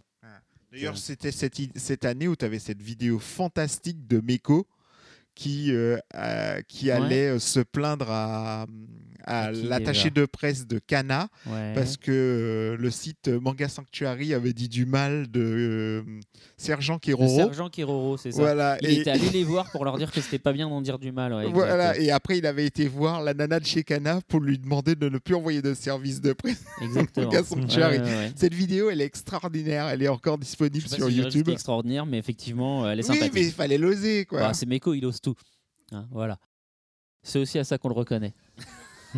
D'ailleurs, c'était cette, cette année où tu avais cette vidéo fantastique de Meko qui, euh, euh, qui allait se plaindre à, à l'attaché de presse de Kana Ouais. parce que euh, le site Manga Sanctuary avait dit du mal de euh, Sergent Le Keroro. sergent Keroro, c'est ça. Voilà, Il et- était allé les voir pour leur dire que c'était pas bien d'en dire du mal. ouais, exact. Voilà, et après il avait été voir la nana de chez Kana pour lui demander de ne plus envoyer de service de presse. Exactement. Manga Sanctuary. Ouais. Cette vidéo, elle est extraordinaire, elle est encore disponible Je sais pas sur si YouTube. extraordinaire, mais effectivement, euh, elle est Oui, sympathique. mais il fallait l'oser, quoi. Bah, c'est Meko, il ose tout. Hein, voilà. C'est aussi à ça qu'on le reconnaît.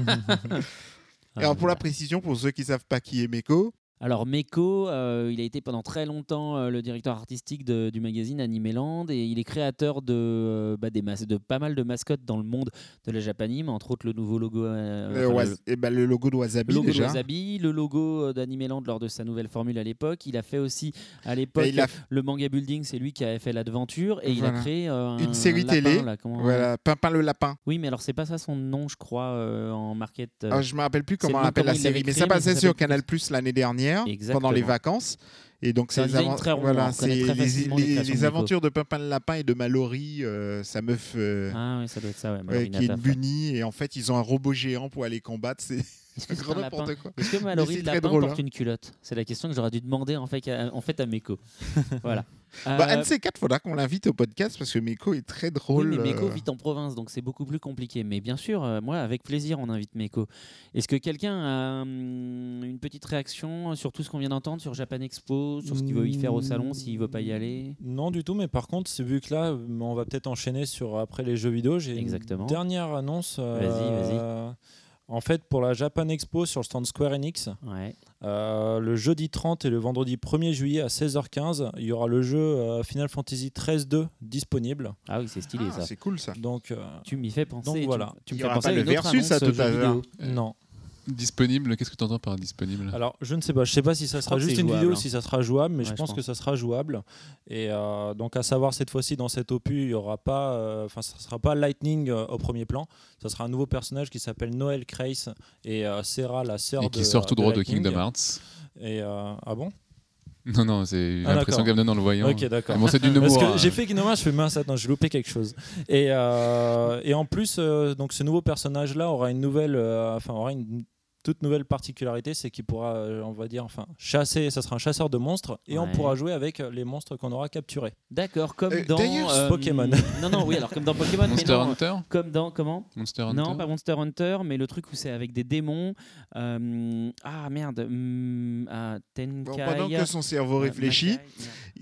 Alors pour la précision, pour ceux qui savent pas qui est Meko, Alors Meko, euh, il a été pendant très longtemps euh, le directeur artistique de- du magazine Animeland et il est créateur de, euh, bah, des de pas mal de mascottes dans le monde de la Japanime, entre autres le nouveau logo, enfin, le- eh ben, le logo de Wasabi le logo déjà. de Wasabi, le logo d'Animeland lors de sa nouvelle formule à l'époque. Il a fait aussi à l'époque a- le manga building, c'est lui qui avait fait l'aventure et il a créé un Une série lapin, télé, là, voilà, Pimpin le lapin. Oui, mais alors c'est pas ça son nom, je crois, en market. Ah, je me rappelle plus comment on appelle la série, mais ça passait sur Canal Plus l'année dernière pendant les vacances. Et donc, C'est les, voilà, les, les les- aventures de Pimpin le Lapin et de Mallory, euh, sa meuf euh, Ah oui, ça doit être ça, ouais. qui est une bunny. Et en fait, ils ont un robot géant pour aller combattre. C'est Est-ce que c'est un lapin quoi. Est-ce que Mallory le lapin drôle, porte hein. une culotte C'est la question que j'aurais dû demander en fait à, en fait à Meko. voilà. Bah, Euh, un de ces quatre, faudra qu'on l'invite au podcast parce que Meko est très drôle. Oui, mais Meko euh, vit en province, donc c'est beaucoup plus compliqué. Mais bien sûr, euh, moi, avec plaisir, on invite Meko. Est-ce que quelqu'un a hum, une petite réaction sur tout ce qu'on vient d'entendre sur Japan Expo, sur ce qu'il veut y faire au salon, s'il veut pas y aller Non du tout, mais par contre, c'est vu que là, euh, on va peut-être enchaîner sur après les jeux vidéo. J'ai Exactement. une dernière annonce. euh, Vas-y, vas-y. En fait, pour la Japan Expo sur le stand Square Enix, Ouais. euh, le jeudi 30 et le vendredi 1er juillet à 16h15, il y aura le jeu euh, Final Fantasy 13-2 disponible. Ah oui, c'est stylé Ah, ça. c'est cool ça. Donc, euh, Tu m'y fais penser. Donc tu- voilà. Tu, Il me fais penser pas à le une autre versus annonce, à tout à l'heure. non. Disponible, qu'est-ce que tu entends par disponible? Alors, je ne sais pas. Je sais pas si ça Je sera juste une jouable, vidéo, hein. si ça sera jouable, mais Ouais, je je pense que ça sera jouable. Et euh, donc, à savoir cette fois-ci dans cet opus, il y aura pas, euh, enfin, ça sera pas Lightning euh, au premier plan. Ça sera un nouveau personnage qui s'appelle Noël Kreis et euh, Serra, la sœur Et de qui sort tout de droit de. Kingdom Hearts. Et euh, ah bon? Non, non, c'est Ah, l'impression qu'elle me donne en le voyant. Ok, d'accord. Bon, c'est du que j'ai fait Kingdom Hearts, je fais mince, attends, j'ai loupé quelque chose. Et, euh, et en plus, euh, donc ce nouveau personnage-là aura une nouvelle, euh, enfin aura une toute nouvelle particularité, c'est qu'il pourra, euh, on va dire, enfin chasser. Ça sera un chasseur de monstres et on Ouais. pourra jouer avec les monstres qu'on aura capturés. D'accord, comme Euh, dans d'ailleurs, Pokémon. Non, non, oui, alors comme dans Pokémon. mais Monster non, Hunter Comme dans comment? Monster Hunter Non, pas Monster Hunter, mais le truc où c'est avec des démons. euh, ah merde, hum, ah, Tenkai. Bon, pendant que son cerveau euh, réfléchit,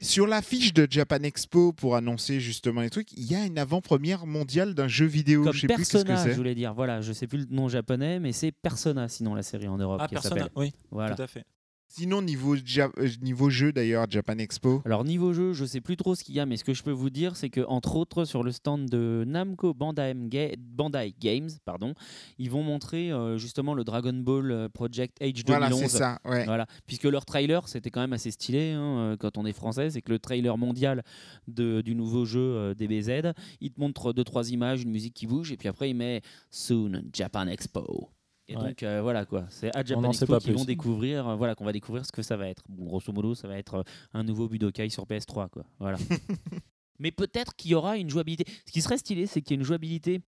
sur l'affiche de Japan Expo pour annoncer justement les trucs, il y a une avant-première mondiale d'un jeu vidéo. Comme je sais plus qu'est-ce que Persona, je c'est. voulais dire. Voilà, je sais plus le nom japonais, mais c'est Persona, sinon la série en Europe. Ah, qui Persona, s'appelle. oui, Voilà. tout à fait. Sinon, niveau, ja- euh, niveau jeu d'ailleurs, Japan Expo. Alors niveau jeu, je sais plus trop ce qu'il y a, mais ce que je peux vous dire, c'est que entre autres sur le stand de Namco Bandai, Ga- Bandai Games, pardon, ils vont montrer euh, justement le Dragon Ball euh, Project Age 2011. Voilà, c'est ça. Ouais. Voilà, puisque leur trailer, c'était quand même assez stylé hein, quand on est français, c'est que le trailer mondial de, du nouveau jeu euh, DBZ, il te montre deux trois images, une musique qui bouge, et puis après il met Soon Japan Expo. Et Ouais. donc euh, voilà quoi, c'est à On Japan Expo qu'ils vont découvrir, euh, voilà qu'on va découvrir ce que ça va être. Bon, grosso modo, ça va être euh, un nouveau Budokai sur PS3 quoi. Voilà. Mais peut-être qu'il y aura une jouabilité. Ce qui serait stylé, c'est qu'il y ait une jouabilité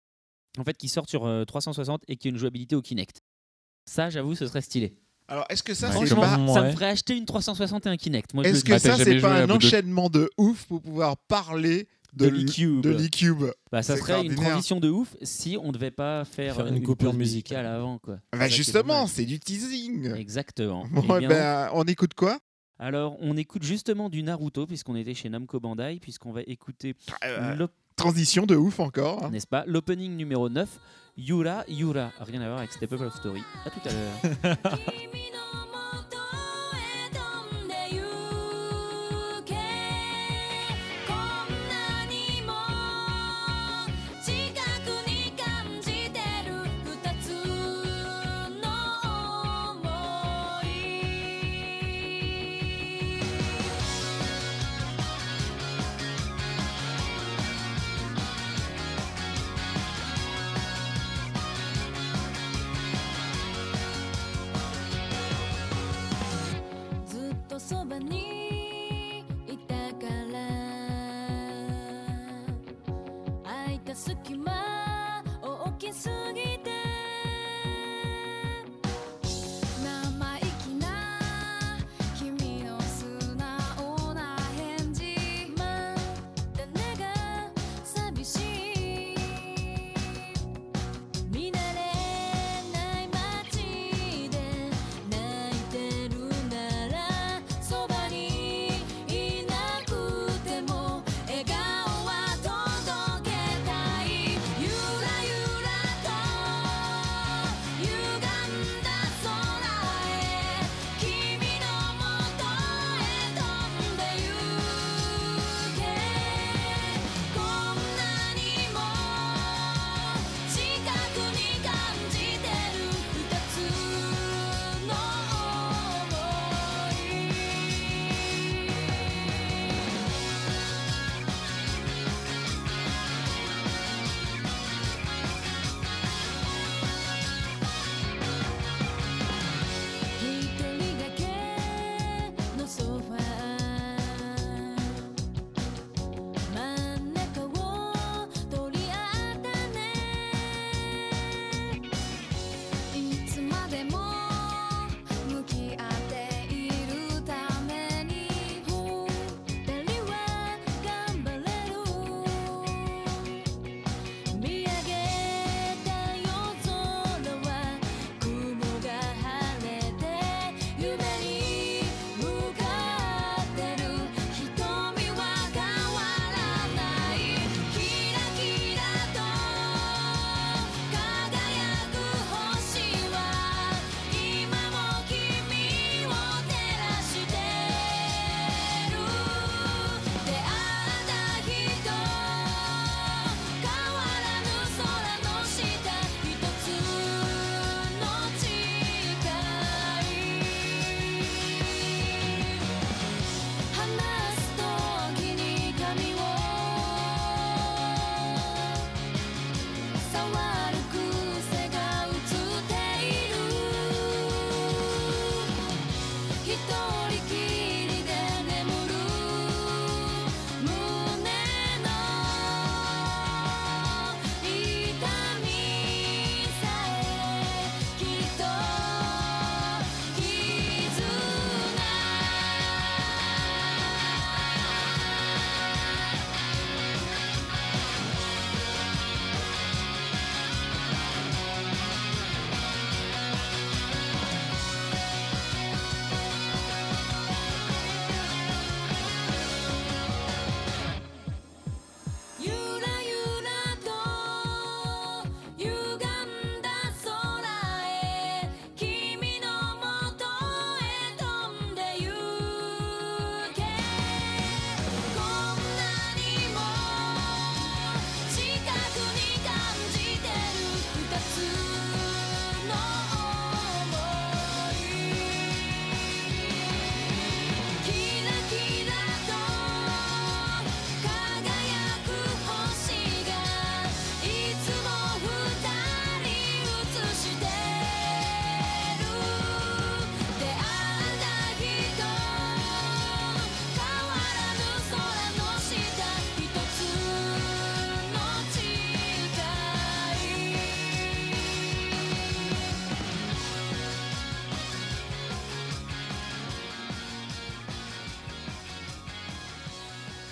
en fait qui sorte sur euh, 360 et qu'il y ait une jouabilité au Kinect. Ça, j'avoue, ce serait stylé. Alors, est-ce que ça, Ouais, c'est Franchement, pas. ça me ferait acheter une 360 et un Kinect. Moi, je Est-ce que ça, jamais c'est pas un enchaînement de ouf pour pouvoir parler de, l'E-Cube. de l'E-Cube Bah, ça serait une transition de ouf si on ne devait pas faire, Faire euh, une coupure musicale. musicale avant. Quoi. Bah, Justement, c'est du teasing. Exactement. Bon, Eh eh bien, ben, on écoute quoi? Alors, on écoute justement du Naruto, puisqu'on était chez Namco Bandai, puisqu'on va écouter, Euh, l'op- Transition de ouf encore. hein. n'est-ce pas, l'opening numéro 9, Yura Yura. Rien à voir avec Step Up Love Story. À tout à l'heure.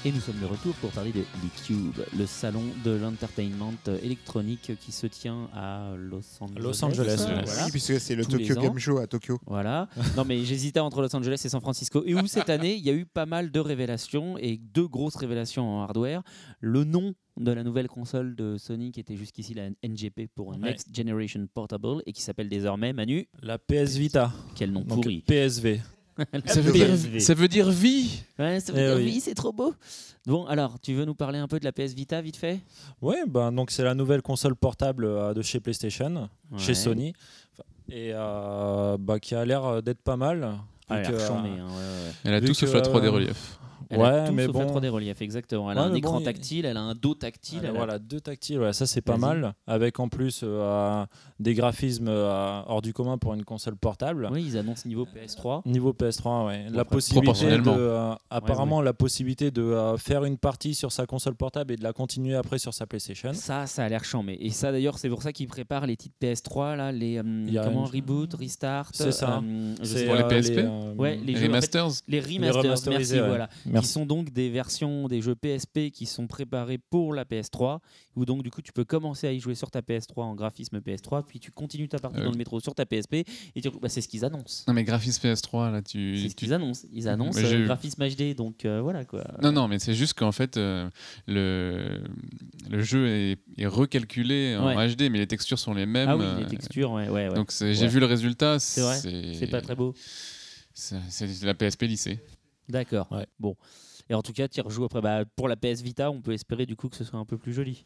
Et nous sommes de retour pour parler de l'eCube, le salon de l'entertainment électronique qui se tient à Los Angeles. Los Angeles, Voilà. Oui, puisque c'est le Tous Tokyo. Game Show à Tokyo. Voilà. Non, mais j'hésitais entre Los Angeles et San Francisco. Et où cette année, il y a eu pas mal de révélations et deux grosses révélations en hardware. Le nom de la nouvelle console de Sony qui était jusqu'ici la NGP pour Ouais. Next Generation Portable et qui s'appelle désormais Manu. La PS Vita. Quel nom Donc, pourri. PSV. Ça veut, dire, PSV. ça veut dire vie. Ouais, ça veut Eh dire oui. oui, c'est trop beau. Bon, alors, tu veux nous parler un peu de la PS Vita vite fait? Ouais, ben, donc c'est la nouvelle console portable euh, de chez PlayStation, Ouais. chez Sony, et euh, bah, qui a l'air d'être pas mal. Ah, elle a que, l'air euh, chambée, hein. Elle a tout sauf que, la 3D euh, relief. Elle ouais, a tout mais sauf la bon. 3D relief, exactement. Elle a un mais écran bon, il- tactile, elle a un dos tactile. Elle a- voilà, deux tactiles, ouais, ça c'est pas mal. Avec en plus euh, des graphismes euh, hors du commun pour une console portable. Oui, ils annoncent niveau PS3. Niveau PS3, ouais. Bon, la après, possibilité de, proportionnellement. euh, apparemment, la possibilité de euh, faire une partie sur sa console portable et de la continuer après sur sa PlayStation. Ça, ça a l'air chambé. Et ça, d'ailleurs, c'est pour ça qu'ils préparent les titres PS3, là, les euh, comment une- reboot, restart. C'est ça. euh, C'est, Pour les PSP euh, Ouais, les Les jeux, en fait, remasters les remasters, merci, ouais. voilà. Merci. Qui sont donc des versions des jeux PSP qui sont préparés pour la PS3, où donc du coup tu peux commencer à y jouer sur ta PS3 en graphisme PS3, puis tu continues ta partie Euh. dans le métro sur ta PSP, et tu... bah, c'est ce qu'ils annoncent. Non, mais graphisme PS3, là, tu. C'est ce tu- qu'ils annoncent. Ils annoncent euh, graphisme HD, donc euh, voilà quoi. Non, non, mais c'est juste qu'en fait, euh, le, le jeu est, est recalculé en Ouais. HD, mais les textures sont les mêmes. Ah oui, euh, les textures, ouais, ouais. ouais. Donc j'ai vu le résultat. C'est vrai C'est pas très beau. C'est la PSP lycée. D'accord. Ouais. Bon. Et en tout cas, tu rejoues après. Bah, pour la PS Vita, on peut espérer du coup que ce soit un peu plus joli.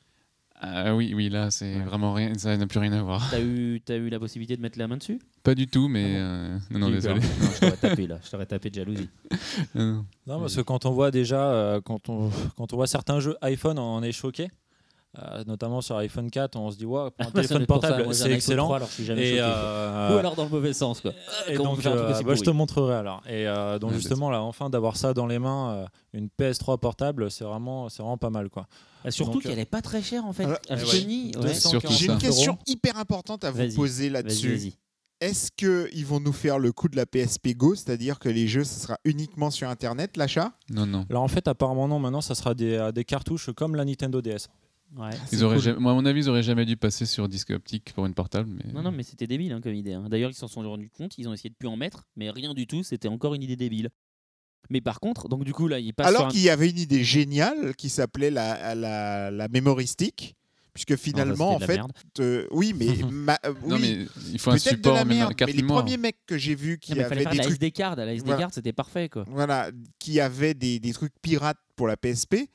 Ah oui, oui, là, c'est Ouais. vraiment rien. Ça n'a plus rien à voir. T'as eu, as eu la possibilité de mettre la main dessus? Pas du tout, mais. Ah euh, non, non, désolé. Non, je t'aurais tapé là. Je t'aurais tapé de jalousie. Non, non. Non, parce que quand on voit déjà, euh, quand, on, quand on voit certains jeux iPhone, on est choqué. Euh, notamment sur iPhone 4, on se dit, wow, pour un téléphone portable, c'est excellent. 3, alors je suis jamais et, choqué. euh, Ou alors dans le mauvais sens quoi. et Comment on donc, euh, bah, je te pourri montrerai alors. Et euh, donc Ouais, justement là, enfin d'avoir ça dans les mains, euh, une PS3 portable, c'est vraiment, c'est vraiment pas mal quoi. Ah, surtout qu'elle est pas très chère en fait. Alors, Ah, ouais. Sony, ouais. 200, Surtout J'ai une question euros. hyper importante à vous poser là-dessus. Est-ce qu'ils vont nous faire le coup de la PSP Go, c'est-à-dire que les jeux, ce sera uniquement sur Internet, l'achat? Non, non. Alors en fait, apparemment non, maintenant ça sera des, euh, des cartouches comme la Nintendo DS. Ouais. Ils auraient jamais- moi, à mon avis, ils auraient jamais dû passer sur disque optique pour une portable. Mais... Non, non, mais c'était débile hein, comme idée. hein. D'ailleurs, ils s'en sont rendus compte, ils ont essayé de plus en mettre, mais rien du tout, c'était encore une idée débile. Mais par contre, donc du coup, là, il passe Alors un- qu'il y avait une idée géniale qui s'appelait la, la, la memory stick, puisque finalement, en fait, euh, oui, mais ma- euh, Non, mais il faut un peut-être de support la merde, mais les premiers mecs que j'ai vus qui Non, avaient faire des la trucs, SD card. La SD Voilà. card, c'était parfait quoi. voilà, qui avaient des, des trucs pirates pour la PSP,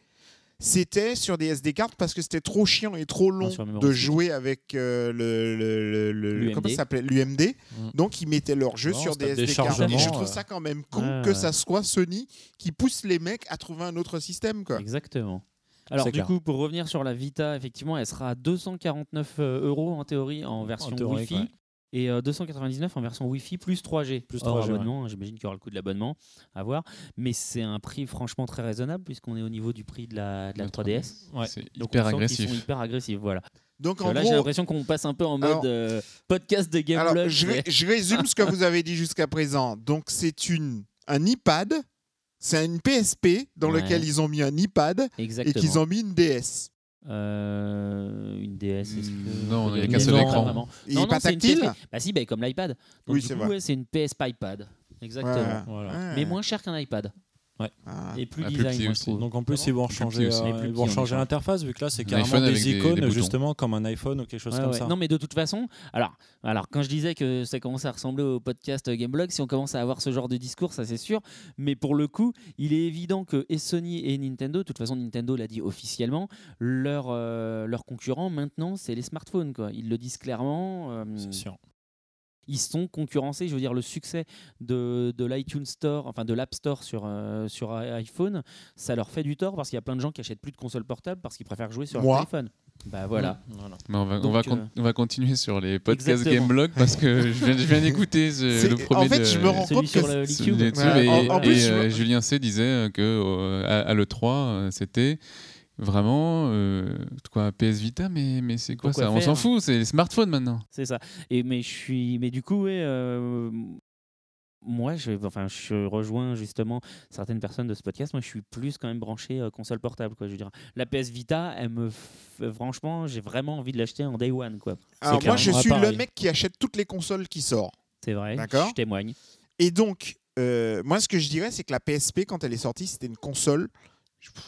c'était sur des SD cards parce que c'était trop chiant et trop long de jouer avec euh, le, le, le- le- L'UMD. comment ça s'appelait? l'UMD. Mm. Donc ils mettaient leur jeu Non, sur des des SD cards. Et je trouve euh. ça quand même con Ouais, que ouais. ça soit Sony qui pousse les mecs à trouver un autre système quoi. Exactement. Alors du clair. coup, pour revenir sur la Vita, effectivement, elle sera à 249 euros en théorie en version Wi-Fi. Et euh, 299 en version Wi-Fi plus 3G. Plus Hors 3G, ouais. abonnement, hein, j'imagine qu'il y aura le coût de l'abonnement à voir. Mais c'est un prix franchement très raisonnable puisqu'on est au niveau du prix de la, de la La 3DS. Ouais. C'est hyper agressif. sont hyper agressifs, voilà. Donc en là, j'ai l'impression qu'on passe un peu en mode Alors- euh, podcast de alors, Gameblog. je, mais- ré- je résume ce que vous avez dit jusqu'à présent. Donc c'est une un iPad, c'est une PSP dans Ouais. lequel ils ont mis un iPad et qu'ils ont mis une DS. Euh, une DS, est-ce que... Non, il y a qu'un seul non, écran. vraiment. Il Non, non, pas tactile. Bah si, bah, comme l'iPad. Donc Oui, du c'est coup, vrai. ouais, c'est une PSP iPad. Exactement. Ouais. Voilà. Ouais. Mais moins cher qu'un iPad. Ah. Et plus Ah, plus design, petit moi, je trouve. Donc en plus ils vont Plus changer, petit aussi. euh, plus l'interface vu que là c'est carrément iPhone des avec des- des icônes justement comme un iPhone ou quelque chose Ouais, comme ouais. ça. Non, mais de toute façon, alors, alors quand je disais que ça commence à ressembler au podcast Gameblog, si on commence à avoir ce genre de discours, ça c'est sûr. Mais pour le coup, il est évident que et Sony et Nintendo, de toute façon, Nintendo l'a dit officiellement, leur, euh, leur concurrent maintenant, c'est les smartphones. Quoi. Ils le disent clairement. euh, C'est sûr. Ils sont concurrencés. Je veux dire, le succès de, de l'iTunes Store, enfin de l'App Store sur, euh, sur iPhone, ça leur fait du tort parce qu'il y a plein de gens qui achètent plus de consoles portables parce qu'ils préfèrent jouer sur Moi. leur iPhone. Bah voilà. Mais on, va, on, va euh, on va continuer sur les podcasts. Gameblog parce que je viens, je viens d'écouter le premier en fait, de, je me rends compte sur que le Ouais, et, en- en et, plus, je euh, me- Julien C disait que euh, à, à l'E3 euh, c'était vraiment euh, quoi PS Vita mais mais c'est quoi Pourquoi ça? On s'en fout c'est les smartphones maintenant C'est ça. Et mais je suis, mais du coup, ouais, euh, moi, je, enfin, je rejoins justement certaines personnes de ce podcast. Moi, je suis plus quand même branché euh, console portable. Quoi, je veux dire. La PS Vita, elle me, f- franchement, j'ai vraiment envie de l'acheter en day one. Quoi. Alors moi, je suis le mec qui achète toutes les consoles qui sortent. C'est vrai. D'accord? Je témoigne. Et donc, euh, moi, ce que je dirais, c'est que la PSP, quand elle est sortie, c'était une console.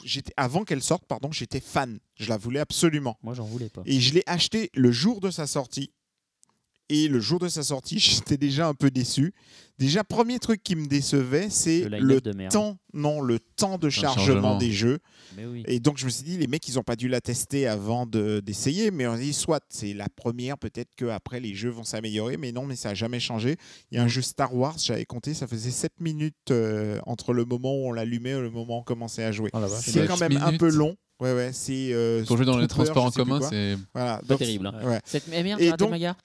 J'étais avant qu'elle sorte, pardon, j'étais fan. Je la voulais absolument. Moi, j'en voulais pas. Et je l'ai acheté le jour de sa sortie. Et le jour de sa sortie, j'étais déjà un peu déçu. Déjà, premier truc qui me décevait, c'est Le le, de temps, non, le temps de chargement, chargement. des jeux. Mais oui. Et donc, je me suis dit, les mecs, ils n'ont pas dû la tester avant de- d'essayer. mais on dit, soit c'est la première, peut-être qu'après, les jeux vont s'améliorer. Mais non, mais ça n'a jamais changé. Il y a un jeu Star Wars, j'avais compté, ça faisait 7 minutes euh, entre le moment où on l'allumait et le moment où on commençait à jouer. Oh c'est quand même un minutes. peu long. Ouais, ouais, c'est. euh, Pour jouer dans les transports en commun, c'est Voilà, Pas donc- terrible. hein. ouais. Cette... Eh merde, Et donc- ma gare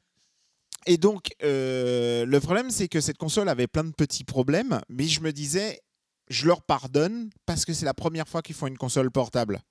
Et donc, euh, le problème, c'est que cette console avait plein de petits problèmes, mais je me disais, je leur pardonne parce que c'est la première fois qu'ils font une console portable.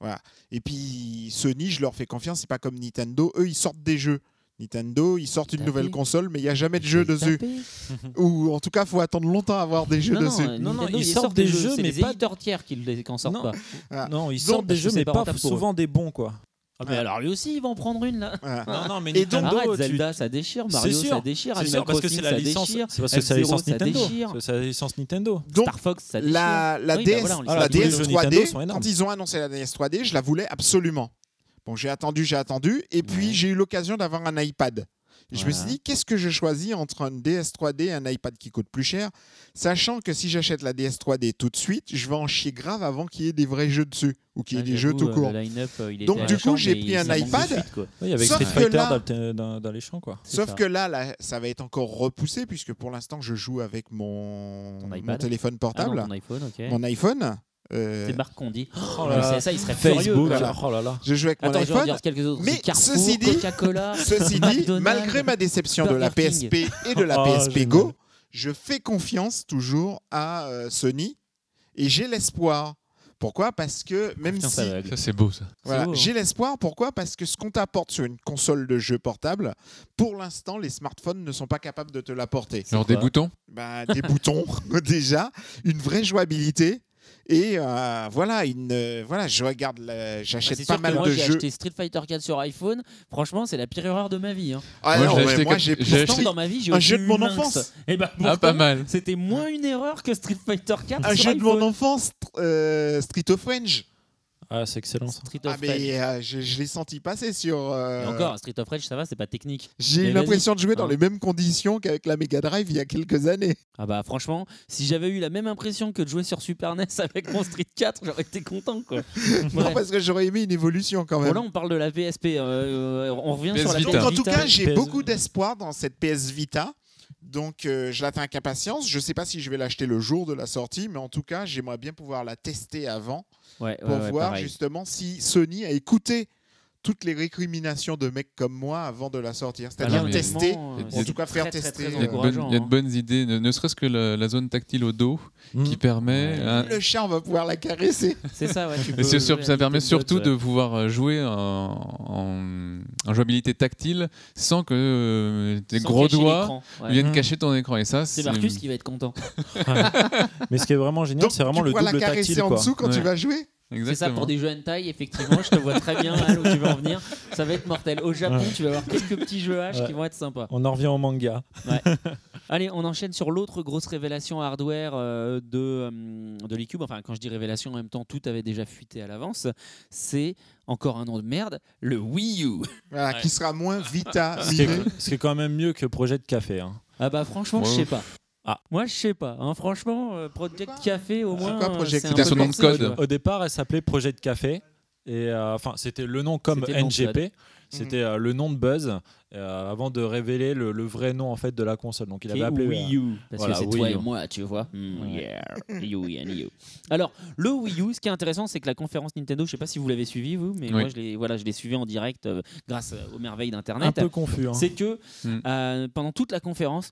Voilà. Et puis, Sony, je leur fais confiance, c'est pas comme Nintendo. Eux, ils sortent des jeux. Nintendo, ils sortent une nouvelle console, mais il n'y a jamais de jeu dessus. Ou en tout cas, il faut attendre longtemps à avoir des jeux Non, dessus. Non, non, Nintendo, ils sortent des jeux, mais les pas- tiers qui les- en sortent Non. pas. Non, ils Donc, sortent des jeux, mais pas pas souvent des bons, quoi. Ah, mais alors lui aussi, il va en prendre une là. Non, non, mais Et donc- Nintendo, Arrête, tu- Zelda, ça déchire, Mario, sûr, ça déchire, C'est Animal sûr, parce que Crossing, c'est la ça licence. déchire, C'est parce que c'est la F-Zero, licence ça Nintendo. déchire. C'est la licence Nintendo. Donc, Star Fox, ça déchire. la, la Oui, bah DS, voilà, on les Ah, la tous les DS jeux 3D, Nintendo sont énormes. quand ils ont annoncé la DS 3D, je la voulais absolument. Bon, j'ai attendu, j'ai attendu, et puis Ouais. j'ai eu l'occasion d'avoir un iPad. Je me suis dit, qu'est-ce que je choisis entre un DS 3D et un iPad qui coûte plus cher, sachant que si j'achète la DS 3D tout de suite, je vais en chier grave avant qu'il y ait des vrais jeux dessus, ou qu'il y ait Ah, des jeux tout euh, court. euh, il Donc, du coup, j'ai pris un iPad. suite, quoi. Oui, avec Sauf Street que là- d'alléchant, quoi. C'est Sauf ça. que là, là, ça va être encore repoussé, puisque pour l'instant, je joue avec mon, téléphone Ah non, portable, iPhone, ok. mon iPhone. Euh, C'est Marc qu'on dit. Oh là là. ça, il serait furieux. Facebook, voilà. oh là là. je joue avec mon Attends, je iPhone. dire quelques autres. Mais Carrefour, ceci dit-. Ceci malgré ma déception de la King. PSP et de la Oh, PSP génial. Go, je fais confiance toujours à euh, Sony et j'ai l'espoir. Pourquoi? Parce que même Confiance si ça c'est beau ça. voilà, beau, hein. j'ai l'espoir, pourquoi? Parce que ce qu'on t'apporte sur une console de jeu portable, pour l'instant, les smartphones ne sont pas capables de te l'apporter. Genre des boutons? Ben, des boutons déjà, une vraie jouabilité. Et euh, voilà, une, euh, voilà, je regarde, la- Bah, j'achète c'est pas sûr que mal moi, de j'ai jeux. acheté Street Fighter 4 sur iPhone. Franchement, c'est la pire erreur de ma vie. hein. Ah Moi, non, je l'ai mais acheté moi comme- j'ai j'ai pourtant- Pourtant, dans ma vie, j'ai un jeu de mon enfance. Et bah, Ah pas mal. C'était moins une erreur que Street Fighter 4 un sur jeu de mon iPhone. enfance, euh, Street of Rage. Ah, c'est excellent ça. Street Ah of Rage. mais euh, je, je l'ai senti passer sur. euh, Et encore, Street of Rage, ça va, c'est pas technique. J'ai eu l'impression de jouer dans Hein. les mêmes conditions qu'avec la Mega Drive il y a quelques années. Ah bah franchement, si j'avais eu la même impression que de jouer sur Super NES avec mon Street 4, j'aurais été content quoi. Non, parce que j'aurais aimé une évolution quand Bon même. là on parle de la PSP, euh, euh, on revient PS sur la Vita. PS Donc en tout cas, j'ai PS beaucoup d'espoir dans cette PS Vita. Donc euh, je l'attends avec impatience. Je ne sais pas si je vais l'acheter le jour de la sortie, mais en tout cas, j'aimerais bien pouvoir la tester avant Ouais, pour ouais, voir justement si Sony a écouté toutes les récriminations de mecs comme moi avant de la sortir. C'est-à-dire Ah non, tester, euh, en c'est tout cas faire très, très, tester. très Il y, a de bonnes, encourageant, il y a de hein. bonnes idées, ne, ne serait-ce que la, la zone tactile au dos qui permet. Ouais. un- Le chat, on va pouvoir la caresser. C'est ça, ouais. Tu Et peux c'est sûr, jouer ça permet surtout de pouvoir euh, jouer en, en, en jouabilité tactile sans que euh, tes Sans gros doigts viennent Mm. cacher ton écran. Et ça, C'est Marcus qui va être content. Mais ce qui est vraiment génial, c'est vraiment tu le pourras la double caresser tactile. en dessous quand tu vas jouer. C'est ça pour des jeux hentai, effectivement, je te vois très bien Al, où tu veux en venir. Ça va être mortel. Au Japon, Ouais. tu vas avoir quelques petits jeux H Ouais. qui vont être sympas. On en revient au manga. Allez, on enchaîne sur l'autre grosse révélation hardware euh, de, euh, de l'eCube. Enfin, quand je dis révélation, en même temps, tout avait déjà fuité à l'avance. C'est encore un nom de merde, le Wii U. Voilà, Qui sera moins Vita. Ce qui, est, quand même mieux que Projet de Café. hein. Ah bah franchement, je sais pas. Ah, moi je sais pas. hein. Franchement, euh, Project Café au moins. quoi, euh, Project c'est un C'était son nom de code. Au départ, elle s'appelait Projet de Café. Et euh, enfin, c'était le nom comme C'était NGP. C'était euh, le nom de Buzz euh, avant de révéler le, le vrai nom en fait de la console. Donc il avait appelé Wii U. Parce voilà, que c'est Wii toi U. et moi, tu vois. Mm, yeah. You and you. Alors, le Wii U, ce qui est intéressant, c'est que la conférence Nintendo, je sais pas si vous l'avez suivi, vous, mais Oui. moi je l'ai voilà, je l'ai suivi en direct euh, grâce aux merveilles un d'Internet. peu confus. hein. C'est que Mm. euh, pendant toute la conférence,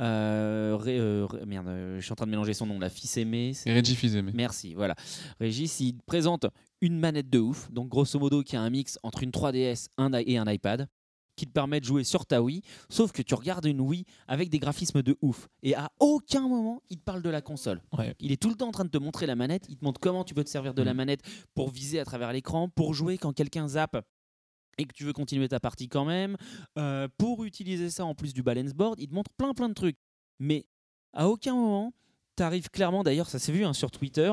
euh, Ré- euh, Ré- merde, euh, je suis en train de mélanger son nom, la fils aimée. Reggie Fils-Aimé. Merci, voilà. Régis, il présente une manette de ouf, donc grosso modo qui a un mix entre une 3DS un et un iPad. qui te permet de jouer sur ta Wii, sauf que tu regardes une Wii avec des graphismes de ouf. Et à aucun moment, il te parle de la console. Ouais. Il est tout le temps en train de te montrer la manette, il te montre comment tu peux te servir de la Mm. manette pour viser à travers l'écran, pour jouer quand quelqu'un zappe et que tu veux continuer ta partie quand même, euh, pour utiliser ça en plus du balance board, il te montre plein plein de trucs. Mais à aucun moment, tu arrives clairement, d'ailleurs ça s'est vu hein, sur Twitter,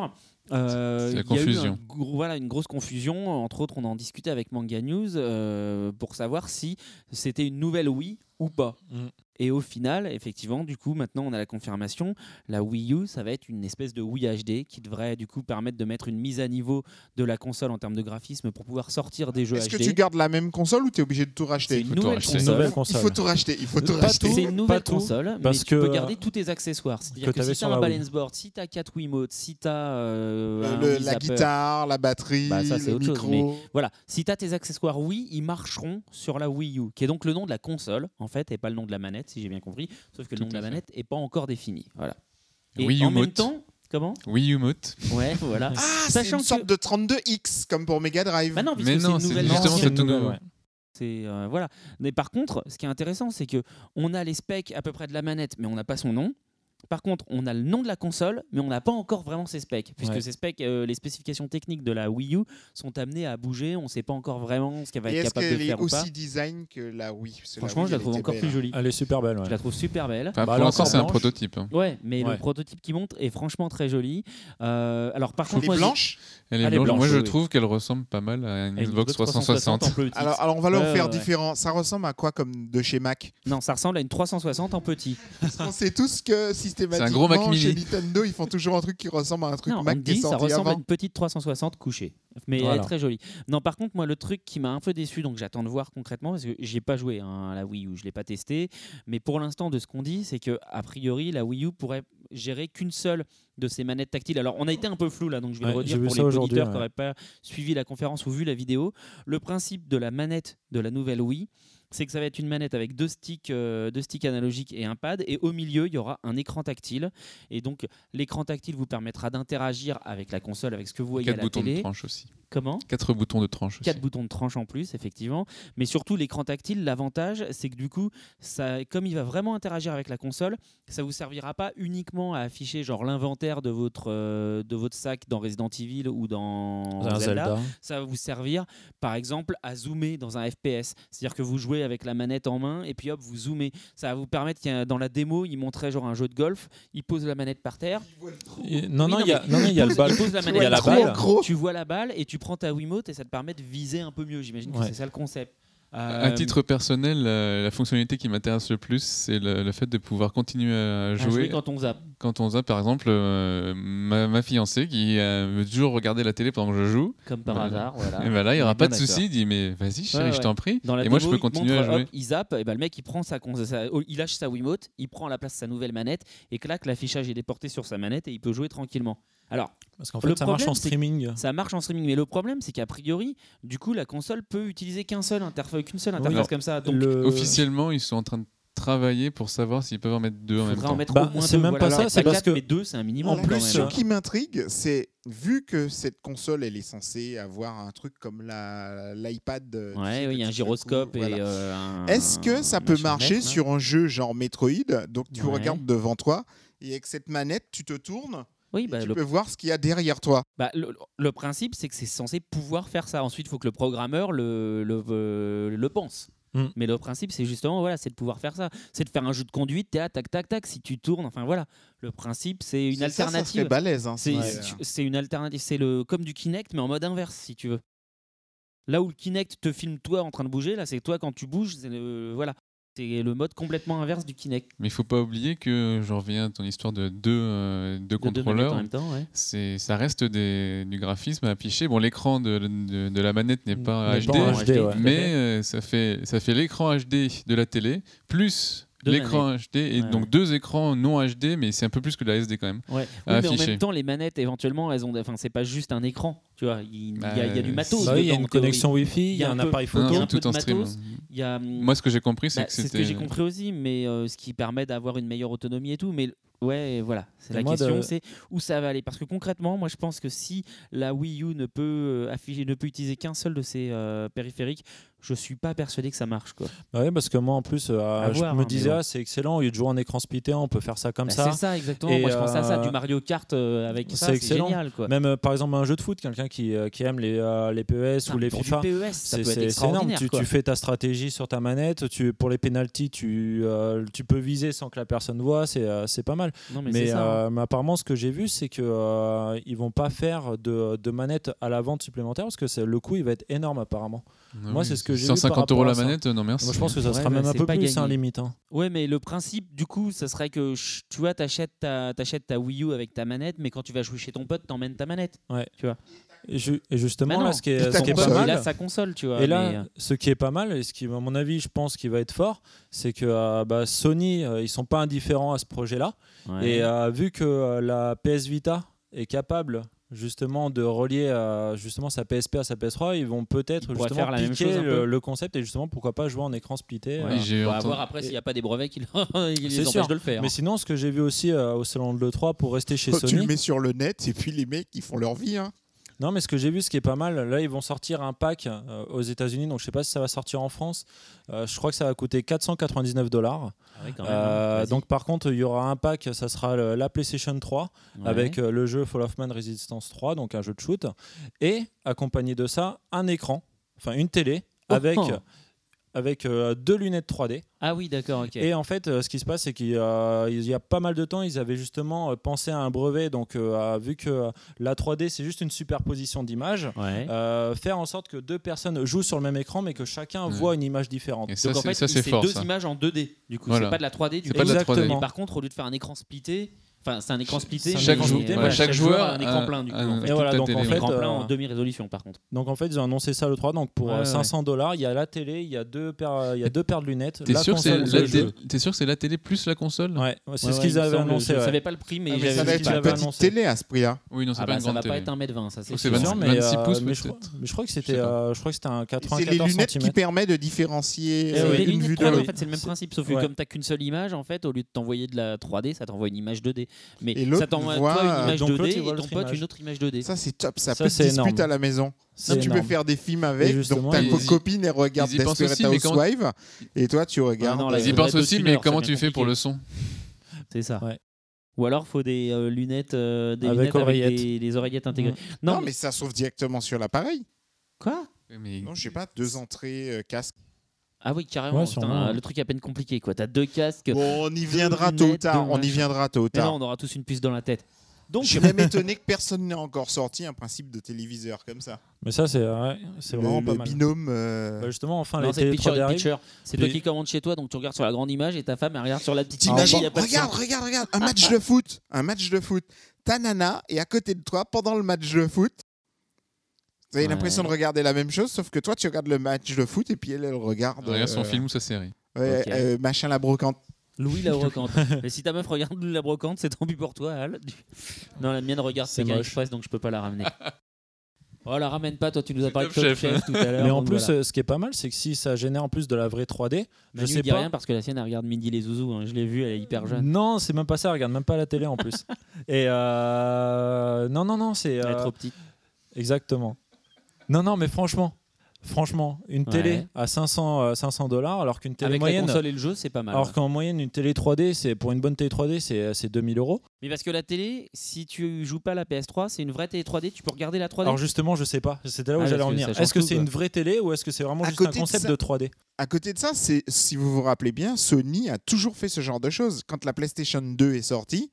euh, il y a eu confusion. un gros- voilà, une grosse confusion. Entre autres, on en discutait avec Manga News euh, pour savoir si c'était une nouvelle Wii ou pas. Mm. Et au final, effectivement, du coup, maintenant on a la confirmation. La Wii U, ça va être une espèce de Wii HD qui devrait du coup permettre de mettre une mise à niveau de la console en termes de graphisme pour pouvoir sortir des jeux Est-ce que tu gardes la même console ou tu es obligé de tout racheter? C'est une nouvelle Une console. nouvelle Il console. faut tout racheter. Il faut tout Pas racheter. tout, C'est une nouvelle pas tout, console, parce mais tu que, peux euh, garder tous tes accessoires. C'est-à-dire que que, si tu as un balance board, si tu as 4 Wiimotes, si tu as Le- la guitare, la batterie, Bah, ça, le autre chose, micro. mais- Voilà, si tu as tes accessoires Wii, ils marcheront sur la Wii U, qui est donc le nom de la console, en fait, et pas le nom de la manette, si j'ai bien compris. Sauf que le nom de la manette n'est pas encore défini. Voilà. Et Wii en même Umote. temps, comment Wii U Mote. Ouais, voilà. Ah, c'est Sachant une que- sorte de 32X comme pour Mega Drive. Bah non, Mais c'est non, une c'est nouvelle justement c'est tout nouvelle, nouveau. ouais. C'est euh, voilà. Mais par contre, ce qui est intéressant, c'est que on a les specs à peu près de la manette, mais on n'a pas son nom. Par contre, on a le nom de la console, mais on n'a pas encore vraiment ses specs, puisque Ouais. ces specs, euh, les spécifications techniques de la Wii U sont amenées à bouger. On ne sait pas encore vraiment ce qu'elle va Et être est-ce capable de qu'elle est faire ou pas. aussi design que la Wii? Franchement, Wii, je la trouve encore belle, plus hein. jolie. Elle est super belle. ouais. Je la trouve super belle. Enfin, Bah, est encore c'est un prototype. hein. Ouais, mais Ouais. le prototype qui montre est franchement très joli. Euh, alors par Elle contre, est moi, j'ai- blanche? Elle est Elle est blanche. blanche, Moi, je oui. trouve qu'elle ressemble pas mal à une Xbox 360. en petite. alors, alors, on va le Ouais, faire différent. Ça ressemble à quoi comme de chez Mac? Non, ça ressemble à une 360 en petit. On sait tous que systématiquement, C'est un gros Mac chez mini. Nintendo, ils font toujours un truc qui ressemble à un truc Non, Mac on qui est dit ça ressemble à une petite 360 couchée. Mais elle est très jolie. Non, par contre, moi, le truc qui m'a un peu déçu, donc j'attends de voir concrètement, parce que j'y ai pas joué hein, à la Wii U, je l'ai pas testé. Mais pour l'instant, de ce qu'on dit, c'est que a priori, la Wii U pourrait gérer qu'une seule de ces manettes tactiles. Alors, on a été un peu flou là, donc je vais Ouais, le redire j'ai pour les auditeurs qui n'auraient pas suivi la conférence ou vu la vidéo. Le principe de la manette de la nouvelle Wii, c'est que ça va être une manette avec deux sticks, euh, deux sticks analogiques et un pad, et au milieu, il y aura un écran tactile. Et donc, l'écran tactile vous permettra d'interagir avec la console, avec ce que vous voyez à Quatre la boutons de tranche aussi. Comment? Quatre boutons de tranche aussi. Quatre boutons de tranche en plus, effectivement. Mais surtout, l'écran tactile, l'avantage, c'est que du coup, ça, comme il va vraiment interagir avec la console, ça vous servira pas uniquement à afficher genre l'inventaire de votre, euh, de votre sac dans Resident Evil ou dans. Zelda. Ça va vous servir, par exemple, à zoomer dans un FPS. C'est-à-dire que vous jouez avec la manette en main et puis hop, vous zoomez. Ça va vous permettre, qu'il y a- dans la démo, il montrait genre un jeu de golf, il pose la manette par terre. Non, Oui, non, il y a, non, non, il y a le pose- bal. il pose la Il manette y a la balle. gros. Tu vois la balle et tu prends ta Wiimote et ça te permet de viser un peu mieux. J'imagine que c'est ça le concept. À Euh, titre personnel, la, la fonctionnalité qui m'intéresse le plus, c'est le, le fait de pouvoir continuer à à jouer, jouer quand on zappe. Quand on zappe. Par exemple, euh, ma, ma fiancée qui euh, veut toujours regarder la télé pendant que je joue. Comme par hasard, voilà. Et ben là, il n'y aura pas de souci. Il dit mais vas-y, chérie, Ouais, je t'en prie. Dans la Et moi, je peux continuer montre, à jouer. hop, il zappe, et ben le mec il prend sa, sa- oh, il lâche sa Wiimote, il prend à la place sa nouvelle manette et clac, l'affichage est déporté sur sa manette et il peut jouer tranquillement. Alors, Parce qu'en Le fait, ça marche en streaming. ça marche en streaming, mais le problème c'est qu'à priori, du coup, la console peut utiliser qu'un seul interface, qu'une seule interface alors, comme ça. Donc, Le- Officiellement, ils sont en train de travailler pour savoir s'ils peuvent en mettre deux en même temps. mettre Bah, au moins c'est deux. même voilà. pas ça, c'est parce quatre, que- mais deux, c'est un minimum En plus, ce qui m'intrigue, c'est vu que cette console, elle est censée avoir un truc comme la- l'iPad. euh, Ouais, il y a un gyroscope secoues, voilà. et euh, un. Est-ce que ça peut marcher sur un jeu genre Metroid Donc tu Ouais. regardes devant toi et avec cette manette, tu te tournes Oui, et bah, tu le peux voir ce qu'il y a derrière toi. Bah, le, le principe, c'est que c'est censé pouvoir faire ça. Ensuite, il faut que le programmeur le, le, euh, le pense. Mm. Mais le principe, c'est justement, voilà, c'est de pouvoir faire ça. C'est de faire un jeu de conduite, t'es là, tac, tac, tac, si tu tournes, enfin voilà. Le principe, c'est une C'est- alternative. balèze. hein, C'est ça. c'est- c'est une alternative. C'est le comme du Kinect, mais en mode inverse, si tu veux. Là où le Kinect te filme toi en train de bouger, là, c'est toi quand tu bouges, c'est le, voilà. C'est le mode complètement inverse du Kinect. Mais il faut pas oublier que j'en reviens à ton histoire de deux, euh, deux De deux contrôleurs. en même temps, ouais. C'est, ça reste des, du graphisme affiché. Bon, l'écran de, de, de la manette n'est pas N'est HD, pas en HD, HD, ouais. tout à mais euh, ça fait, ça fait l'écran HD de la télé plus l'écran HD et Ouais, donc ouais. deux écrans non HD, mais c'est un peu plus que la SD quand même. Ouais. Oui, mais en même temps, les manettes, éventuellement, elles ont. des- Enfin, c'est pas juste un écran. Tu vois, il, y, a, il y a du Bah, matos. Bah il y a une théorie. connexion Wi-Fi, il y a un peu- appareil il y a photo. un peu tout de en stream. matos. Y a, Moi, ce que j'ai compris, c'est bah, que c'est ce c'était. que j'ai compris aussi, mais euh, ce qui permet d'avoir une meilleure autonomie et tout. Mais Ouais, voilà. C'est la question, de... c'est où ça va aller. Parce que concrètement, moi, je pense que si la Wii U ne peut euh, afficher, ne peut utiliser qu'un seul de ses euh, périphériques, je suis pas persuadé que ça marche. Bah oui, parce que moi, en plus, euh, je voir, me hein, disais, ah, c'est excellent. Au lieu de jouer en écran splitté, on peut faire ça comme bah, ça. C'est ça, exactement. Et moi, je pensais à ça, euh, du Mario Kart avec ça, c'est génial, quoi. Même par exemple un jeu de foot, quelqu'un qui, qui aime les, les PES ou ah, les pour FIFA, PES, c'est énorme. Tu, fais ta stratégie sur ta manette. Tu, pour les pénalties, tu, tu peux viser sans que la personne voit. C'est pas mal. Euh, mais, apparemment, ce que j'ai vu, c'est que euh, ils vont pas faire de, de manette à la vente supplémentaire parce que le coût il va être énorme apparemment. Ah Moi, c'est ce que j'ai 150 euros la manette, non merci. Moi, je pense que ça sera même un peu plus, hein, gagné. Hein, limite. Ouais, mais le principe, du coup, ça serait que tu vois, t'achètes ta, achètes ta Wii U avec ta manette, mais quand tu vas jouer chez ton pote, t'emmènes ta manette. Ouais. Tu vois. Et, justement, bah là, ce qui est, ce qui est pas mal. Là, sa console, tu vois. Et là, euh, ce qui est pas mal, et ce qui, à mon avis, je pense qui va être fort, c'est que euh, bah, Sony, euh, ils sont pas indifférents à ce projet-là. Et euh, vu que la PS Vita est capable justement de relier euh, justement sa PSP à sa PS3 ils vont peut-être justement faire piquer le, concept et justement pourquoi pas jouer en écran splitté ouais, euh. on bah, va voir après s'il n'y a pas des brevets qui, les empêchent de le faire. Mais sinon ce que j'ai vu aussi euh, au salon de l'E3 pour rester chez oh, Sony tu le mets sur le net et puis les mecs ils font leur vie hein. Non, mais ce que j'ai vu, ce qui est pas mal, là, ils vont sortir un pack euh, aux États-Unis, donc je sais pas si ça va sortir en France. Euh, je crois que ça va coûter 499 dollars. Euh, donc, par contre, il y aura un pack, ça sera la PlayStation 3 avec le jeu Fall of Man Resistance 3, donc un jeu de shoot, et accompagné de ça, un écran, enfin une télé avec avec euh, deux lunettes 3D. Ah oui, d'accord. Et en fait, euh, ce qui se passe, c'est qu'il y a, pas mal de temps, ils avaient justement euh, pensé à un brevet. Donc, vu que la 3D, c'est juste une superposition d'images, faire en sorte que deux personnes jouent sur le même écran, mais que chacun ouais. voit une image différente. Et ça, donc, en fait, c'est deux images en 2D. Du coup, voilà. c'est pas de la 3D. Du de la 3D. Exactement. Par contre, au lieu de faire un écran splitté, Enfin, c'est un écran splitté. Chaque, jou ouais, chaque, chaque joueur, joueur, un écran plein du coup. En et voilà, donc en fait, écran plein euh, en demi-résolution par contre. Donc en fait, ils ont annoncé ça le 3. Donc pour ouais, euh, 500 dollars, il y a la télé, il y a deux paires, euh, il y a deux paires de lunettes. T'es sûr, sûr que c'est la télé plus la console? Ouais, c'est ce qu'ils avaient annoncé. Je savais pas le prix, mais ah, ça va être une télé à ce prix-là. Oui, non, ah bah, ça va pas être 1m20, ça c'est sûr. Mais je crois que c'était, je crois que c'était un 94 C'est les lunettes qui permet de différencier eh une vue de l'autre. En fait, c'est le même principe, sauf que comme t'as qu'une seule image, en fait, au lieu de t'envoyer de la 3D, ça t'envoie une image 2D. Mais et ça t'envoie une image 2D et ton pote une autre image 2D. Ça, c'est top. Ça, peut se disputer à la maison. Non, tu peux faire des films avec. Donc ta copine, elle regarde Desperate Housewives comment... et toi, tu ah regardes. Ils y pensent aussi, mais comment tu fais pour le son C'est ça. Ou alors, il faut des euh, lunettes, euh, des avec, des, oreillettes intégrées. Non, mais... ça s'ouvre directement sur l'appareil. Quoi? Non, je sais pas, deux entrées, euh, casque. Ah oui, carrément. Le truc à peine compliqué, quoi. T'as deux casques. Bon, on y viendra tôt ou tard. On y viendra tôt ou tard. Non, on aura tous une puce dans la tête. Donc, je suis même étonné que personne n'ait encore sorti un principe de téléviseur comme ça. Mais ça, c'est vraiment le pas binôme. Euh, bah, justement, enfin, non, les télé picture. C'est toi qui commandes chez toi, donc tu regardes sur la grande image et ta femme elle regarde sur la petite image. Y a pas regarde, regarde, regarde, un match de foot, un match de foot. Ta nana est à côté de toi pendant le match de foot. T'as ouais. l'impression de regarder la même chose, sauf que toi, tu regardes le match de foot et puis elle, elle regarde. Regarde son euh, film ou sa série. Euh, machin la brocante. Louis la brocante. Mais si ta meuf regarde Louis la brocante, c'est tant pis pour toi, Al. Non, la mienne regarde Pékin Express, donc je peux pas la ramener. Oh, la ramène pas, toi, tu nous as parlé de chef. chef tout à l'heure. Mais en plus, euh, ce qui est pas mal, c'est que si ça génère en plus de la vraie 3D, Manu je sais dit pas. rien parce que la sienne, elle regarde Midi les Zouzous. Hein. Je l'ai vue, elle est hyper jeune. Non, c'est même pas ça, elle regarde même pas la télé en plus. Et euh... non, non, non, c'est. Elle est trop petite. Exactement. Non, non, mais franchement, franchement, une télé à 500 euh, 500 dollars, alors qu'une télé Avec la console et le jeu, c'est pas mal. alors qu'en moyenne une télé 3D, c'est pour une bonne télé 3D, c'est euh, c'est 2000 euros. Mais parce que la télé, si tu joues pas la PS3, c'est une vraie télé 3D, tu peux regarder la 3D. Alors justement, je sais pas, c'était là où ah, j'allais en venir. Est-ce que c'est une vraie télé ou est-ce que c'est vraiment juste un concept de 3D À côté de ça, c'est si vous vous rappelez bien, Sony a toujours fait ce genre de choses. Quand la PlayStation 2 est sortie,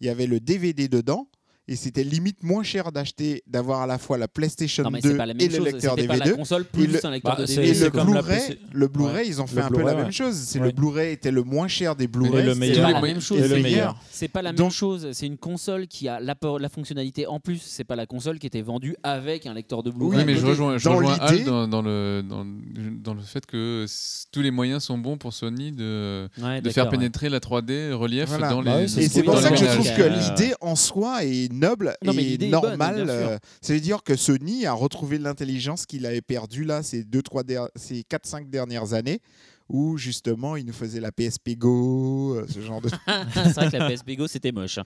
il y avait le DVD dedans et c'était limite moins cher d'acheter d'avoir à la fois la PlayStation 2 et le lecteur DVD. Pas la console plus et le, bah, le Blu-ray, le Blu-ray, ils ont fait un peu la même chose. C'est le Blu-ray était le moins cher des Blu-ray. Le meilleur. C'est pas la même chose. C'est une console qui a la, la fonctionnalité en plus. C'est pas la console qui était vendue avec un lecteur de Blu-ray. Oui, mais je rejoins, rejoins Al dans, le dans, le fait que tous les moyens sont bons pour Sony de, de faire pénétrer la 3D relief dans bah les. Et c'est pour ça que je trouve que l'idée en soi est noble non, et normale. Euh, c'est-à-dire que Sony a retrouvé l'intelligence qu'il avait perdue là ces 4-5 der... ces quatre, cinq dernières années où justement il nous faisait la PSP Go, euh, ce genre de. c'est vrai que la PSP Go c'était moche. Hein.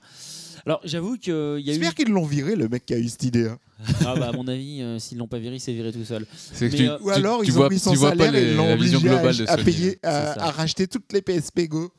Alors j'avoue qu'il y a J'espère qu'ils l'ont viré le mec qui a eu cette idée. Hein. Ah bah à mon avis, euh, s'ils l'ont pas viré, c'est viré tout seul. Mais, tu, euh... Ou alors tu, ils tu ont mis son salaire et l'ont obligé à, à, payer, à, à, racheter toutes les PSP Go.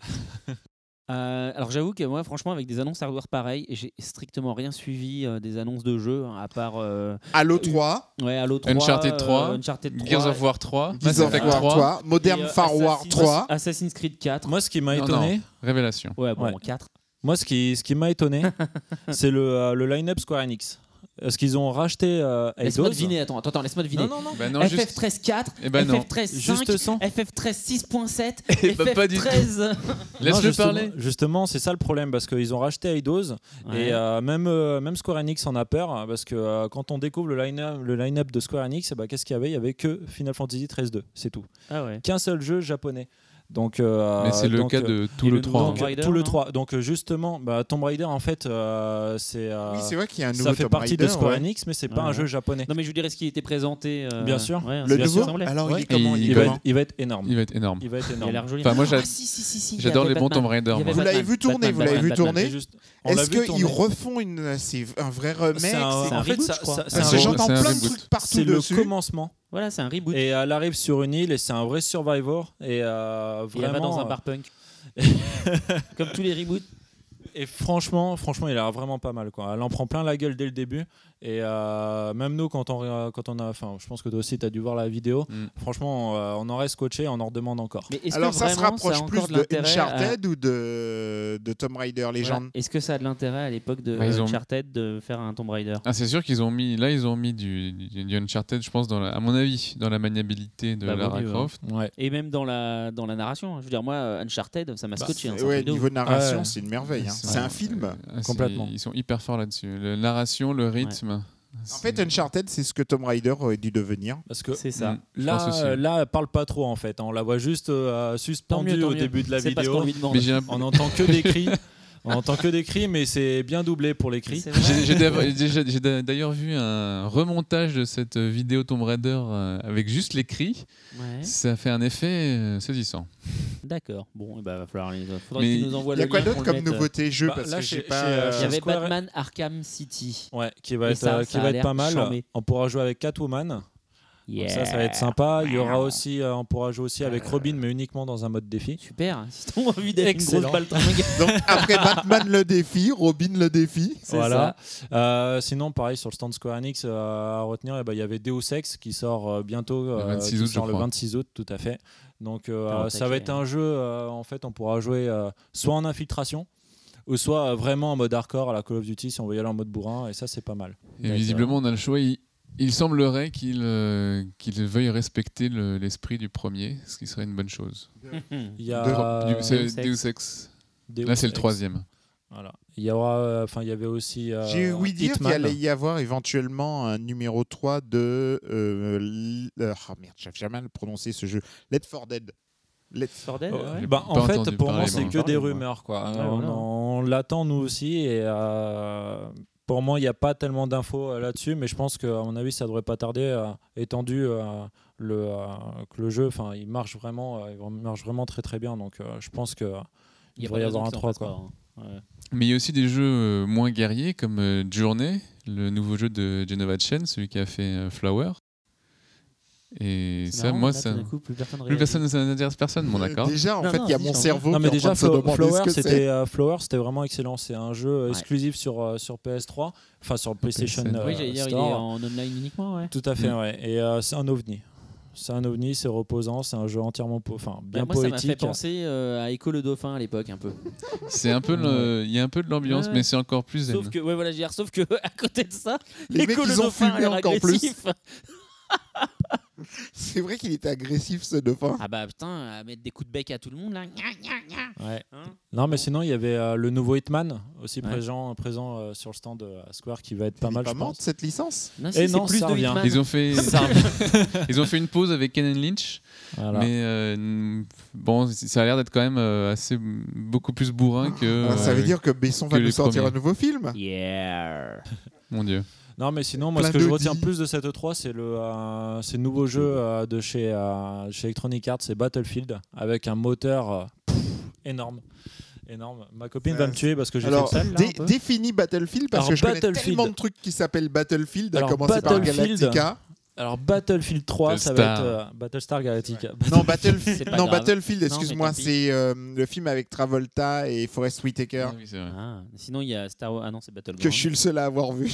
Euh, alors j'avoue que moi franchement avec des annonces hardware pareilles, j'ai strictement rien suivi euh, des annonces de jeux hein, à part euh, Halo 3, ouais Halo 3, Uncharted 3, euh, Uncharted 3, Gears of War 3, Gears Mass of Effect War 3, 3, Modern et, euh, Far War Assassin's- 3. Assassin's Creed 4. Moi, ce qui m'a étonné, non. Révélation. Ouais bon Ouais. 4. moi, ce qui, ce qui m'a étonné, c'est le, euh, le line-up Square Enix. Est-ce qu'ils ont racheté euh, Laisse-moi Eidos deviner, attends, attends, laisse-moi deviner. Non, non, non. Bah non, juste- FF13 4, Eh ben non. FF13 5, Juste son. FF13 6.7, Eh ben, pas du tout. FF13. Non, Laisse-le parler. Justement, c'est ça le problème parce qu'ils ont racheté Eidos Ouais. et euh, même, euh, même Square Enix en a peur parce que euh, quand on découvre le line-up le line-up de Square Enix, ben, qu'est-ce qu'il y avait? Il y avait que Final Fantasy XIII 2, c'est tout. Ah ouais. Qu'un seul jeu japonais. Donc, euh, Mais c'est le donc, cas euh, de tout le le 3. Tomb donc, Raider, tout le non 3. Donc justement, bah, Tomb Raider en fait, euh, c'est euh, Oui, c'est vrai qu'il y a un nouveau ça fait Tomb partie de Square ouais. Enix, mais c'est pas Ouais. un jeu japonais. Non mais je veux dire est-ce qu'il était présenté euh, Bien sûr. ouais, Le nouveau. Alors Ouais. il est comment Et il est Il va, être, il va être énorme. Il va être énorme. Il va être Il a énorme. l'air joli. Enfin, moi, j'a- si, si, si, si, il y J'adore les bons. Tomb Raider. Vous l'avez vu tourner, vous l'avez vu Est-ce qu'ils refont une, c'est un vrai remake en fait, j'entends plein de trucs partout C'est le commencement. Voilà, c'est un reboot. Et elle arrive sur une île et c'est un vrai survivor. Et euh, il va vraiment. dans un euh, bar punk. Comme tous les reboots. Et franchement, franchement, il a vraiment pas mal. Quoi. Elle en prend plein la gueule dès le début. Et euh, même nous, quand on, quand on a. Enfin, je pense que toi aussi, tu as dû voir la vidéo. Mm. Franchement, euh, on en reste scotché et on en redemande encore. Mais Alors que ça se rapproche a plus de à- Uncharted ou de, de Tomb Raider Voilà. Legend? Est-ce que ça a de l'intérêt à l'époque de Bah, ont- Uncharted de faire un Tomb Raider? Ah, c'est sûr qu'ils ont mis. Là, ils ont mis du, du, du Uncharted, je pense, dans la- à mon avis, dans la maniabilité de Bah, Lara hein. Croft. Ouais. Et même dans la, dans la narration. Je veux dire, moi, euh, Uncharted, ça m'a Bah, scotché. hein, c'est un Ouais, de niveau narration, c'est une merveille. hein. C'est- un film. Ah, Complètement. Ils sont hyper forts là-dessus. La narration, le rythme. En fait, Uncharted, c'est ce que Tomb Raider aurait dû devenir. Parce que C'est ça. Mm, là, là, elle parle pas trop en fait. On la voit juste euh, suspendue au mieux. début de la vidéo. qu'on lui demande. Mais j'ai un- On entend que des cris. On entend que des cris, mais c'est bien doublé pour les cris. C'est vrai. J'ai- d'ailleurs vu un remontage de cette vidéo Tomb Raider euh, avec juste les cris. Ouais. Ça fait un effet euh, saisissant. D'accord. Bon, il va falloir les. Faudrait tu nous envoies Il y a quoi d'autre comme mette, euh, nouveauté jeu Bah, Parce là, que chez- j'ai chez, pas. euh, Il y avait Square- Batman Arkham City. Ouais, qui va Et être, ça, ça qui va être pas mal. chambé. On pourra jouer avec Catwoman. Donc ça, ça va être sympa. Il y aura aussi, euh, on pourra jouer aussi avec Robin, mais uniquement dans un mode défi. Super. Si t'as envie d'être une Excellent. grosse. Donc après Batman le défi, Robin le défi. Voilà. Euh, sinon, pareil sur le stand Square Enix euh, à retenir, eh ben, il y avait Deus Ex qui sort euh, bientôt, Le euh, 26 qui août, sort le crois. 26 août, tout à fait. Donc euh, ça va être un jeu. euh, en fait, on pourra jouer euh, soit en infiltration. Ou soit euh, vraiment en mode hardcore à la Call of Duty si on veut y aller en mode bourrin et ça c'est pas mal. Et visiblement, on a le choix. Il semblerait qu'il euh, qu'il veuille respecter le- l'esprit du premier, ce qui serait une bonne chose. Il y a Du- c'est Deus Ex. Deus Ex. Deus Là, c'est le Ex. troisième. Voilà. Il y aura, euh, enfin, il y avait aussi. euh, J'ai ouï dire qu'il Hitman. allait y avoir éventuellement un numéro 3 de. Euh, l- euh, ah merde, j'arrive jamais à le prononcer ce jeu. Let for Dead. Let For Dead, Oh, ouais. Bah, pas en fait, entendu pour parler, moi, c'est moi. que des rumeurs. Quoi. Ouais, on voilà. on l'attend nous aussi. Et euh, pour moi, il n'y a pas tellement d'infos euh, là-dessus, mais je pense qu'à mon avis, ça devrait pas tarder, euh, étendu euh, le, euh, que le jeu, enfin, il marche vraiment, euh, il marche vraiment très très bien. Donc, euh, je pense que il devrait y avoir un qu'ils en 3 fassent quoi. pas, hein. Ouais. Mais il y a aussi des jeux moins guerriers comme euh, Journey, le nouveau jeu de Genova Chen, celui qui a fait euh, Flower. Et C'est ça, marrant, moi, là, ça. coup, plus personne Plus personne, ça n'intéresse personne, bon Euh, d'accord. Déjà, en Non, fait, il y a mon cerveau Non, qui mais est en déjà, Flo- Flower, c'était euh, Flower, c'était vraiment excellent. C'est un jeu Ouais. exclusif sur, euh, sur PS3, enfin sur PlayStation PSN. euh, Oui, j'allais dire, il est Store. en online uniquement, ouais. Tout à fait, Mm. ouais. Et euh, c'est un ovni. C'est un ovni, c'est reposant, c'est un jeu entièrement, po- enfin bien Bah, moi, ça m'a poétique. fait penser euh, à Echo le Dauphin à l'époque, un peu. C'est un peu, le- il y a un peu de l'ambiance, Ouais. mais c'est encore plus zen. Sauf que, ouais, voilà, je veux dire, sauf que à côté de ça, Echo le ils ont Dauphin encore plus. C'est vrai qu'il était agressif ce dauphin. Ah bah putain, à mettre des coups de bec à tout le monde là. Gna, gna, gna. Ouais. Hein Non, mais sinon, il y avait euh, le nouveau Hitman aussi Ouais. présent, présent euh, sur le stand euh, à Square qui va être pas mal, pas je pense. cette licence? Non, Et c'est non, plus ça de revient. Hitman. Ils ont fait, ils ont fait une pause avec Ken Lynch, Voilà. mais euh, bon, ça a l'air d'être quand même euh, assez beaucoup plus bourrin que. Alors, Ça veut euh, dire que Besson que va nous sortir premiers. un nouveau film? Yeah. Mon Dieu. Non, mais sinon, moi, ce que je retiens plus de cette E3, c'est le, euh, c'est le nouveau jeu euh, de chez, euh, chez Electronic Arts, c'est Battlefield, avec un moteur euh, pff, énorme. Énorme. Ma copine va me tuer parce que j'ai fait Alors, là, dé- définis Battlefield parce Alors, que je connais Battlefield. tellement de trucs qui s'appellent Battlefield, à Alors, commencer par Battlefield, Galactica. Alors Battlefield 3, ça va être Battlestar. euh, Battlestar Galactica. Non, Battlefield, non. Battlefield excuse-moi, c'est euh, le film avec Travolta et Forest Whitaker Ah oui, c'est vrai. Ah, sinon, il y a Star Wars. Ah non, c'est Battleground. que je suis le seul à avoir vu.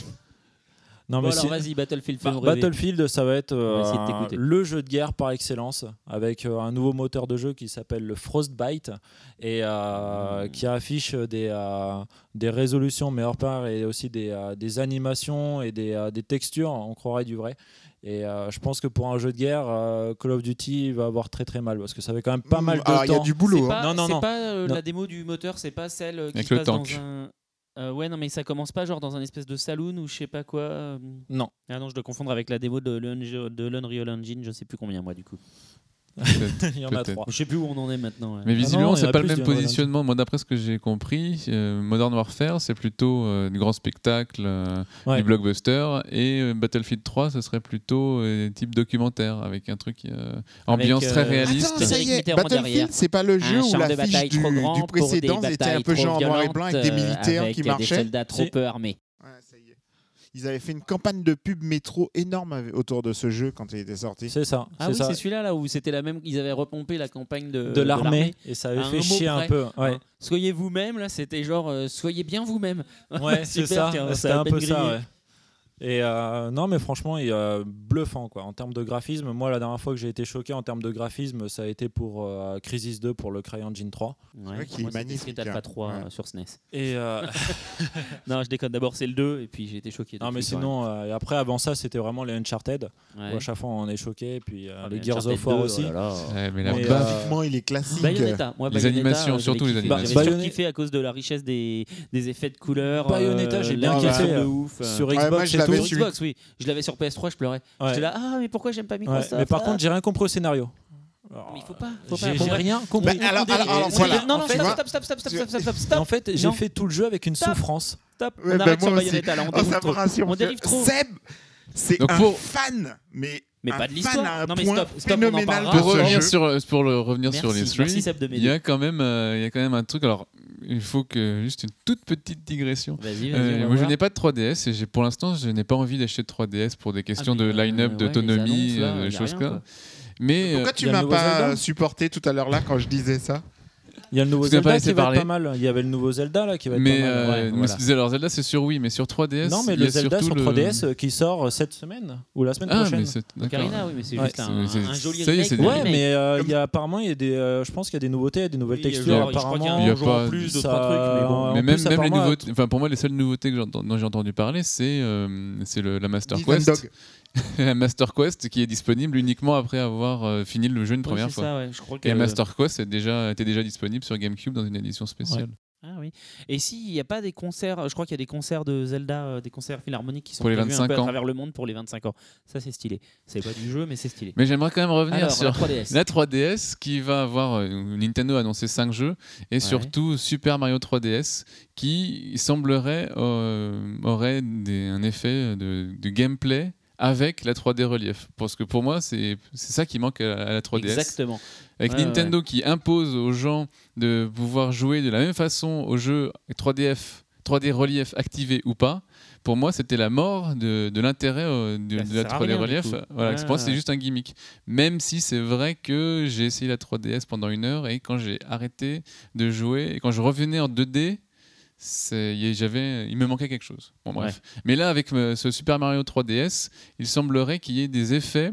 Non, Bon, mais alors vas-y, Battlefield, Bah. Battlefield, ça va être va de euh, le jeu de guerre par excellence, avec euh, un nouveau moteur de jeu qui s'appelle le Frostbite et euh, qui affiche des, euh, des résolutions meilleure part et aussi des, euh, des animations et des, euh, des textures, on croirait du vrai. Et euh, je pense que pour un jeu de guerre, euh, Call of Duty va avoir très très mal parce que ça fait quand même pas Mm, mal de alors, il y a temps. du boulot, hein. pas, Non, non, c'est non. pas euh, Non. la démo du moteur, c'est pas celle qui Avec le passe tank. dans un. Euh, ouais, non, mais ça commence pas genre dans un espèce de saloon ou je sais pas quoi. euh. Non. Ah non, je dois confondre avec la démo de l'Unge- de l'Unreal Engine, je sais plus combien moi du coup. Il y en a trois. Je sais plus où on en est maintenant. ouais. Mais Ah visiblement, en c'est a pas le même positionnement. Moi, d'après ce que j'ai compris, euh, Modern Warfare, c'est plutôt euh, du grand spectacle, euh, Ouais. du blockbuster, et euh, Battlefield 3, ce serait plutôt euh, type documentaire, avec un truc euh, ambiance euh, très réaliste. Attends, ça y est. Battlefield, c'est pas le jeu un où l'affiche bataille du, des précédent était un peu genre en noir et blanc avec des militaires avec qui des marchaient. soldats trop peu armés. Ouais, ça y est. Ils avaient fait une campagne de pub métro énorme autour de ce jeu quand il était sorti. C'est ça. Ah c'est oui, c'est celui-là là où c'était la même. Ils avaient repompé la campagne de, de l'armée et ça avait fait chier un peu. Ouais. Hein, Soyez vous-même là, c'était genre euh, soyez bien vous-même. Ouais, c'est ça. C'était un peu ça. grillé. Et euh, non, mais franchement, il est euh, bluffant quoi. En termes de graphisme, moi, la dernière fois que j'ai été choqué en termes de graphisme, ça a été pour euh, Crisis 2 pour le CryEngine 3. Ouais, vrai qu'il est moi, c'était magnifique, Street Alpha hein. 3 Ouais. euh, sur SNES. Et euh, Non, je déconne. D'abord, c'est le 2 et puis j'ai été choqué. non, mais sinon, euh, et après, avant ça, c'était vraiment les Uncharted. où Ouais. à chaque fois, on est choqué. Et puis euh, Ah, les Gears of War 2, aussi. oh là. Ouais, mais euh, Graphiquement, il est classique. Bayonetta, moi, Les Bayonetta, animations, j'avais surtout les animations. J'avais Bayonetta- kiffé à cause de la richesse des, des effets de couleurs. Bayonetta, j'ai bien kiffé, de ouf. Sur Ouais, Xbox Sur su. Xbox, oui. Je l'avais sur PS3, je pleurais. Ouais. J'étais là, ah, mais pourquoi j'aime pas Ouais, Microsoft Mais par Ah. contre, j'ai rien compris au scénario. Mais il faut pas. Faut pas J'ai rien Bah, compris. alors, alors, alors, C'est- voilà. Non, non, stop, stop, stop, stop, stop, stop, stop, stop, Et stop. en fait, j'ai Non. fait tout le jeu avec une Stop. souffrance. Stop. Ouais, On bah, arrête sur. Bayonetta là, on Oh, dérive trop. Seb, c'est un fan, mais, Mais un pas de l'histoire. Non, mais stop, stop, on en parlera. pour revenir sur pour le revenir sur Merci, les merci, Seb de il y a quand même euh, il y a quand même un truc. Alors, il faut que juste une toute petite digression. Vas-y, vas-y. Euh, moi, je n'ai pas de 3DS et j'ai pour l'instant, je n'ai pas envie d'acheter de 3DS pour des questions Ah, de line-up, euh, d'autonomie, annonces, là, euh, a choses comme quoi. Mais Pourquoi tu m'as pas supporté tout à l'heure là quand je disais ça? Il y a le nouveau Zelda qui va parler. être pas mal. Il y avait le nouveau Zelda là qui va être mais, pas mal. euh, ouais, voilà. disais, alors Zelda c'est sur Wii, mais sur 3DS. Non, mais il y le a Zelda sur surtout le- 3DS euh, qui sort euh, cette semaine ou la semaine Ah, prochaine. mais. Ocarina, oui, mais c'est Ouais. juste un, joli ça y est, remake. des- Ouais, mais euh, il y a apparemment il y a des, euh, je pense qu'il y a des nouveautés, il y a des nouvelles Oui, textures genre, je crois qu'il y a un Il y a apparemment. pas- plus, trucs, mais même, même les apparemment, nouveautés, enfin pour moi les seules nouveautés dont j'ai entendu parler, c'est euh, c'est le- la Master Quest, Master Quest qui est disponible uniquement après avoir euh, fini le jeu une première fois. ça, ouais. Je crois que- Et Master Quest est déjà, était déjà disponible sur GameCube dans une édition spéciale. Ah oui. Et s'il n'y a pas des concerts, je crois qu'il y a des concerts de Zelda, euh, des concerts philharmoniques qui sont Pour les un 25 peu à travers le monde pour les 25 ans. Ça c'est stylé. C'est pas du jeu, mais c'est stylé. Mais j'aimerais quand même revenir Alors, sur la 3DS. la 3DS qui va avoir euh, Nintendo a annoncé 5 jeux et surtout Super Mario 3DS qui il semblerait euh, aurait des- un effet de, de gameplay avec la 3D relief. Parce que pour moi c'est ça qui manque à, à la 3DS Exactement. avec Ouais, Nintendo qui impose aux gens de pouvoir jouer de la même façon au jeu 3DF 3D relief activé ou pas pour moi c'était la mort de, de l'intérêt euh, de, Bah, de la sert à 3D rien, du relief. voilà Ouais, pour moi c'est juste un gimmick. Même si c'est vrai que j'ai essayé la 3DS pendant une heure et quand j'ai arrêté de jouer et quand je revenais en 2D c'est- y- j'avais il me manquait quelque chose bon bref mais là avec euh, ce Super Mario 3DS il semblerait qu'il y ait des effets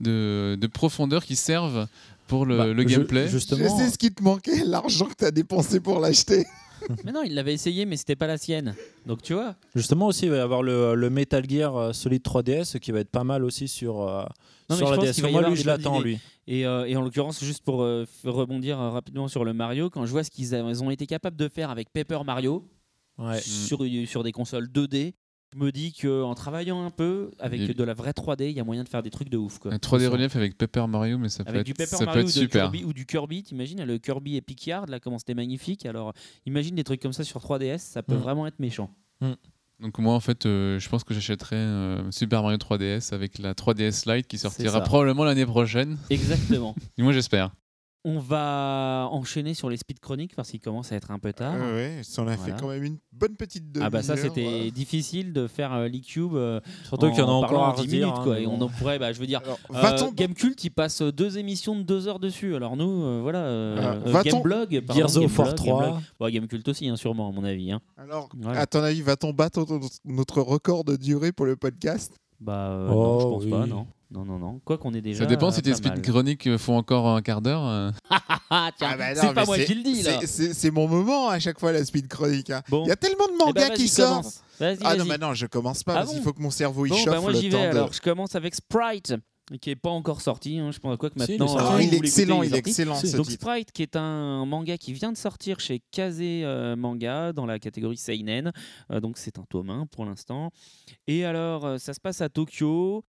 de, de profondeur qui servent pour le, Bah, le je- gameplay Je Justement, sais ce qui te manquait, l'argent que tu as dépensé pour l'acheter. mais non, il l'avait essayé, mais c'était pas la sienne. Donc tu vois. justement aussi, il va y avoir le, le Metal Gear euh, Solid 3DS qui va être pas mal aussi sur, euh, Non, sur la DS. Moi, lui, je l'attends, lui. Et, euh, et en l'occurrence, juste pour euh, rebondir euh, rapidement sur le Mario, quand je vois ce qu'ils ont été capables de faire avec Paper Mario Ouais. sur, sur des consoles 2D, je me dis qu'en travaillant un peu avec Et- de la vraie 3D, il y a moyen de faire des trucs de ouf. Quoi. un 3D relief avec Paper Mario mais ça peut Avec être, du Paper ça peut être super Kirby, ou du Kirby, t'imagines le Kirby Epic Yard, là comment c'était magnifique. Alors imagine des trucs comme ça sur 3DS, ça peut Mm. vraiment être méchant. Donc moi en fait euh, je pense que j'achèterai euh, Super Mario 3DS avec la 3DS Lite qui sortira probablement l'année prochaine. Exactement. Et moi j'espère. On va enchaîner sur les speed chroniques parce qu'il commence à être un peu tard. Ouais, ça en a fait quand même une bonne petite demi Ah bah ça c'était voilà. difficile de faire euh, l'e-cube euh, Surtout qu'il y en a en encore parlant à en 10 redire, minutes hein, quoi et on en pourrait bah je veux dire euh, va-t-on- Gamecult il passe deux émissions de deux heures dessus alors nous euh, voilà euh, Alors, euh, va-t-on- Gameblog Gears of War Gameblog, 3. Gameblog. Bon, Gamecult aussi hein, sûrement à mon avis hein. Alors, Voilà. à ton avis, va-t-on battre notre- record de durée pour le podcast? Bah euh, non, je Oh, pense pas non. Non non non. Quoi qu'on est déjà Ça dépend euh, si tes speed chroniques euh, font encore un quart d'heure. euh. Ah tiens, Ah bah non, c'est pas moi qui le dis là. c'est- mon moment à chaque fois, la speed chronique. hein. Bon. Il y a tellement de Eh ben, mangas qui sortent. Ah non, mais non, je commence pas Ah parce bon qu'il faut que mon cerveau il Bon, chauffe bah moi j'y vais de- alors. Je commence avec Sprite, qui est pas encore sorti. hein. Je pense à quoi que il maintenant. euh, Ah, il est excellent, il est excellent ce Donc titre. Sprite, qui est un manga qui vient de sortir chez Kazé euh, Manga dans la catégorie seinen. Euh, donc c'est un tome 1 pour l'instant. Et alors euh, ça se passe à Tokyo.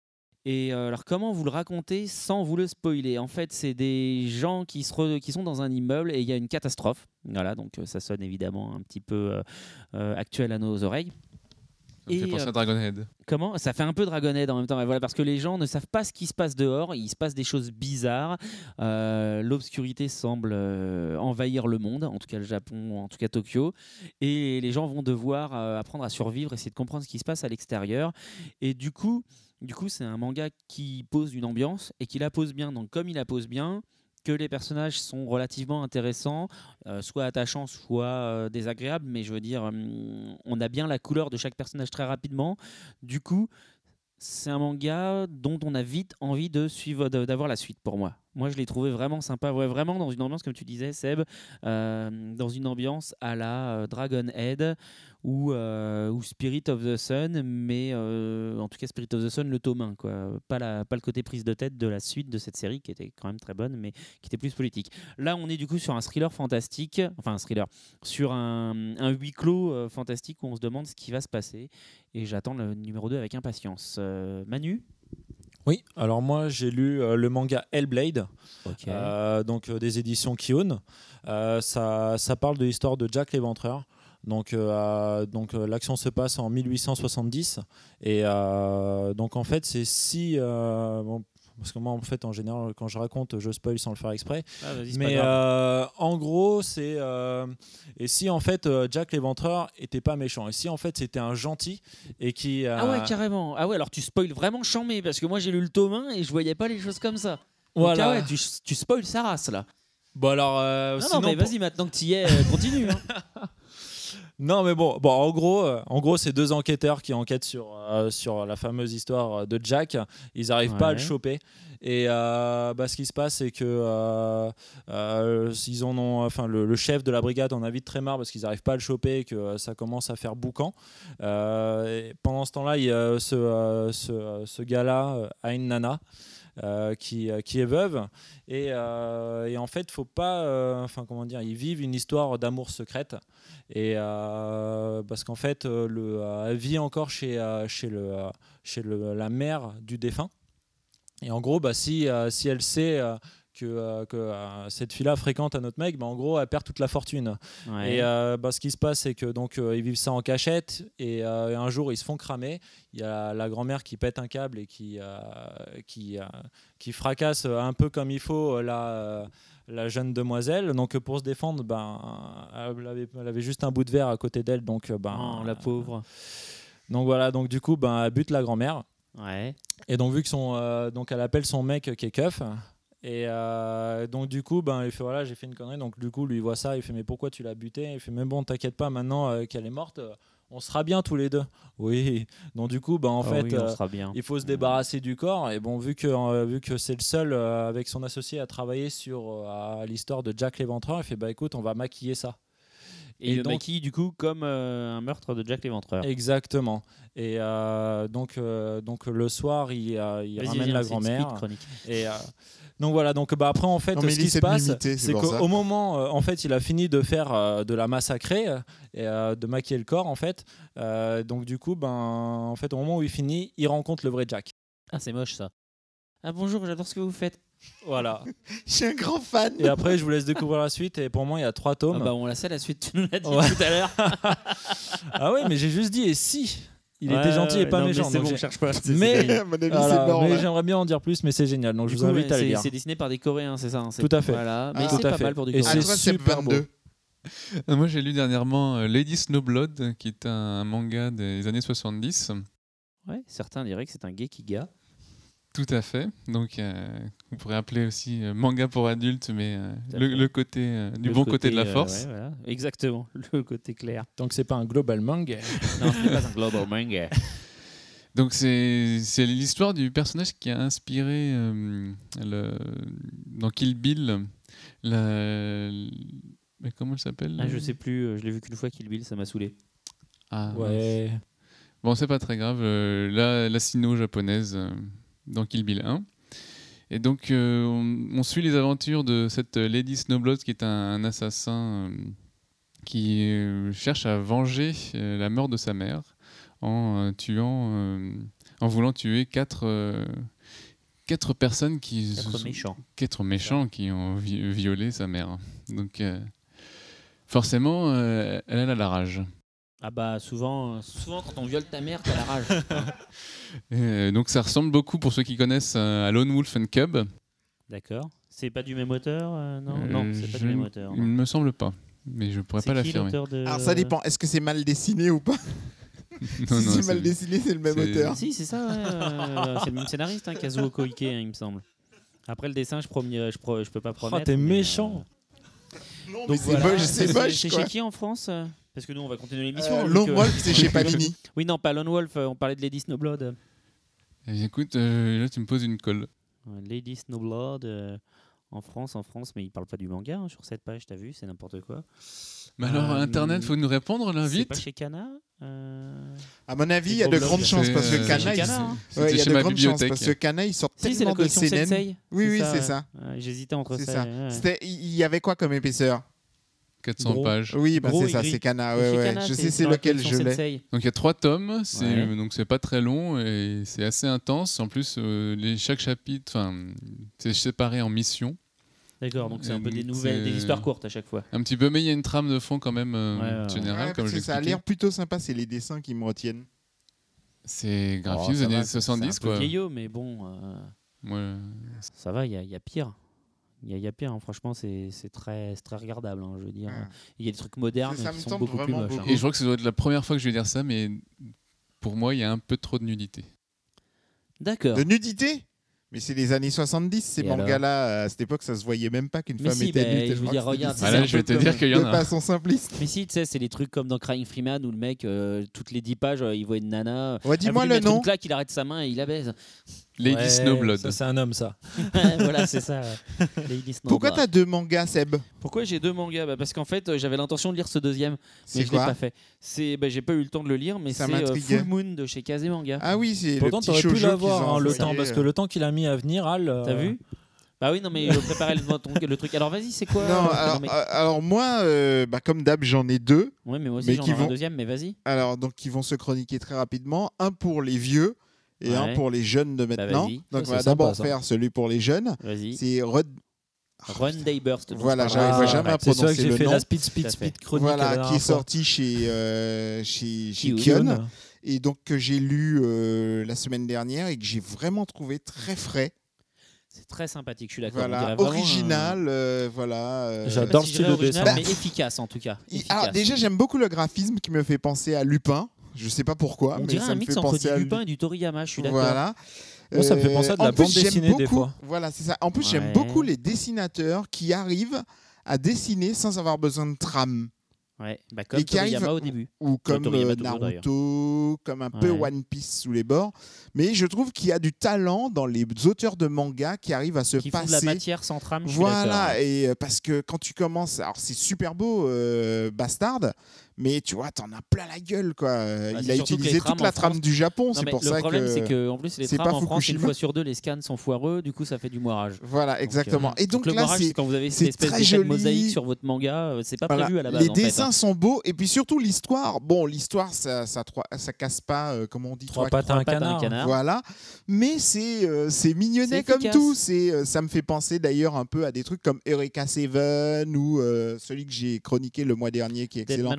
Et euh, alors comment vous le racontez sans vous le spoiler? En fait, c'est des gens qui, se re- qui sont dans un immeuble et il y a une catastrophe. Voilà, donc euh, ça sonne évidemment un petit peu euh, actuel à nos oreilles. Ça me fait Et, penser à Dragonhead. Comment? Ça fait un peu Dragonhead en même temps. Et Voilà, parce que les gens ne savent pas ce qui se passe dehors. Il se passe des choses bizarres. L'obscurité semble envahir le monde, en tout cas le Japon, en tout cas Tokyo. Et les gens vont devoir apprendre à survivre, essayer de comprendre ce qui se passe à l'extérieur. Et du coup, du coup, c'est un manga qui pose une ambiance et qui la pose bien. Donc, comme il la pose bien, que les personnages sont relativement intéressants, euh, soit attachants, soit euh, désagréables, mais je veux dire, hum, on a bien la couleur de chaque personnage très rapidement. Du coup, c'est un manga dont on a vite envie de suivre, d'avoir la suite pour moi. Moi, je l'ai trouvé vraiment sympa, vraiment dans une ambiance, comme tu disais, Seb, euh, dans une ambiance à la euh, Dragonhead ou, euh, ou Spirit of the Sun, mais en tout cas Spirit of the Sun, le tome 1, quoi. Pas, le côté prise de tête de la suite de cette série, qui était quand même très bonne, mais qui était plus politique. Là, on est du coup sur un thriller fantastique, enfin un thriller, sur un, un huis clos fantastique où on se demande ce qui va se passer. Et j'attends le numéro 2 avec impatience. Manu? Oui, alors moi j'ai lu euh, le manga Hellblade, euh, donc euh, des éditions Kion. Ça, ça parle de l'histoire de Jack l'Éventreur. Donc, donc l'action se passe en 1870 et donc en fait c'est si euh, bon, parce que moi en fait en général quand je raconte je spoil sans le faire exprès Ah, mais euh, en gros c'est euh, et si en fait euh, Jack l'Éventreur était pas méchant et si en fait c'était un gentil et qui Ah ouais, carrément. Ah ouais, alors tu spoil vraiment chambé, parce que moi j'ai lu le tome 1 et je voyais pas les choses comme ça. Donc, ah ouais, tu, tu spoil sa race là. bon alors euh, non, sinon, non, mais pour- vas-y, maintenant que tu y es, continue. hein. Non, mais bon, bon en gros, euh, en gros, c'est deux enquêteurs qui enquêtent sur, euh, sur la fameuse histoire de Jack. Ils n'arrivent pas à le Ouais. choper. Et euh, bah, ce qui se passe, c'est que euh, euh, ils en ont, enfin, le, le chef de la brigade en a vite très marre parce qu'ils n'arrivent pas à le choper et que euh, ça commence à faire boucan. Euh, et pendant ce temps-là, il y a ce, euh, ce, ce gars-là euh, a une nana. Euh, qui, euh, qui est veuve. Et, euh, et en fait faut pas euh, enfin comment dire ils vivent une histoire d'amour secrète. Et parce qu'en fait le, elle vit encore chez, chez, le, chez le, la mère du défunt. Et en gros bah, si, si elle sait que, euh, que euh, cette fille-là fréquente un autre mec, bah, en gros, elle perd toute la fortune. Ouais. Et euh, bah, ce qui se passe, c'est que donc ils vivent ça en cachette et un jour ils se font cramer. Il y a la, grand-mère qui pète un câble et qui, qui, qui fracasse un peu comme il faut la, la jeune demoiselle. Donc pour se défendre, ben, elle, avait, elle avait juste un bout de verre à côté d'elle. Donc, ben, Oh, la pauvre. donc voilà, donc du coup, ben, elle bute la grand-mère. Ouais. Et donc vu que son, euh, donc elle appelle son mec qui est keuf. Et euh, donc du coup, ben, il fait voilà, j'ai fait une connerie. Donc du coup, lui il voit ça, il fait mais pourquoi tu l'as buté? Il fait mais bon, t'inquiète pas, maintenant euh, qu'elle est morte, euh, on sera bien tous les deux. Oui. Donc du coup, ben, en Ah fait, oui, on sera bien. il faut se débarrasser du corps. Et bon, vu que vu que c'est le seul avec son associé à travailler sur l'histoire de Jack l'Éventreur, il fait bah écoute, on va maquiller ça. Et, Et le donc- maquille du coup comme euh, un meurtre de Jack l'Éventreur. Exactement. Et euh, donc, euh, donc le soir, il, il ramène la c'est une grand-mère. Et euh, donc voilà. Donc bah après en fait, Non, mais ce qui se passe, c'est qu'au moment, euh, en fait, il a fini de faire euh, de la massacrer et euh, de maquiller le corps en fait. Euh, donc du coup, ben en fait, au moment où il finit, il rencontre le vrai Jack. Ah, c'est moche ça. Ah bonjour, j'adore ce que vous faites. Voilà. Je suis un grand fan. Et après, je vous laisse découvrir la suite. Et pour moi, il y a trois tomes. Ah bah on la sait la suite, tu nous l'as dit Ouais. tout à l'heure. Ah ouais, mais j'ai juste dit et si? Il Ouais, était gentil et pas non, mais méchant. c'est donc bon, cherche pas. C'est- Mais, c'est- voilà, c'est mais j'aimerais bien en dire plus, mais c'est génial. Donc Du je coup, vous invite mais à le c'est- lire. C'est dessiné par des Coréens, c'est ça hein, c'est- Tout à fait. Voilà, mais Ah, c'est tout à pas fait. mal pour du Et Ah, Coréen. c'est c'est super beau. 22. Euh, Moi, j'ai lu dernièrement euh, Lady Snowblood, qui est un manga des années 70. Ouais, certains diraient que c'est un gekiga. Tout à fait. Donc, euh, on pourrait appeler aussi euh, manga pour adultes, mais euh, le, côté euh, du Le bon côté, de la euh, force. ouais, voilà. Exactement, le côté clair. Donc c'est pas un global manga. Non, ce n'est pas un global manga. Donc, c'est c'est l'histoire du personnage qui a inspiré euh, le, dans Kill Bill. La, mais comment elle s'appelle? Ah, je sais plus, euh, je l'ai vu qu'une fois Kill Bill, ça m'a saoulé. Ah, Ouais. Bon, c'est pas très grave. euh, la, la sino-japonaise euh, dans Kill Bill 1. Et donc, euh, on, on suit les aventures de cette euh, Lady Snowblood qui est un, un assassin euh, qui euh, cherche à venger la mort de sa mère en tuant, en voulant tuer quatre, quatre personnes qui Quatre sont- méchants. quatre méchants qui ont vi- violé sa mère. Donc, forcément, elle a la rage. Ah bah souvent, euh, souvent quand on viole ta mère, t'as la rage. Euh, donc ça ressemble beaucoup pour ceux qui connaissent euh, à Lone Wolf and Cub. D'accord. C'est pas du même auteur euh, Non, Euh, non, c'est pas du même auteur. Il non. ne me semble pas, mais je pourrais C'est pas qui l'affirmer. l'auteur de... Alors ça dépend. Est-ce que c'est mal dessiné ou pas? Non, Si non, c'est mal c'est- dessiné, c'est le même c'est- auteur. Si, c'est ça, ouais, euh, c'est le même scénariste, hein, Kazuo Koike, hein, il me semble. Après le dessin, je, promis- je, pro- je peux pas promettre. t'es mais, méchant. Non, mais Donc c'est voilà, moche, c'est moche. C'est quoi. chez qui en France euh? Parce que nous, on va continuer l'émission. Euh, Lone que- Wolf, c'est chez Panini. Oui, non, pas Lone Wolf, euh, on parlait de Lady Snowblood. Eh, Écoute, euh, là tu me poses une colle. Lady Snowblood euh, en France, en France, mais il parle pas du manga hein, sur cette page, t'as vu, c'est n'importe quoi. Mais alors, Euh, Internet, faut nous répondre là, C'est vite. pas chez Kana euh, À mon avis, il y a de grandes chances parce que euh, Kana, il- hein. Ouais, y a chez de grandes chances parce que Kana, il sort Si, c'est la tellement de CNN. Oui, oui, c'est ça. J'hésitais entre C'est ça. ça. Il y avait quoi comme épaisseur? 400 Gros. pages. Oui, bah Gros c'est ça, c'est Kana. Et Ouais, chez ouais. Kana, Je sais c'est lequel je l'ai. Donc il y a trois tomes, c'est Ouais. donc c'est pas très long et c'est assez intense. En plus, euh, les, chaque chapitre, enfin, c'est séparé en missions, D'accord, donc c'est un peu des nouvelles, des c'est- histoires courtes à chaque fois. un petit peu, mais il y a une trame de fond quand même euh, Ouais, ouais, ouais. générale, Ouais, comme parce je que ça a l'air plutôt sympa, c'est les dessins qui me retiennent. C'est Oh, graphique des ça années va, c'est- 70 C'est un peu quoi. vieillot, mais bon, euh, Ouais. ça va, il y, a- il y a pire. Il y, a- il y a pire, hein. franchement, c'est très, regardable, hein, je veux dire. Ouais. Il y a des trucs modernes Ça me qui sont beaucoup plus vraiment moches. hein. beaucoup. Et je crois que ça doit être la première fois que je vais dire ça, mais pour moi, il y a un peu trop de nudité. D'accord. De nudité? Mais c'est les années 70, ces mangas-là. À cette époque, ça se voyait même pas qu'une femme si, était bah, nue. je veux dire, regarde, Ah là, je vais te dire qu'il y en de a. façon simpliste. Mais si, tu sais, c'est les trucs comme dans Crying Freeman où le mec, euh, toutes les 10 pages, euh, il voit une nana. Ouais, dis-moi le nom. Une claque, il arrête sa main et il la baise. Lady Ouais, Snowblood. C'est un homme, ça. voilà, c'est ça. ouais. Lady Pourquoi Snowblood. t'as deux mangas, Seb Pourquoi j'ai deux mangas? Bah, Parce qu'en fait, euh, j'avais l'intention de lire ce deuxième, mais C'est je l'ai quoi pas fait. C'est, bah, j'ai pas eu le temps de le lire, mais c'est euh. Full Moon de chez Kazé Manga. Ah oui, c'est le Pourtant, t'aurais pu l'avoir hein, le temps, parce que euh. le temps qu'il a mis à venir, Al. euh, T'as vu? Bah oui, non, mais je préparais le, ton- le truc. Alors vas-y, c'est quoi Non, alors, mais... alors moi, euh, bah, comme d'hab, j'en ai deux. Ouais, mais moi aussi mais j'en ai un vont- deuxième, mais vas-y. Alors, donc, qui vont se chroniquer très rapidement. Un pour les vieux et un pour les jeunes de maintenant. vas-y. donc, on c'est va d'abord faire celui pour les jeunes. Vas-y. C'est Rod. Run Day Burst. Voilà, je parlerai j'arrive après. jamais à que prononcer j'ai le fait nom. la speed, speed, speed chronique. Voilà, qui dernière est sorti chez, euh, chez, chez. Kion. Et donc, que j'ai lu euh, la semaine dernière et que j'ai vraiment trouvé très frais. C'est très sympathique, je suis d'accord. Voilà, original. euh, voilà. euh, sais J'adore le style dirais de dessin. original, Bah, mais efficace en tout cas. Efficace. alors, déjà, j'aime beaucoup le graphisme qui me fait penser à Lupin. Je sais pas pourquoi, on mais dirait ça un me mix fait entre penser du à Lupin et du Toriyama, je suis d'accord. Voilà. Moi, ça me fait Euh, penser à de en la plus, bande j'aime dessinée, des beaucoup- fois. Voilà, c'est ça. En plus, Ouais. j'aime beaucoup les dessinateurs qui arrivent à dessiner sans avoir besoin de trame. Ouais, bah comme Et qui Toriyama arrive- au début. Ou comme Toriyama euh, d'ailleurs. Naruto, comme un peu Ouais. One Piece sous les bords. Mais je trouve qu'il y a du talent dans les auteurs de manga qui arrivent à se Qui font de la passer. matière sans trame, je suis d'accord. Voilà, et euh, parce que quand tu commences, alors c'est super beau, euh, Bastard, mais tu vois, t'en as plein la gueule, quoi. Bah, Il a utilisé toute la trame du Japon, c'est pour ça que. Le problème, c'est qu'en plus, les trames en France, une fois sur deux, les scans sont foireux, du coup, ça fait du moirage. Voilà, exactement. Et euh, donc, là, c'est quand vous avez cette espèce de mosaïque sur votre manga, euh, c'est pas voilà. prévu à la base. Les dessins hein. sont beaux, et puis surtout l'histoire. Bon, l'histoire, ça, ça, ça, casse pas, euh, comment on dit, trois, pattes à un canard. Voilà, mais c'est euh, c'est mignonnet comme tout. C'est ça me fait penser d'ailleurs un peu à des trucs comme Eureka Seven ou celui que j'ai chroniqué le mois dernier, qui est excellent.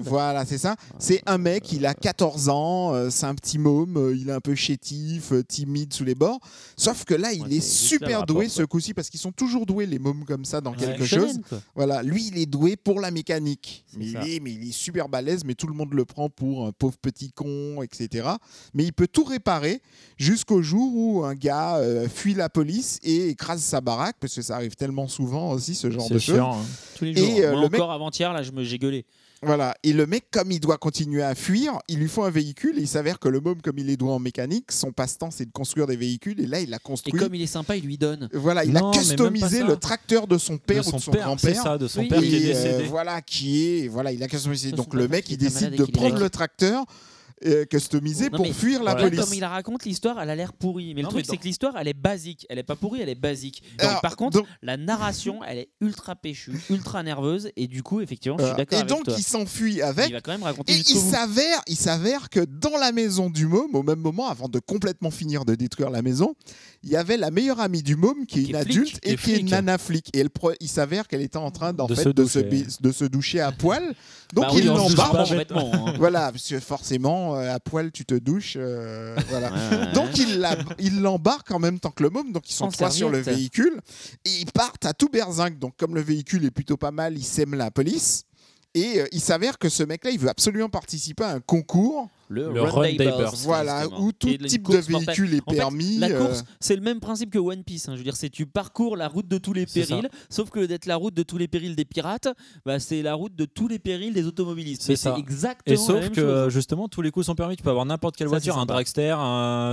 Voilà, c'est ça. C'est un mec, il a 14 ans, euh, c'est un petit môme, euh, il est un peu chétif, euh, timide sous les bords. Sauf que là, il est, super doué ce coup-ci parce qu'ils sont toujours doués les mômes comme ça dans quelque chose. Voilà, lui, il est doué pour la mécanique. Mais il, est, mais il, est, super balèze, mais tout le monde le prend pour un pauvre petit con, etc. Mais il peut tout réparer jusqu'au jour où un gars fuit la police et écrase sa baraque parce que ça arrive tellement souvent aussi ce genre de choses. Hein. Tous les jours. Et, le encore avant-hier, là, je me j'ai gueulé. Voilà. Et le mec, comme il doit continuer à fuir, il lui faut un véhicule. Et il s'avère que le môme, comme il est doué en mécanique, son passe-temps, c'est de construire des véhicules. Et là, il a construit. Et comme il est sympa, il lui donne. Voilà, il a customisé le tracteur de son père de ou de son grand-père. de son père euh, voilà, qui est. Voilà, il a customisé. Donc le mec, il décide de prendre le tracteur euh, customisé pour fuir la police. Comme il raconte, l'histoire, elle a l'air pourrie. Mais le truc, c'est que l'histoire, elle est basique. Elle est pas pourrie, elle est basique. Par contre, la narration, elle est ultra péchue, ultra nerveuse. Et du coup, effectivement, je suis euh, d'accord. Et donc, il s'enfuit avec. Il va quand même raconter Et il s'avère, il s'avère que dans la maison du môme, au même moment, avant de complètement finir de détruire la maison, il y avait la meilleure amie du môme qui est une adulte et qui est, flic. nana flic. Et elle il s'avère qu'elle était en train d'en de, fait, se de, se de, se doucher à poil. Donc bah oui, il l'embarque. Voilà, parce que forcément, euh, à poil, tu te douches. Euh, voilà. Donc il l'embarque en même temps que le môme. Donc ils sont trois sur le véhicule. Et ils partent à tout berzinc. Donc comme le véhicule est plutôt pas mal, ils sèment la police. Et euh, il s'avère que ce mec-là, il veut absolument participer à un concours le, le Run, Day, Voilà, où tout type de véhicule est permis. La euh, course, c'est le même principe que One Piece. Hein. Je veux dire, c'est tu parcours la route de tous les périls, sauf que d'être la route de tous les périls des pirates, bah, c'est la route de tous les périls des automobilistes. C'est ça. Exactement. Et sauf que justement, tous les coups sont permis. Tu peux avoir n'importe quelle voiture, un dragster,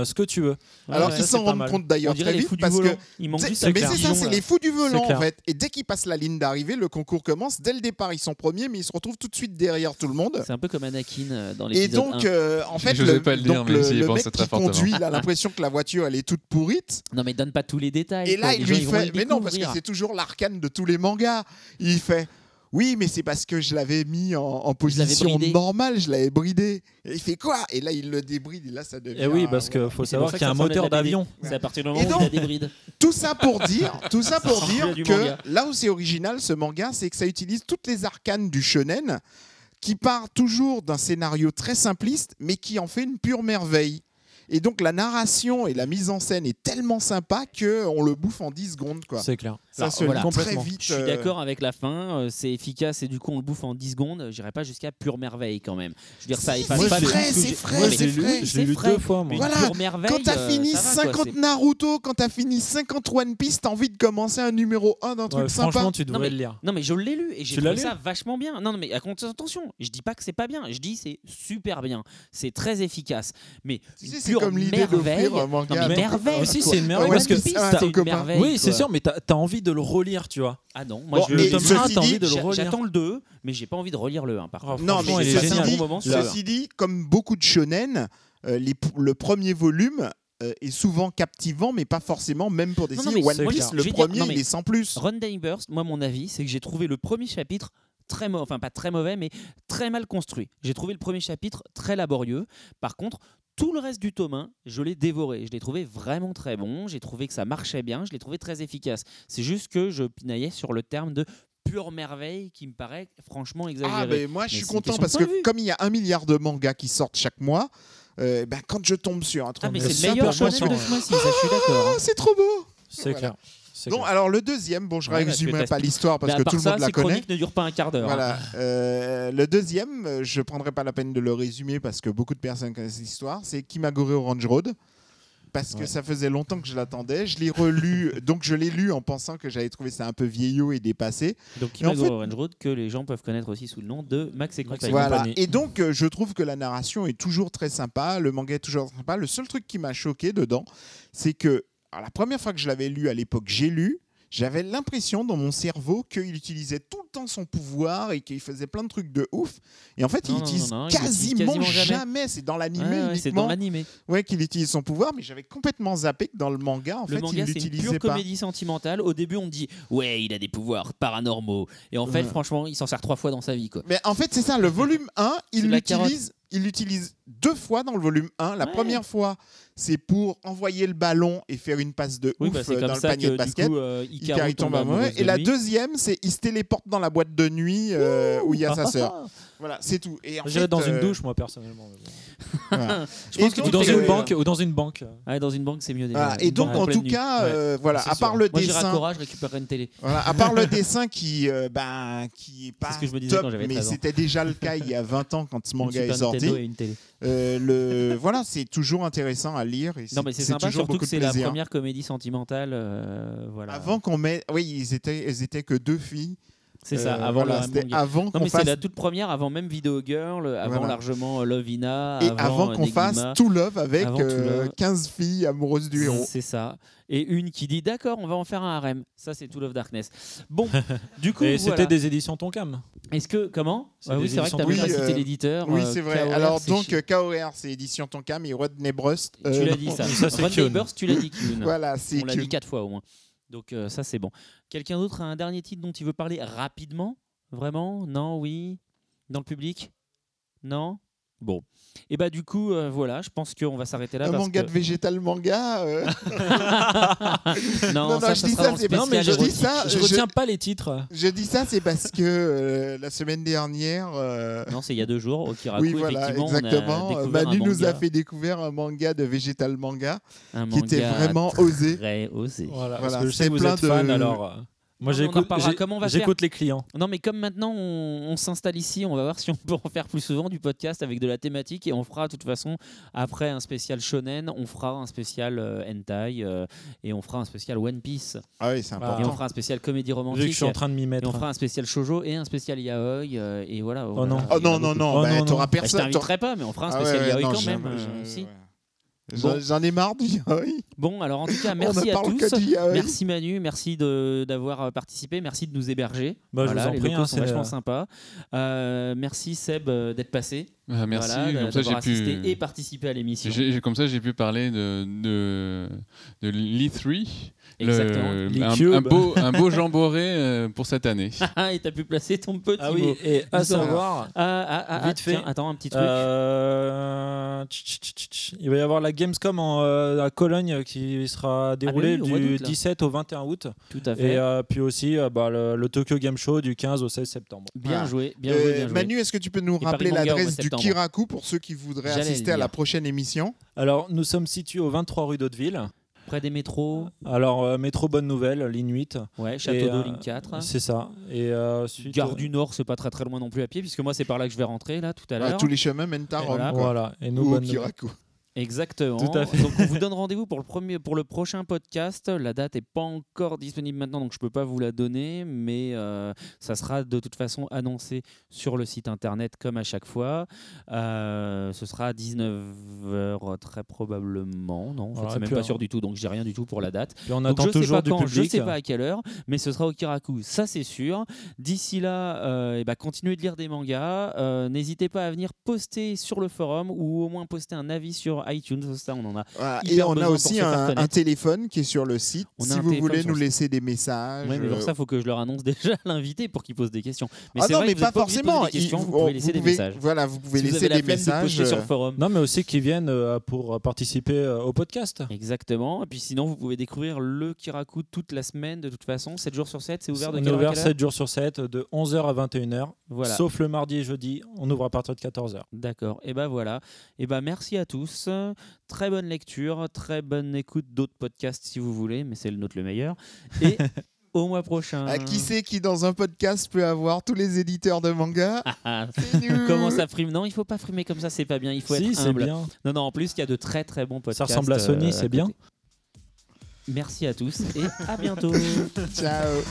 ce que tu veux. Alors qu'ils s'en rendent compte d'ailleurs très vite parce que. Mais c'est ça, c'est les fous du volant en fait. Et dès qu'ils passent la ligne d'arrivée, le concours commence. Dès le départ, ils sont premiers, mais ils se retrouvent tout de suite derrière tout le monde. C'est un peu comme Anakin euh, dans les. Et donc euh, en fait, le, donc, mec qui conduit, il a l'impression que la voiture, elle est toute pourrite. Non, mais donne pas tous les détails. Et là, il lui fait, mais non, parce que c'est toujours l'arcane de tous les mangas. Il fait, oui, mais c'est parce que je l'avais mis en, position normale, je l'avais bridé. Et il fait quoi? Et là, il le débride, et là, ça devient. Et oui, parce qu'il faut savoir qu'il y a un moteur d'avion. C'est à partir du moment où il débride. Tout ça pour dire, tout ça pour dire que là où c'est original, ce manga, c'est que ça utilise toutes les arcanes du shonen qui part toujours d'un scénario très simpliste, mais qui en fait une pure merveille. Et donc la narration et la mise en scène est tellement sympa que on le bouffe en 10 secondes. C'est clair ça bah, se voilà. très vite. Euh. Je suis d'accord avec la fin, euh, c'est efficace et du coup on le bouffe en 10 secondes. J'irai pas jusqu'à pure merveille quand même. Je veux dire, ça efface pas frais, c'est frais, c'est frais. Je l'ai lu deux fois, moi. Voilà, quand t'as euh, fini 50 Naruto, quand t'as fini 50 One Piece, t'as envie de commencer un numéro 1 d'un truc sympa. Franchement, tu devrais le lire. Non, mais je l'ai lu et j'ai trouvé ça vachement bien. Non, mais attention, je dis pas que c'est pas bien, je dis c'est super bien. C'est très efficace. Mais c'est comme l'idée d'offrir un manga. merveille. C'est une merveille. Oui, c'est sûr, mais t'as envie de le relire, tu vois. Ah non, moi je le envie de le relire. J'attends le 2, mais j'ai pas envie de relire le 1 par contre. Non, Franchement, mais Bon moment, ceci dit, comme beaucoup de shonen, euh, le premier volume euh, est souvent captivant, mais pas forcément, même pour des Non, non, One Le premier, mais- sans plus. Run Burst, moi mon avis, c'est que j'ai trouvé le premier chapitre très mauvais, enfin pas très mauvais, mais très mal construit. J'ai trouvé le premier chapitre très laborieux. Par contre, tout le reste du tome 1, je l'ai dévoré. Je l'ai trouvé vraiment très bon. J'ai trouvé que ça marchait bien. Je l'ai trouvé très efficace. C'est juste que je pinaillais sur le terme de pure merveille qui me paraît franchement ah, exagéré. Ah, mais moi, je suis content parce que, comme il y a un milliard de mangas qui sortent chaque mois, euh, ben, quand je tombe sur un truc. Ah, mais c'est le meilleur shonen de ce mois. je ah, hein. C'est trop beau! C'est clair. Donc, alors le deuxième, bon, je ne résumerai pas l'histoire parce que tout le monde la connaît. chronique ne dure pas un quart d'heure. Voilà. Hein. Euh, le deuxième, euh, je ne prendrai pas la peine de le résumer parce que beaucoup de personnes connaissent l'histoire. C'est Kimagure Orange Road parce que ça faisait longtemps que je l'attendais. Je l'ai relu, donc je l'ai lu en pensant que j'avais trouvé ça un peu vieillot et dépassé. Donc Kimago Orange Road que les gens peuvent connaître aussi sous le nom de Max et Compagnie. Voilà. Et donc euh, je trouve que la narration est toujours très sympa, le manga est toujours sympa. Le seul truc qui m'a choqué dedans, c'est que la première fois que je l'avais lu à l'époque, j'ai lu. J'avais l'impression dans mon cerveau qu'il utilisait tout le temps son pouvoir et qu'il faisait plein de trucs de ouf. Et en fait, il utilise quasiment, jamais. C'est dans l'animé ouais, ouais, c'est dans l'animé. Ouais, qu'il utilise son pouvoir, mais j'avais complètement zappé que dans le manga, en le fait, manga, il c'est une pure comédie sentimentale. Au début, on dit ouais, il a des pouvoirs paranormaux. Et en fait, franchement, il s'en sert trois fois dans sa vie, quoi. Mais en fait, c'est ça. Le volume 1, il l'utilise il l'utilise deux fois dans le volume 1. La Ouais. première fois, c'est pour envoyer le ballon et faire une passe de Oui, ouf bah, euh, dans le panier que de du basket. coup, euh, tombe tombe de Et la lui. deuxième, c'est il se téléporte dans la boîte de nuit euh, où il y a sa sœur. Voilà, c'est tout. Et en fait, dans une euh, douche, moi, personnellement. Voilà. Je pense que donc, Ou dans fais- une euh, banque. Ou dans une banque. Ouais, dans une banque, c'est mieux déjà. voilà. Et donc, en tout nuit. cas, Ouais. euh, voilà, c'est à part sûr. le Moi, dessin. Cora, je récupérerai une télé. Voilà, à part le dessin qui, euh, ben, qui est pas ce que je me disais top, quand mais 13 ans. c'était déjà le cas il y a 20 ans quand ce manga est sorti. Et une télé. Euh, le, voilà, c'est toujours intéressant à lire. Et Non, mais c'est sympa, surtout que c'est la première comédie sentimentale. euh, voilà. Avant qu'on mette, oui, ils étaient, elles étaient que deux filles. C'est ça, Euh, avant voilà, c'était avant Non, mais c'est la toute première, avant même Video Girl, avant Voilà. largement euh, Lovina. et avant qu'on fasse tout love avec Avant Tout euh, Love. 15 filles amoureuses du héros. C'est ça. Et une qui dit d'accord, on va en faire un harem. Ça, c'est Tout Love Darkness. Bon, du coup, Et voilà. c'était des éditions Tonkam. Est-ce que comment C'est Ah des Oui, c'est vrai que tu Oui, pas euh, cité l'éditeur. Oui, euh, c'est vrai. KOR, Alors donc euh, KOR, c'est édition Tonkam et Rodney Brust. tu euh, l'as dit ça. Kyun. Neighbors, tu l'as dit Kyun. Voilà, c'est On l'a dit quatre fois au moins. Donc euh, ça c'est bon. Quelqu'un d'autre a un dernier titre dont il veut parler rapidement? Vraiment? Non? Oui? Dans le public? Non? Bon. Et bah du coup, euh, voilà, je pense qu'on va s'arrêter là. Un parce manga que- de végétal manga. euh, non, Non, non, ça, je ça dis ça, c'est parce que je dis érotique. ça. Je je- retiens pas les titres. Je dis ça, c'est parce que euh, la semaine dernière. euh, Non, c'est il y a deux jours au Kiraku. oui, voilà, effectivement, exactement. on a Manu nous a fait découvrir un manga de végétal manga un qui était vraiment osé. Très osé. Voilà, Voilà, parce que je sais c'est que vous plein êtes de- fan, alors. Moi, j'écoute les clients. Non, mais comme maintenant on, on s'installe ici, on va voir si on peut en faire plus souvent du podcast avec de la thématique et on fera de toute façon après un spécial shonen, on fera un spécial euh, hentai euh, et on fera un spécial One Piece Ah oui, c'est Ah. et on important. fera un spécial comédie Vu que romantique. je suis en train de m'y Et mettre. on fera un spécial shoujo et un spécial yaoi euh, et voilà. Oh non. Oh non, non, non, Oh bah, non, t'auras non. Bah, je personne. t'inviterai pas, mais on fera un Ah ouais, spécial ouais, yaoi non, quand même. euh, j'aime- si. ouais. Bon. J'en- ai marre du yaoi. Bon, alors en tout cas, merci à parle tous. Merci Manu, merci de- d'avoir euh, participé, merci de nous héberger. Bah, je Voilà, vous en prie, hein, c'est, vachement euh, sympas. Euh, merci Seb d'être passé. Ah, merci, Voilà, comme ça j'ai d'avoir assisté pu. et participé à l'émission. Comme ça, j'ai pu parler de, de, de l'E3, le- Exactement. un, beau, un beau jamboré euh, pour cette année. Ah, et t'as pu placer ton petit Ah mot. oui, et à Voilà. savoir. Ah, ah, ah, Vite ah, fait. tiens, attends, un petit truc. Euh, tch, tch, tch, tch. Il va y avoir la Gamescom en, euh, à Cologne qui sera déroulée oui, au mois du d'août, là. 17 au 21 août. Tout à fait. Et euh, puis aussi euh, bah, le, le Tokyo Game Show du 15 au 16 septembre. bien joué, bien joué, bien joué. Manu, est-ce que tu peux nous Et rappeler l'adresse du. Kiraku pour ceux qui voudraient assister à la prochaine émission? Alors nous sommes situés au 23 rue d'Hauteville. Près des métros, Alors euh, métro Bonne Nouvelle, ligne 8. ouais, Château d'eau, euh, ligne 4. C'est ça. Et euh, suite, Gare du Nord, c'est pas très très loin non plus à pied, puisque moi c'est par là que je vais rentrer là tout à Ah, l'heure. Tous les chemins mènent à Rome. voilà. quoi. Voilà. Et nous Ou au Bonne Nouvelle. Exactement. Tout à fait. Donc on vous donne rendez-vous pour le premier, pour le prochain podcast. La date est pas encore disponible maintenant, donc je peux pas vous la donner, mais euh, ça sera de toute façon annoncé sur le site internet comme à chaque fois. Euh, ce sera à 19h très probablement. Non, en fait, c'est même pas sûr du tout, donc j'ai rien du tout pour la date. Puis on Donc, attend sais toujours pas du quand, public. Je sais pas à quelle heure, mais ce sera au Kiraku, ça c'est sûr. D'ici là, euh, eh ben, continuez de lire des mangas. N'hésitez pas à venir poster sur le forum ou au moins poster un avis sur iTunes. Ça, on en a. Voilà. Et hyper on a aussi un, un téléphone qui est sur le site. On a si vous voulez nous laisser des messages. Ouais, mais pour euh, ça, il faut que je leur annonce déjà l'invité pour qu'ils posent des questions. Mais ah c'est non, vrai mais vous pas de forcément. des questions, Il- vous pouvez laisser des pouvez- messages. Voilà, vous pouvez Si vous laisser avez la des de messages. poster sur le forum. Non, mais aussi qui viennent euh, pour participer euh, au podcast. Exactement. Et puis sinon, vous pouvez découvrir le Kiraku toute la semaine de toute façon. 7 jours sur 7, c'est ouvert de on est ouvert quelle heure? 7 jours sur 7, de 11h à 21h. Voilà. Sauf le mardi et jeudi, on ouvre à partir de 14h. D'accord. Et ben voilà. Et ben merci à tous. Très bonne lecture, très bonne écoute d'autres podcasts si vous voulez, mais c'est le nôtre le meilleur. Et au mois prochain. à qui c'est qui dans un podcast peut avoir tous les éditeurs de manga? Ah, nous. Comment ça frime? Non, il faut pas frimer comme ça, c'est pas bien. Il faut si, être humble. bien. Non, non. En plus, il y a de très très bons podcasts. Ça ressemble à Sony, euh, c'est bien. Merci à tous et à bientôt. Ciao.